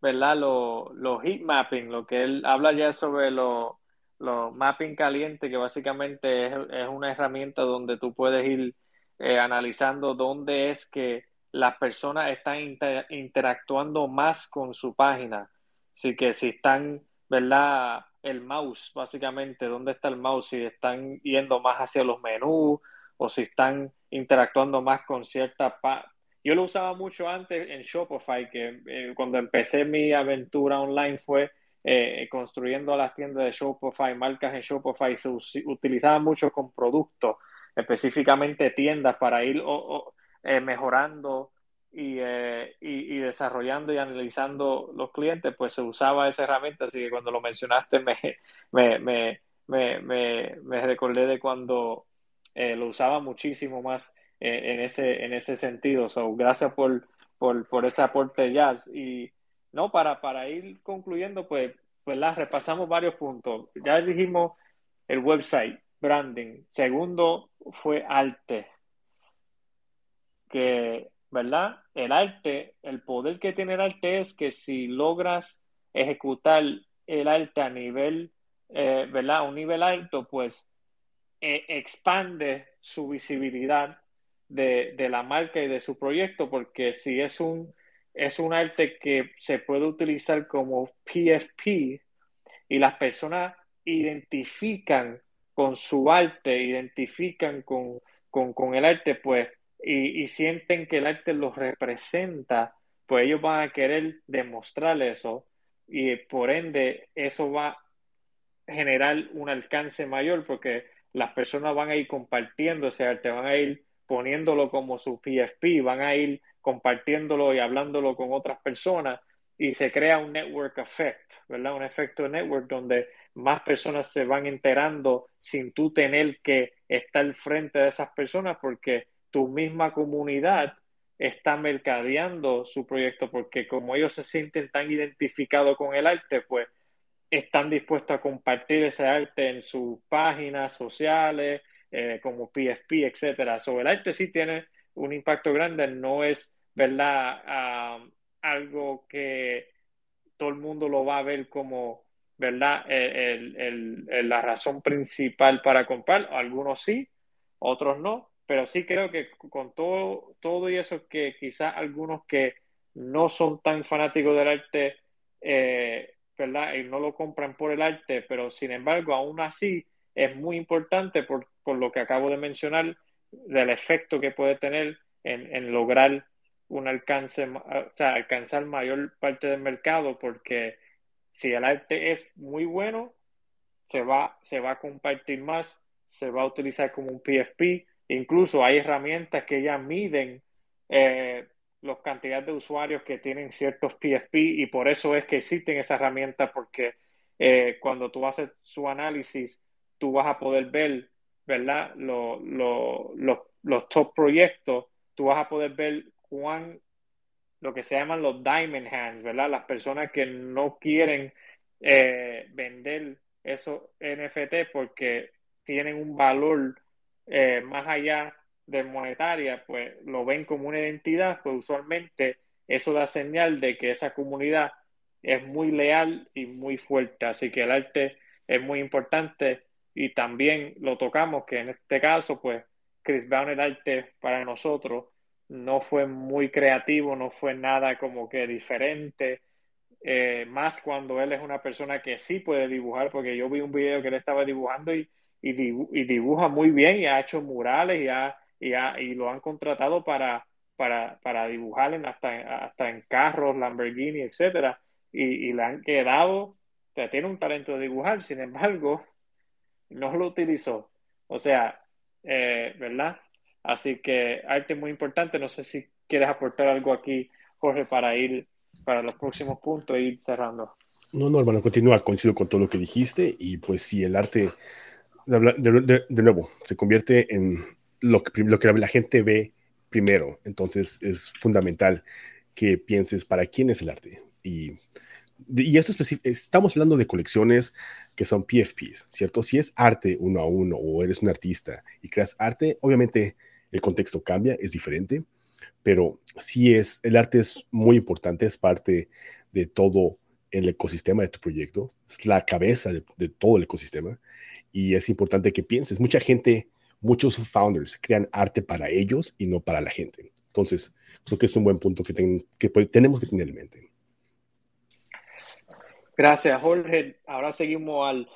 ¿verdad? Los lo heat mapping, lo que él habla ya sobre los lo mapping caliente, que básicamente es, una herramienta donde tú puedes ir eh, analizando dónde es que las personas están interactuando más con su página. Así que si están, ¿verdad? El mouse, básicamente, dónde está el mouse, si están yendo más hacia los menús o si están interactuando más con cierta... Yo lo usaba mucho antes en Shopify, que eh, cuando empecé mi aventura online fue eh, construyendo las tiendas de Shopify, marcas en Shopify, se utilizaba mucho con productos, específicamente tiendas para ir eh, mejorando y, y, desarrollando y analizando los clientes, pues se usaba esa herramienta, así que cuando lo mencionaste me, me, me, me, me recordé de cuando lo usaba muchísimo más en, ese, en ese sentido. So, gracias por, por, por ese aporte, Jazz. Y no, para, para ir concluyendo, pues, pues la repasamos varios puntos. Ya dijimos el website, branding. Segundo fue arte. Que, ¿verdad? El arte, el poder que tiene el arte es que si logras ejecutar el arte a nivel, eh, ¿verdad? A un nivel alto, pues eh, expande su visibilidad de, la marca y de su proyecto, porque si es un, es un arte que se puede utilizar como PFP y las personas identifican con su arte, identifican con, con, el arte, pues, y, y, sienten que el arte los representa, pues ellos van a querer demostrar eso y por ende eso va a generar un alcance mayor porque las personas van a ir compartiendo ese arte, van a ir poniéndolo como su PFP, van a ir compartiéndolo y hablándolo con otras personas y se crea un network effect, ¿verdad? Un efecto de network donde más personas se van enterando sin tú tener que estar frente de esas personas porque tu misma comunidad está mercadeando su proyecto porque como ellos se sienten tan identificados con el arte, pues están dispuestos a compartir ese arte en sus páginas sociales, eh, como PFP, etcétera. Sobre el arte sí tiene un impacto grande, no es, ¿verdad? Ah, algo que todo el mundo lo va a ver como, ¿verdad? la razón principal para comprar. Algunos sí, otros no, pero sí creo que con todo, todo y eso que quizás algunos que no son tan fanáticos del arte, eh, ¿verdad? Y no lo compran por el arte, pero sin embargo, aún así es muy importante por, lo que acabo de mencionar, del efecto que puede tener en, lograr un alcance, o sea, alcanzar mayor parte del mercado, porque si el arte es muy bueno, se va, se va a compartir más, se va a utilizar como un PFP, incluso hay herramientas que ya miden eh, las cantidades de usuarios que tienen ciertos PFP y por eso es que existen esas herramientas, porque eh, cuando tú haces su análisis, tú vas a poder ver, ¿verdad? los top proyectos, tú vas a poder ver cuán, lo que se llaman los diamond hands, ¿verdad? Las personas que no quieren eh, vender esos NFT porque tienen un valor eh, más allá de monetaria, pues lo ven como una identidad, pues usualmente eso da señal de que esa comunidad es muy leal y muy fuerte. Así que el arte es muy importante y también lo tocamos, que en este caso, pues Chris Brown el arte para nosotros no fue muy creativo, no fue nada como que diferente, eh, más cuando él es una persona que sí puede dibujar, porque yo vi un video que él estaba dibujando y, y, dibuja muy bien y ha hecho murales y, y, y lo han contratado para, para, para dibujar en, hasta, hasta en carros, Lamborghini, etcétera, y, y le han quedado, o sea, tiene un talento de dibujar, sin embargo, no lo utilizó. O sea, eh, ¿verdad? Así que arte muy importante. No sé si quieres aportar algo aquí, Jorge, para ir para los próximos puntos e ir cerrando. No, no, hermano, continúa, coincido con todo lo que dijiste y pues si el arte, de, nuevo, se convierte en lo que, la gente ve primero, entonces es fundamental que pienses para quién es el arte. Y, y esto estamos hablando de colecciones que son PFPs, ¿cierto? Si es arte uno a uno o eres un artista y creas arte, obviamente el contexto cambia, es diferente, pero sí es, el arte es muy importante, es parte de todo el ecosistema de tu proyecto, es la cabeza de todo el ecosistema y es importante que pienses. Mucha gente, muchos founders crean arte para ellos y no para la gente. Entonces, creo que es un buen punto que, que tenemos que tener en mente. Gracias, Jorge. Ahora seguimos al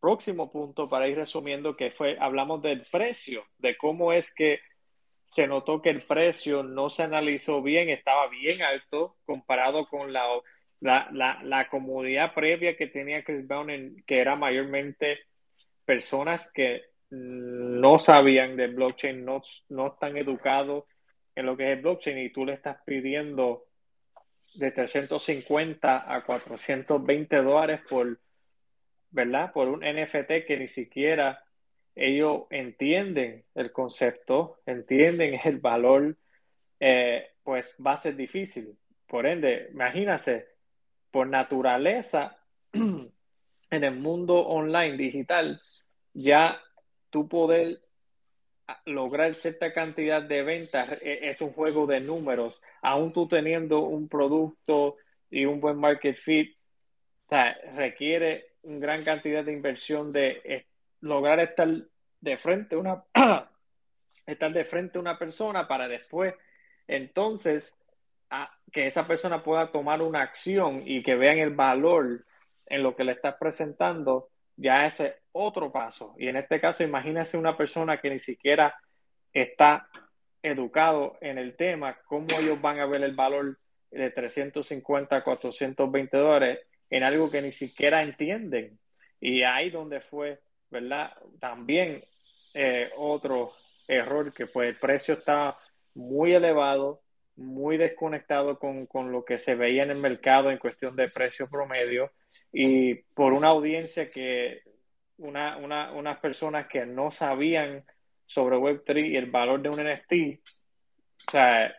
próximo punto para ir resumiendo que fue, hablamos del precio, de cómo es que se notó que el precio no se analizó bien, estaba bien alto comparado con la, la, la, la comodidad previa que tenía Chris Brown, que era mayormente personas que no sabían de blockchain, no, están educados en lo que es blockchain y tú le estás pidiendo de 350 a 420 dólares por, ¿verdad? Por un NFT que ni siquiera ellos entienden el concepto, entienden el valor, eh, pues va a ser difícil. Por ende, imagínase, por naturaleza, en el mundo online digital, ya tú poder lograr cierta cantidad de ventas e, es un juego de números, aún tú teniendo un producto y un buen market fit, requiere una gran cantidad de inversión de eh, lograr estar de frente una estar de frente a una persona para después entonces que esa persona pueda tomar una acción y que vean el valor en lo que le estás presentando ya ese otro paso. Y en este caso, imagínese una persona que ni siquiera está educado en el tema, cómo ellos van a ver el valor de 350, 420 dólares en algo que ni siquiera entienden. Y ahí donde fue, ¿verdad? También eh, otro error que pues el precio está muy elevado, muy desconectado con, con, lo que se veía en el mercado en cuestión de precio promedio y por una audiencia que una, una, unas personas que no sabían sobre Web3 y el valor de un NFT, o sea,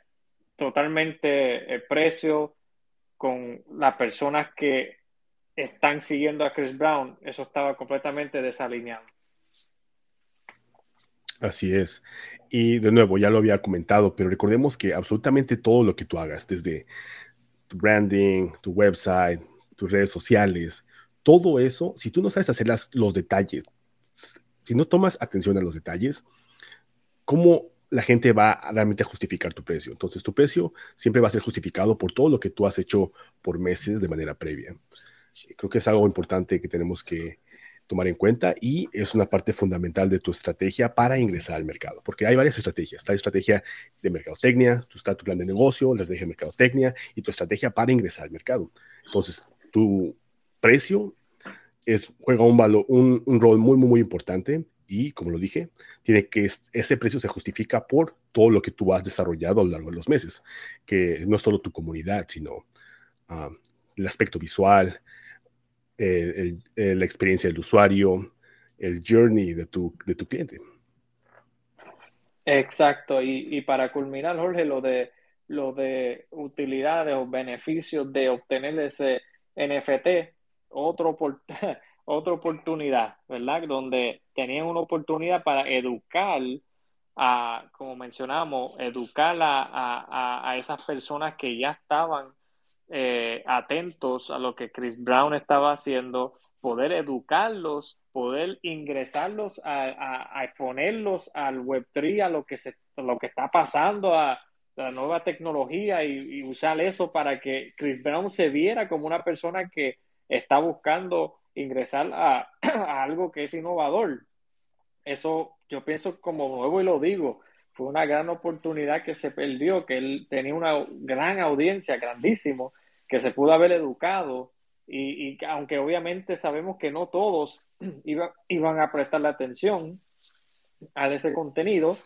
totalmente el precio con las personas que están siguiendo a Chris Brown, eso estaba completamente desalineado. Así es. Y de nuevo, ya lo había comentado, pero recordemos que absolutamente todo lo que tú hagas, desde tu branding, tu website, tus redes sociales, todo eso, si tú no sabes hacer los detalles, si no tomas atención a los detalles, ¿cómo la gente va realmente a justificar tu precio? Entonces, tu precio siempre va a ser justificado por todo lo que tú has hecho por meses de manera previa. Creo que es algo importante que tenemos que tomar en cuenta y es una parte fundamental de tu estrategia para ingresar al mercado, porque hay varias estrategias. Está la estrategia de mercadotecnia, tu, está tu plan de negocio, la estrategia de mercadotecnia y tu estrategia para ingresar al mercado. Entonces, tu precio es, juega un, valor, un, rol muy, muy, muy importante y, como lo dije, tiene que ese precio se justifica por todo lo que tú has desarrollado a lo largo de los meses, que no solo tu comunidad, sino ah, el aspecto visual, la experiencia del usuario, el journey de tu, de tu cliente. Exacto, y, y, para culminar, Jorge, lo de, lo de utilidades o beneficios de obtener ese NFT, otro otra oportunidad, ¿verdad? Donde tenían una oportunidad para educar a, como mencionamos, educar a, a, esas personas que ya estaban eh, atentos a lo que Chris Brown estaba haciendo, poder educarlos, poder ingresarlos a, exponerlos al Web3, a lo que, se, lo que está pasando, a, la nueva tecnología y, usar eso para que Chris Brown se viera como una persona que está buscando ingresar a, algo que es innovador. Eso yo pienso como nuevo y lo digo, fue una gran oportunidad que se perdió, que él tenía una gran audiencia, grandísimo, que se pudo haber educado y, aunque obviamente sabemos que no todos iba, iban a prestarle atención a ese contenido,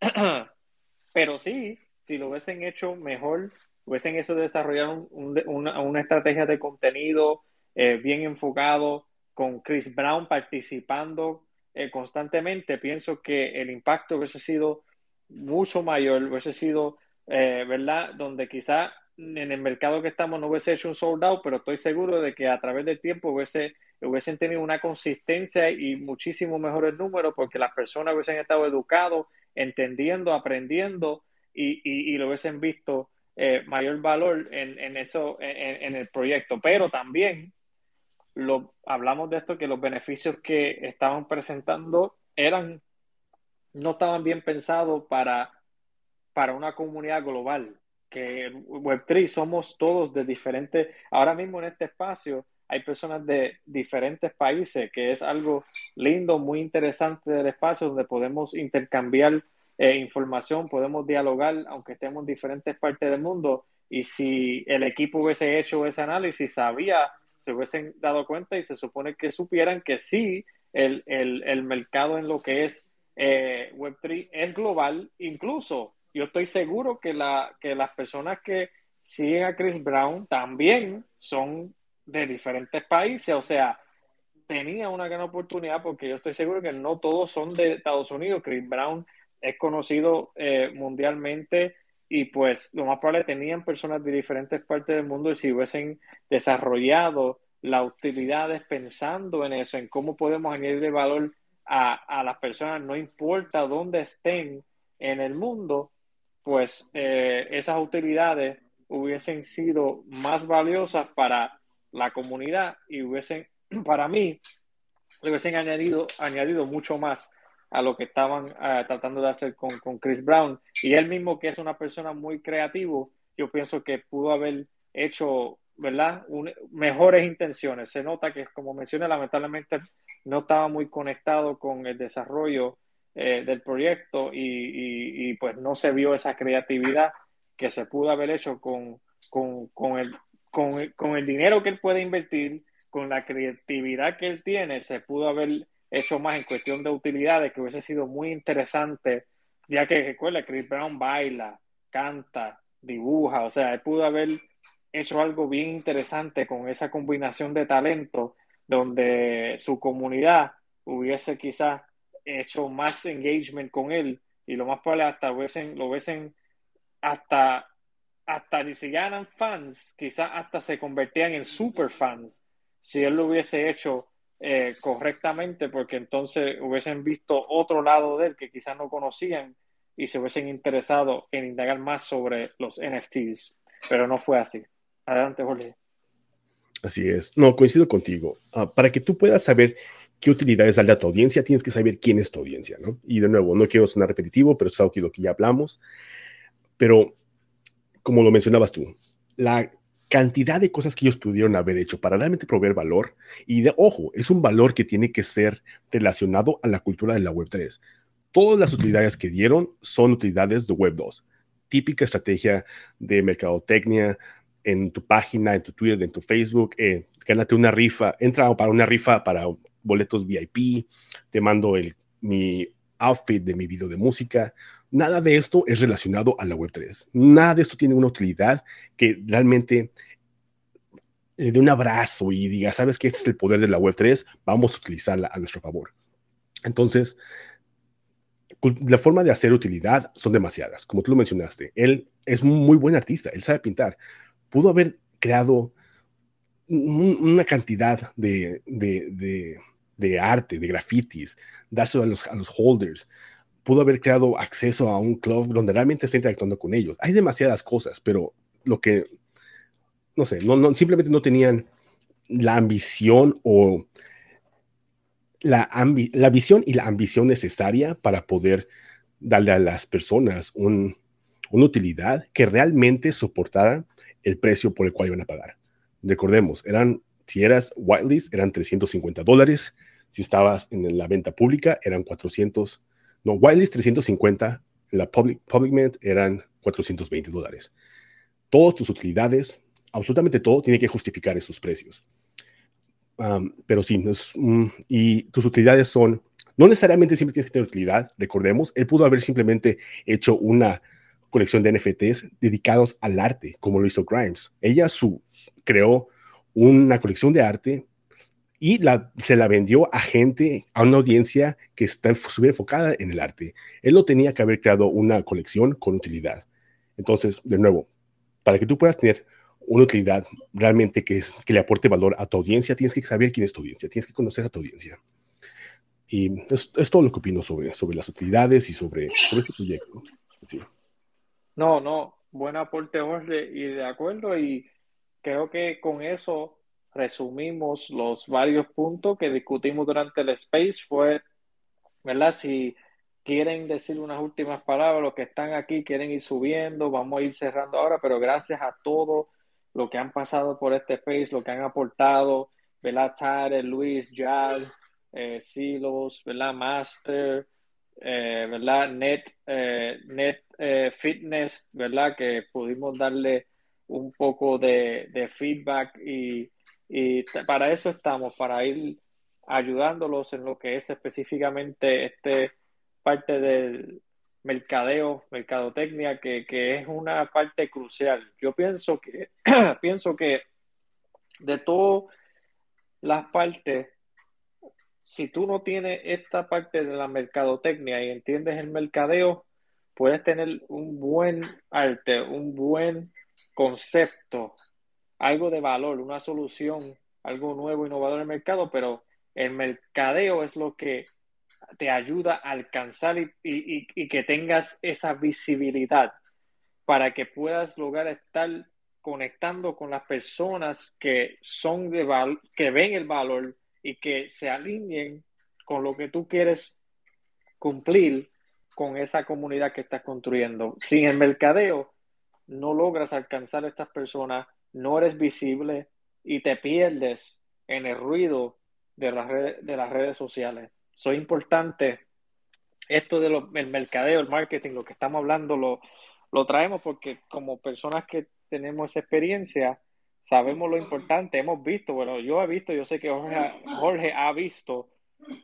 pero sí si lo hubiesen hecho mejor, hubiesen eso desarrollado una, estrategia de contenido eh, bien enfocado, con Chris Brown participando eh, constantemente, pienso que el impacto hubiese sido mucho mayor, hubiese sido, eh, ¿verdad? Donde quizá en el mercado que estamos no hubiese hecho un sold out, pero estoy seguro de que a través del tiempo hubiese, hubiesen tenido una consistencia y muchísimo mejores números porque las personas hubiesen estado educados, entendiendo, aprendiendo y, y, lo hubiesen visto eh, mayor valor en, en eso, en, en, el proyecto. Pero también lo, hablamos de esto, que los beneficios que estaban presentando eran, no estaban bien pensados para, para una comunidad global, que Web3 somos todos de diferentes, ahora mismo en este espacio hay personas de diferentes países, que es algo lindo, muy interesante del espacio, donde podemos intercambiar eh, información, podemos dialogar, aunque estemos en diferentes partes del mundo. Y si el equipo hubiese hecho ese análisis, sabía, se hubiesen dado cuenta y se supone que supieran que sí, el, el, el mercado en lo que es eh, Web3 es global. Incluso yo estoy seguro que, la, que las personas que siguen a Chris Brown también son de diferentes países, o sea, tenía una gran oportunidad porque yo estoy seguro que no todos son de Estados Unidos. Chris Brown es conocido eh, mundialmente y pues lo más probable tenían personas de diferentes partes del mundo y si hubiesen desarrollado las utilidades pensando en eso, en cómo podemos añadirle valor a, a las personas, no importa dónde estén en el mundo, pues eh, esas utilidades hubiesen sido más valiosas para la comunidad y hubiesen, para mí, hubiesen añadido, añadido mucho más a lo que estaban uh, tratando de hacer con, con, Chris Brown. Y él mismo, que es una persona muy creativo, yo pienso que pudo haber hecho, ¿verdad? Mejores intenciones. Se nota que, como mencioné, lamentablemente no estaba muy conectado con el desarrollo eh, del proyecto y, y, y, pues no se vio esa creatividad que se pudo haber hecho con, con, con el con, con, el dinero que él puede invertir, con la creatividad que él tiene, se pudo haber hecho más en cuestión de utilidades, que hubiese sido muy interesante, ya que recuerda, Chris Brown baila, canta, dibuja, o sea, él pudo haber hecho algo bien interesante con esa combinación de talento, donde su comunidad hubiese quizás hecho más engagement con él y lo más probable hasta hubiesen, lo hubiesen hasta hasta si se ganan fans, quizás hasta se convertían en super fans si él lo hubiese hecho eh, correctamente, porque entonces hubiesen visto otro lado de él que quizás no conocían y se hubiesen interesado en indagar más sobre los NFTs, pero no fue así. Adelante, Jorge. Así es. No, coincido contigo. Uh, para que tú puedas saber qué utilidades darle a tu audiencia, tienes que saber quién es tu audiencia, ¿no? Y de nuevo, no quiero sonar repetitivo, pero es algo que, ya hablamos. Pero como lo mencionabas tú, la cantidad de cosas que ellos pudieron haber hecho para realmente proveer valor, y de, ojo, es un valor que tiene que ser relacionado a la cultura de la Web 3. Todas las utilidades que dieron son utilidades de Web 2. Típica estrategia de mercadotecnia en tu página, en tu Twitter, en tu Facebook. Eh, gánate una rifa, entra para una rifa para boletos VIP, te mando el, mi outfit de mi video de música, Nada de esto es relacionado a la Web3. Nada de esto tiene una utilidad que realmente le dé un abrazo y diga, sabes que este es el poder de la Web3, vamos a utilizarla a nuestro favor. Entonces, la forma de hacer utilidad son demasiadas, como tú lo mencionaste. Él es un muy buen artista, él sabe pintar. Pudo haber creado una cantidad de, arte, de grafitis, dárselo a los holders, pudo haber creado acceso a un club donde realmente está interactuando con ellos. Hay demasiadas cosas, pero lo que, no sé, no, simplemente no tenían la ambición o la, la visión y la ambición necesaria para poder darle a las personas un, una utilidad que realmente soportara el precio por el cual iban a pagar. Recordemos, eran, si eras whitelist, eran 350 dólares. Si estabas en la venta pública, eran 400 no, Whitelist 350, la Public, Public eran 420 dólares. Todas tus utilidades, absolutamente todo, tiene que justificar esos precios. Um, pero sí, es, y tus utilidades son, no necesariamente siempre tienes que tener utilidad, recordemos, él pudo haber simplemente hecho una colección de NFTs dedicados al arte, como lo hizo Grimes. Ella su, creó una colección de arte y la, se la vendió a gente, a una audiencia que está súper enfocada en el arte. Él no tenía que haber creado una colección con utilidad. Entonces, de nuevo, para que tú puedas tener una utilidad realmente que, es, que le aporte valor a tu audiencia, tienes que saber quién es tu audiencia, tienes que conocer a tu audiencia. Y es, es todo lo que opino sobre, sobre las utilidades y sobre, sobre este proyecto. Sí. No, no, buen aporte, Jorge, y de acuerdo, y creo que con eso resumimos los varios puntos que discutimos durante el space. Fue, ¿verdad? Si quieren decir unas últimas palabras, los que están aquí quieren ir subiendo, vamos a ir cerrando ahora, pero gracias a todos los que han pasado por este space, lo que han aportado, ¿verdad? Tare, Luis, Jazz, eh, Silos, ¿verdad? Master, eh, ¿verdad? Net, eh, Net eh, Fitness, ¿verdad? Que pudimos darle un poco de, feedback y, para eso estamos, para ir ayudándolos en lo que es específicamente este parte del mercadeo, mercadotecnia, que, que es una parte crucial. Yo pienso que, pienso que de todas las partes si tú no tienes esta parte de la mercadotecnia y entiendes el mercadeo, puedes tener un buen arte, un buen concepto, algo de valor, una solución, algo nuevo, innovador en el mercado, pero el mercadeo es lo que te ayuda a alcanzar y, que tengas esa visibilidad para que puedas lograr estar conectando con las personas que son de que ven el valor y que se alineen con lo que tú quieres cumplir con esa comunidad que estás construyendo. Sin el mercadeo, no logras alcanzar a estas personas, no eres visible y te pierdes en el ruido de las redes, de las redes sociales. Soy importante. Esto del mercadeo, el marketing, lo que estamos hablando, lo, lo traemos porque como personas que tenemos experiencia, sabemos lo importante, hemos visto, bueno, yo he visto, yo sé que Jorge, ha visto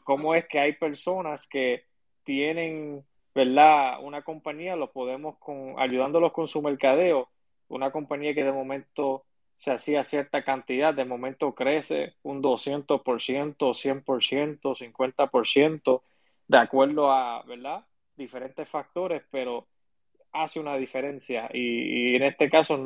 cómo es que hay personas que tienen, ¿verdad? Una compañía, lo podemos con, ayudándolos con su mercadeo, una compañía que de momento se hacía cierta cantidad, de momento crece un 200%, 100%, 50%, de acuerdo a, ¿verdad? Diferentes factores, pero hace una diferencia y, y en este caso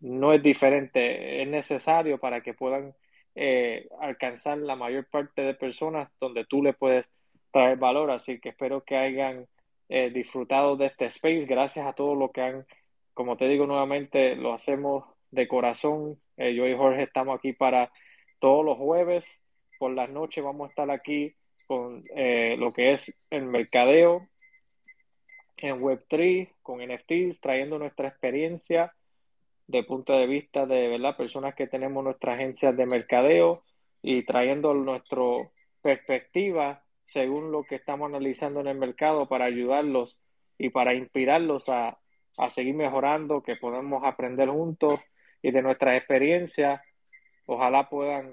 no es diferente, es necesario para que puedan eh, alcanzar la mayor parte de personas donde tú le puedes traer valor. Así que espero que hayan eh, disfrutado de este space. Gracias a todos los que han, como te digo nuevamente, lo hacemos de corazón. Eh, yo y Jorge estamos aquí para todos los jueves. Por las noches vamos a estar aquí con lo que es el mercadeo en Web3, con NFTs, trayendo nuestra experiencia de punto de vista de ¿verdad? personas que tenemos nuestras agencias de mercadeo y trayendo nuestra perspectiva según lo que estamos analizando en el mercado para ayudarlos y para inspirarlos a, a seguir mejorando, que podamos aprender juntos y de nuestras experiencias, ojalá puedan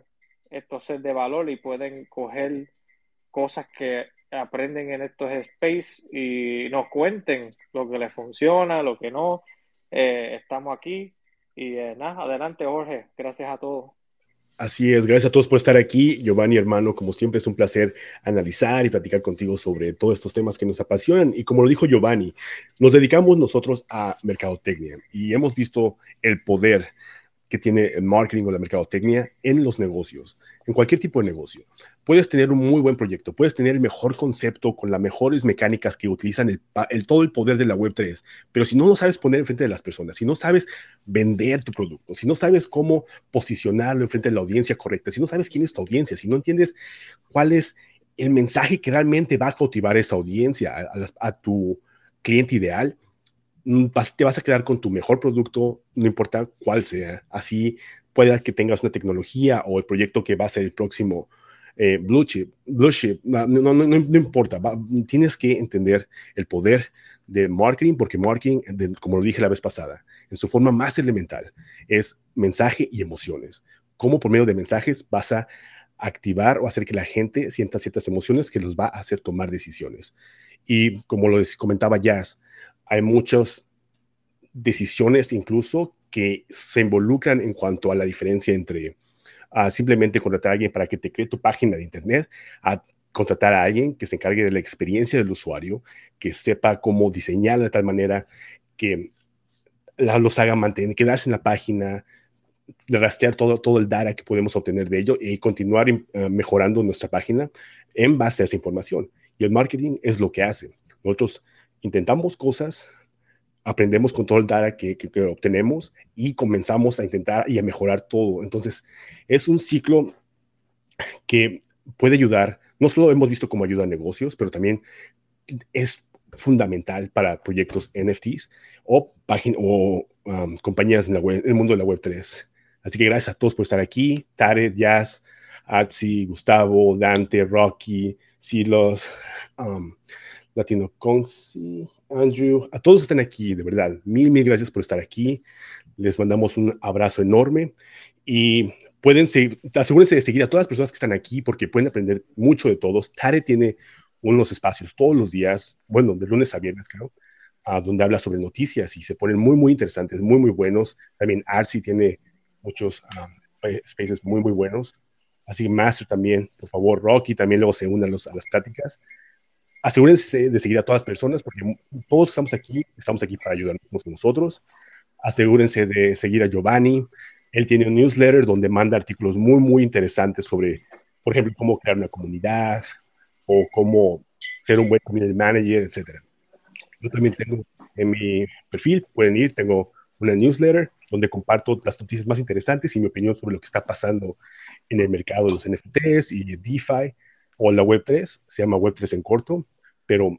esto ser de valor y pueden coger cosas que aprenden en estos space y nos cuenten lo que les funciona, lo que no. Eh, estamos aquí y eh, nada, adelante Jorge, gracias a todos. Así es, gracias a todos por estar aquí. Giovanni, hermano, como siempre es un placer analizar y platicar contigo sobre todos estos temas que nos apasionan. Y como lo dijo Giovanni, nos dedicamos nosotros a mercadotecnia y hemos visto el poder que tiene el marketing o la mercadotecnia en los negocios, en cualquier tipo de negocio. Puedes tener un muy buen proyecto, puedes tener el mejor concepto con las mejores mecánicas que utilizan el, todo el poder de la Web3, pero si no lo sabes poner enfrente de las personas, si no sabes vender tu producto, si no sabes cómo posicionarlo enfrente de la audiencia correcta, si no sabes quién es tu audiencia, si no entiendes cuál es el mensaje que realmente va a cautivar a esa audiencia, a tu cliente ideal, Mm, te vas a quedar con tu mejor producto, no importa cuál sea. Así pueda que tengas una tecnología o el proyecto que va a ser el próximo eh, blue chip, blue chip no, importa. tienes que entender el poder de marketing, porque marketing, como lo dije la vez pasada, en su forma más elemental, es mensaje y emociones. Cómo por medio de mensajes vas a activar o hacer que la gente sienta ciertas emociones que los va a hacer tomar decisiones. Y como lo comentaba Jazz, hay muchas decisiones incluso que se involucran en cuanto a la diferencia entre ah, simplemente contratar a alguien para que te cree tu página de internet, a contratar a alguien que se encargue de la experiencia del usuario, que sepa cómo diseñar de tal manera que los haga mantener, quedarse en la página, rastrear todo, todo el data que podemos obtener de ello y continuar ah, mejorando nuestra página en base a esa información. Y el marketing es lo que hace. Nosotros intentamos cosas, aprendemos con todo el data que, que, obtenemos y comenzamos a intentar y a mejorar todo. Entonces, es un ciclo que puede ayudar, no solo hemos visto cómo ayuda a negocios, pero también es fundamental para proyectos NFTs o, o um, compañías en, la web, en el mundo de la Web 3. Así que gracias a todos por estar aquí. Tare, Jazz, Artsy, Gustavo, Dante, Rocky, Silos, um, Latino Conci, Andrew, a todos están aquí, de verdad. Mil, mil gracias por estar aquí. Les mandamos un abrazo enorme y pueden seguir, asegúrense de seguir a todas las personas que están aquí porque pueden aprender mucho de todos. Tare tiene unos espacios todos los días, bueno, de lunes a viernes, creo, donde habla sobre noticias y se ponen muy, muy interesantes, muy, muy buenos. También Arsi tiene muchos um, spaces muy, muy buenos. Así Master también, por favor, Rocky también luego se unen a, las pláticas. Asegúrense de seguir a todas las personas porque todos estamos aquí, estamos aquí para ayudarnos nosotros. Asegúrense de seguir a Giovanni. Él tiene un newsletter donde manda artículos muy, muy interesantes sobre, por ejemplo, cómo crear una comunidad, o cómo ser un buen community manager, etc. Yo también tengo en mi perfil, pueden ir, tengo una newsletter donde comparto las noticias más interesantes y mi opinión sobre lo que está pasando en el mercado de los NFTs y DeFi o la Web3, se llama Web3 en corto, pero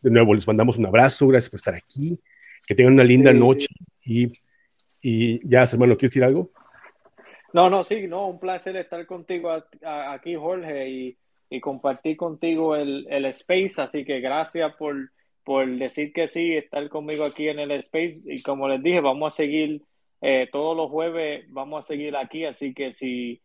de nuevo les mandamos un abrazo, gracias por estar aquí, que tengan una linda noche y, y ya, hermano, ¿quieres decir algo? No, no, sí, no, un placer estar contigo aquí, Jorge, y y compartir contigo el, el space. Así que gracias por, por decir que sí, estar conmigo aquí en el space. Y como les dije, vamos a seguir eh, todos los jueves, vamos a seguir aquí. Así que si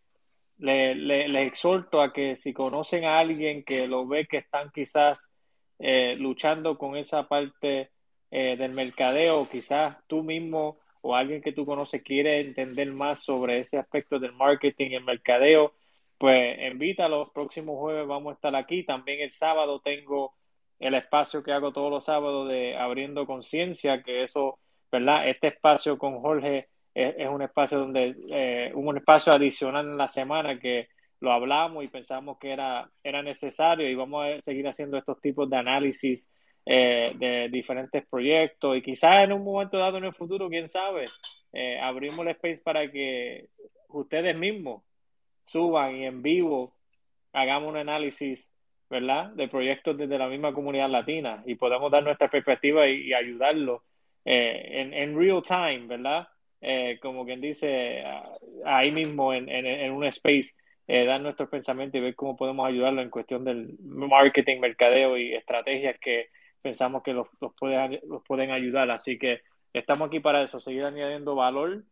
les le, exhorto a que si conocen a alguien que lo ve que están quizás eh, luchando con esa parte eh, del mercadeo, quizás tú mismo o alguien que tú conoces quiere entender más sobre ese aspecto del marketing y el mercadeo, pues invítalo, los próximos jueves vamos a estar aquí. También el sábado tengo el espacio que hago todos los sábados de Abriendo Conciencia, que eso, ¿verdad? Este espacio con Jorge es, un espacio donde, eh, un espacio adicional en la semana que lo hablamos y pensamos que era, era necesario y vamos a seguir haciendo estos tipos de análisis eh, de diferentes proyectos y quizás en un momento dado en el futuro, quién sabe, eh, abrimos el space para que ustedes mismos suban y en vivo hagamos un análisis, ¿verdad?, de proyectos desde la misma comunidad latina y podemos dar nuestra perspectiva y, ayudarlo eh, en, en, real time, ¿verdad? Eh, como quien dice, ahí mismo en, en, un space, eh, dar nuestros pensamientos y ver cómo podemos ayudarlo en cuestión del marketing, mercadeo y estrategias que pensamos que los, los, pueden, los pueden ayudar. Así que estamos aquí para eso, seguir añadiendo valor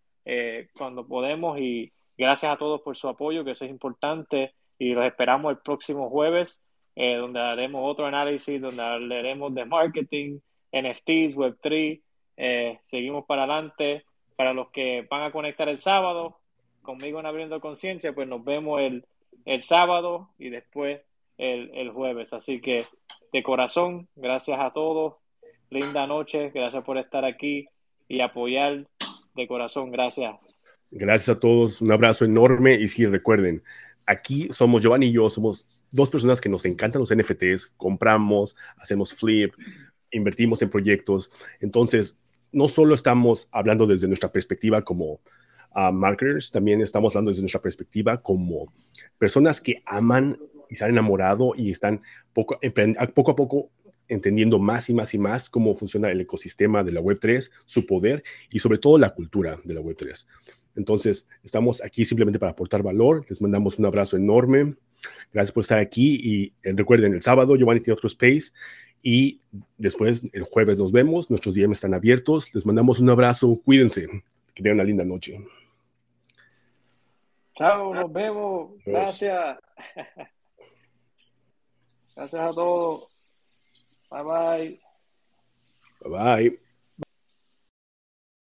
cuando podemos y, Gracias a todos por su apoyo, que eso es importante, y los esperamos el próximo jueves, eh, donde haremos otro análisis, donde hablaremos de marketing, NFTs, Web3, eh, seguimos para adelante. Para los que van a conectar el sábado, conmigo en Abriendo Conciencia, pues nos vemos el, el sábado y después el, el jueves. Así que de corazón, gracias a todos, linda noche, gracias por estar aquí y apoyar de corazón, gracias. Gracias a todos, un abrazo enorme y sí, recuerden, aquí somos Giovanni y yo, somos dos personas que nos encantan los NFTs, compramos, hacemos flip, invertimos en proyectos, entonces no solo estamos hablando desde nuestra perspectiva como uh, marketers, también estamos hablando desde nuestra perspectiva como personas que aman y se han enamorado y están poco, a poco entendiendo más y más y más cómo funciona el ecosistema de la Web3, su poder y sobre todo la cultura de la Web3. Entonces, estamos aquí simplemente para aportar valor. Les mandamos un abrazo enorme. Gracias por estar aquí y eh, recuerden, el sábado Giovanni tiene otro space y después el jueves nos vemos. Nuestros DM están abiertos. Les mandamos un abrazo. Cuídense. Que tengan una linda noche. Chao, nos vemos. Gracias. Gracias a todos. Bye bye. Bye bye.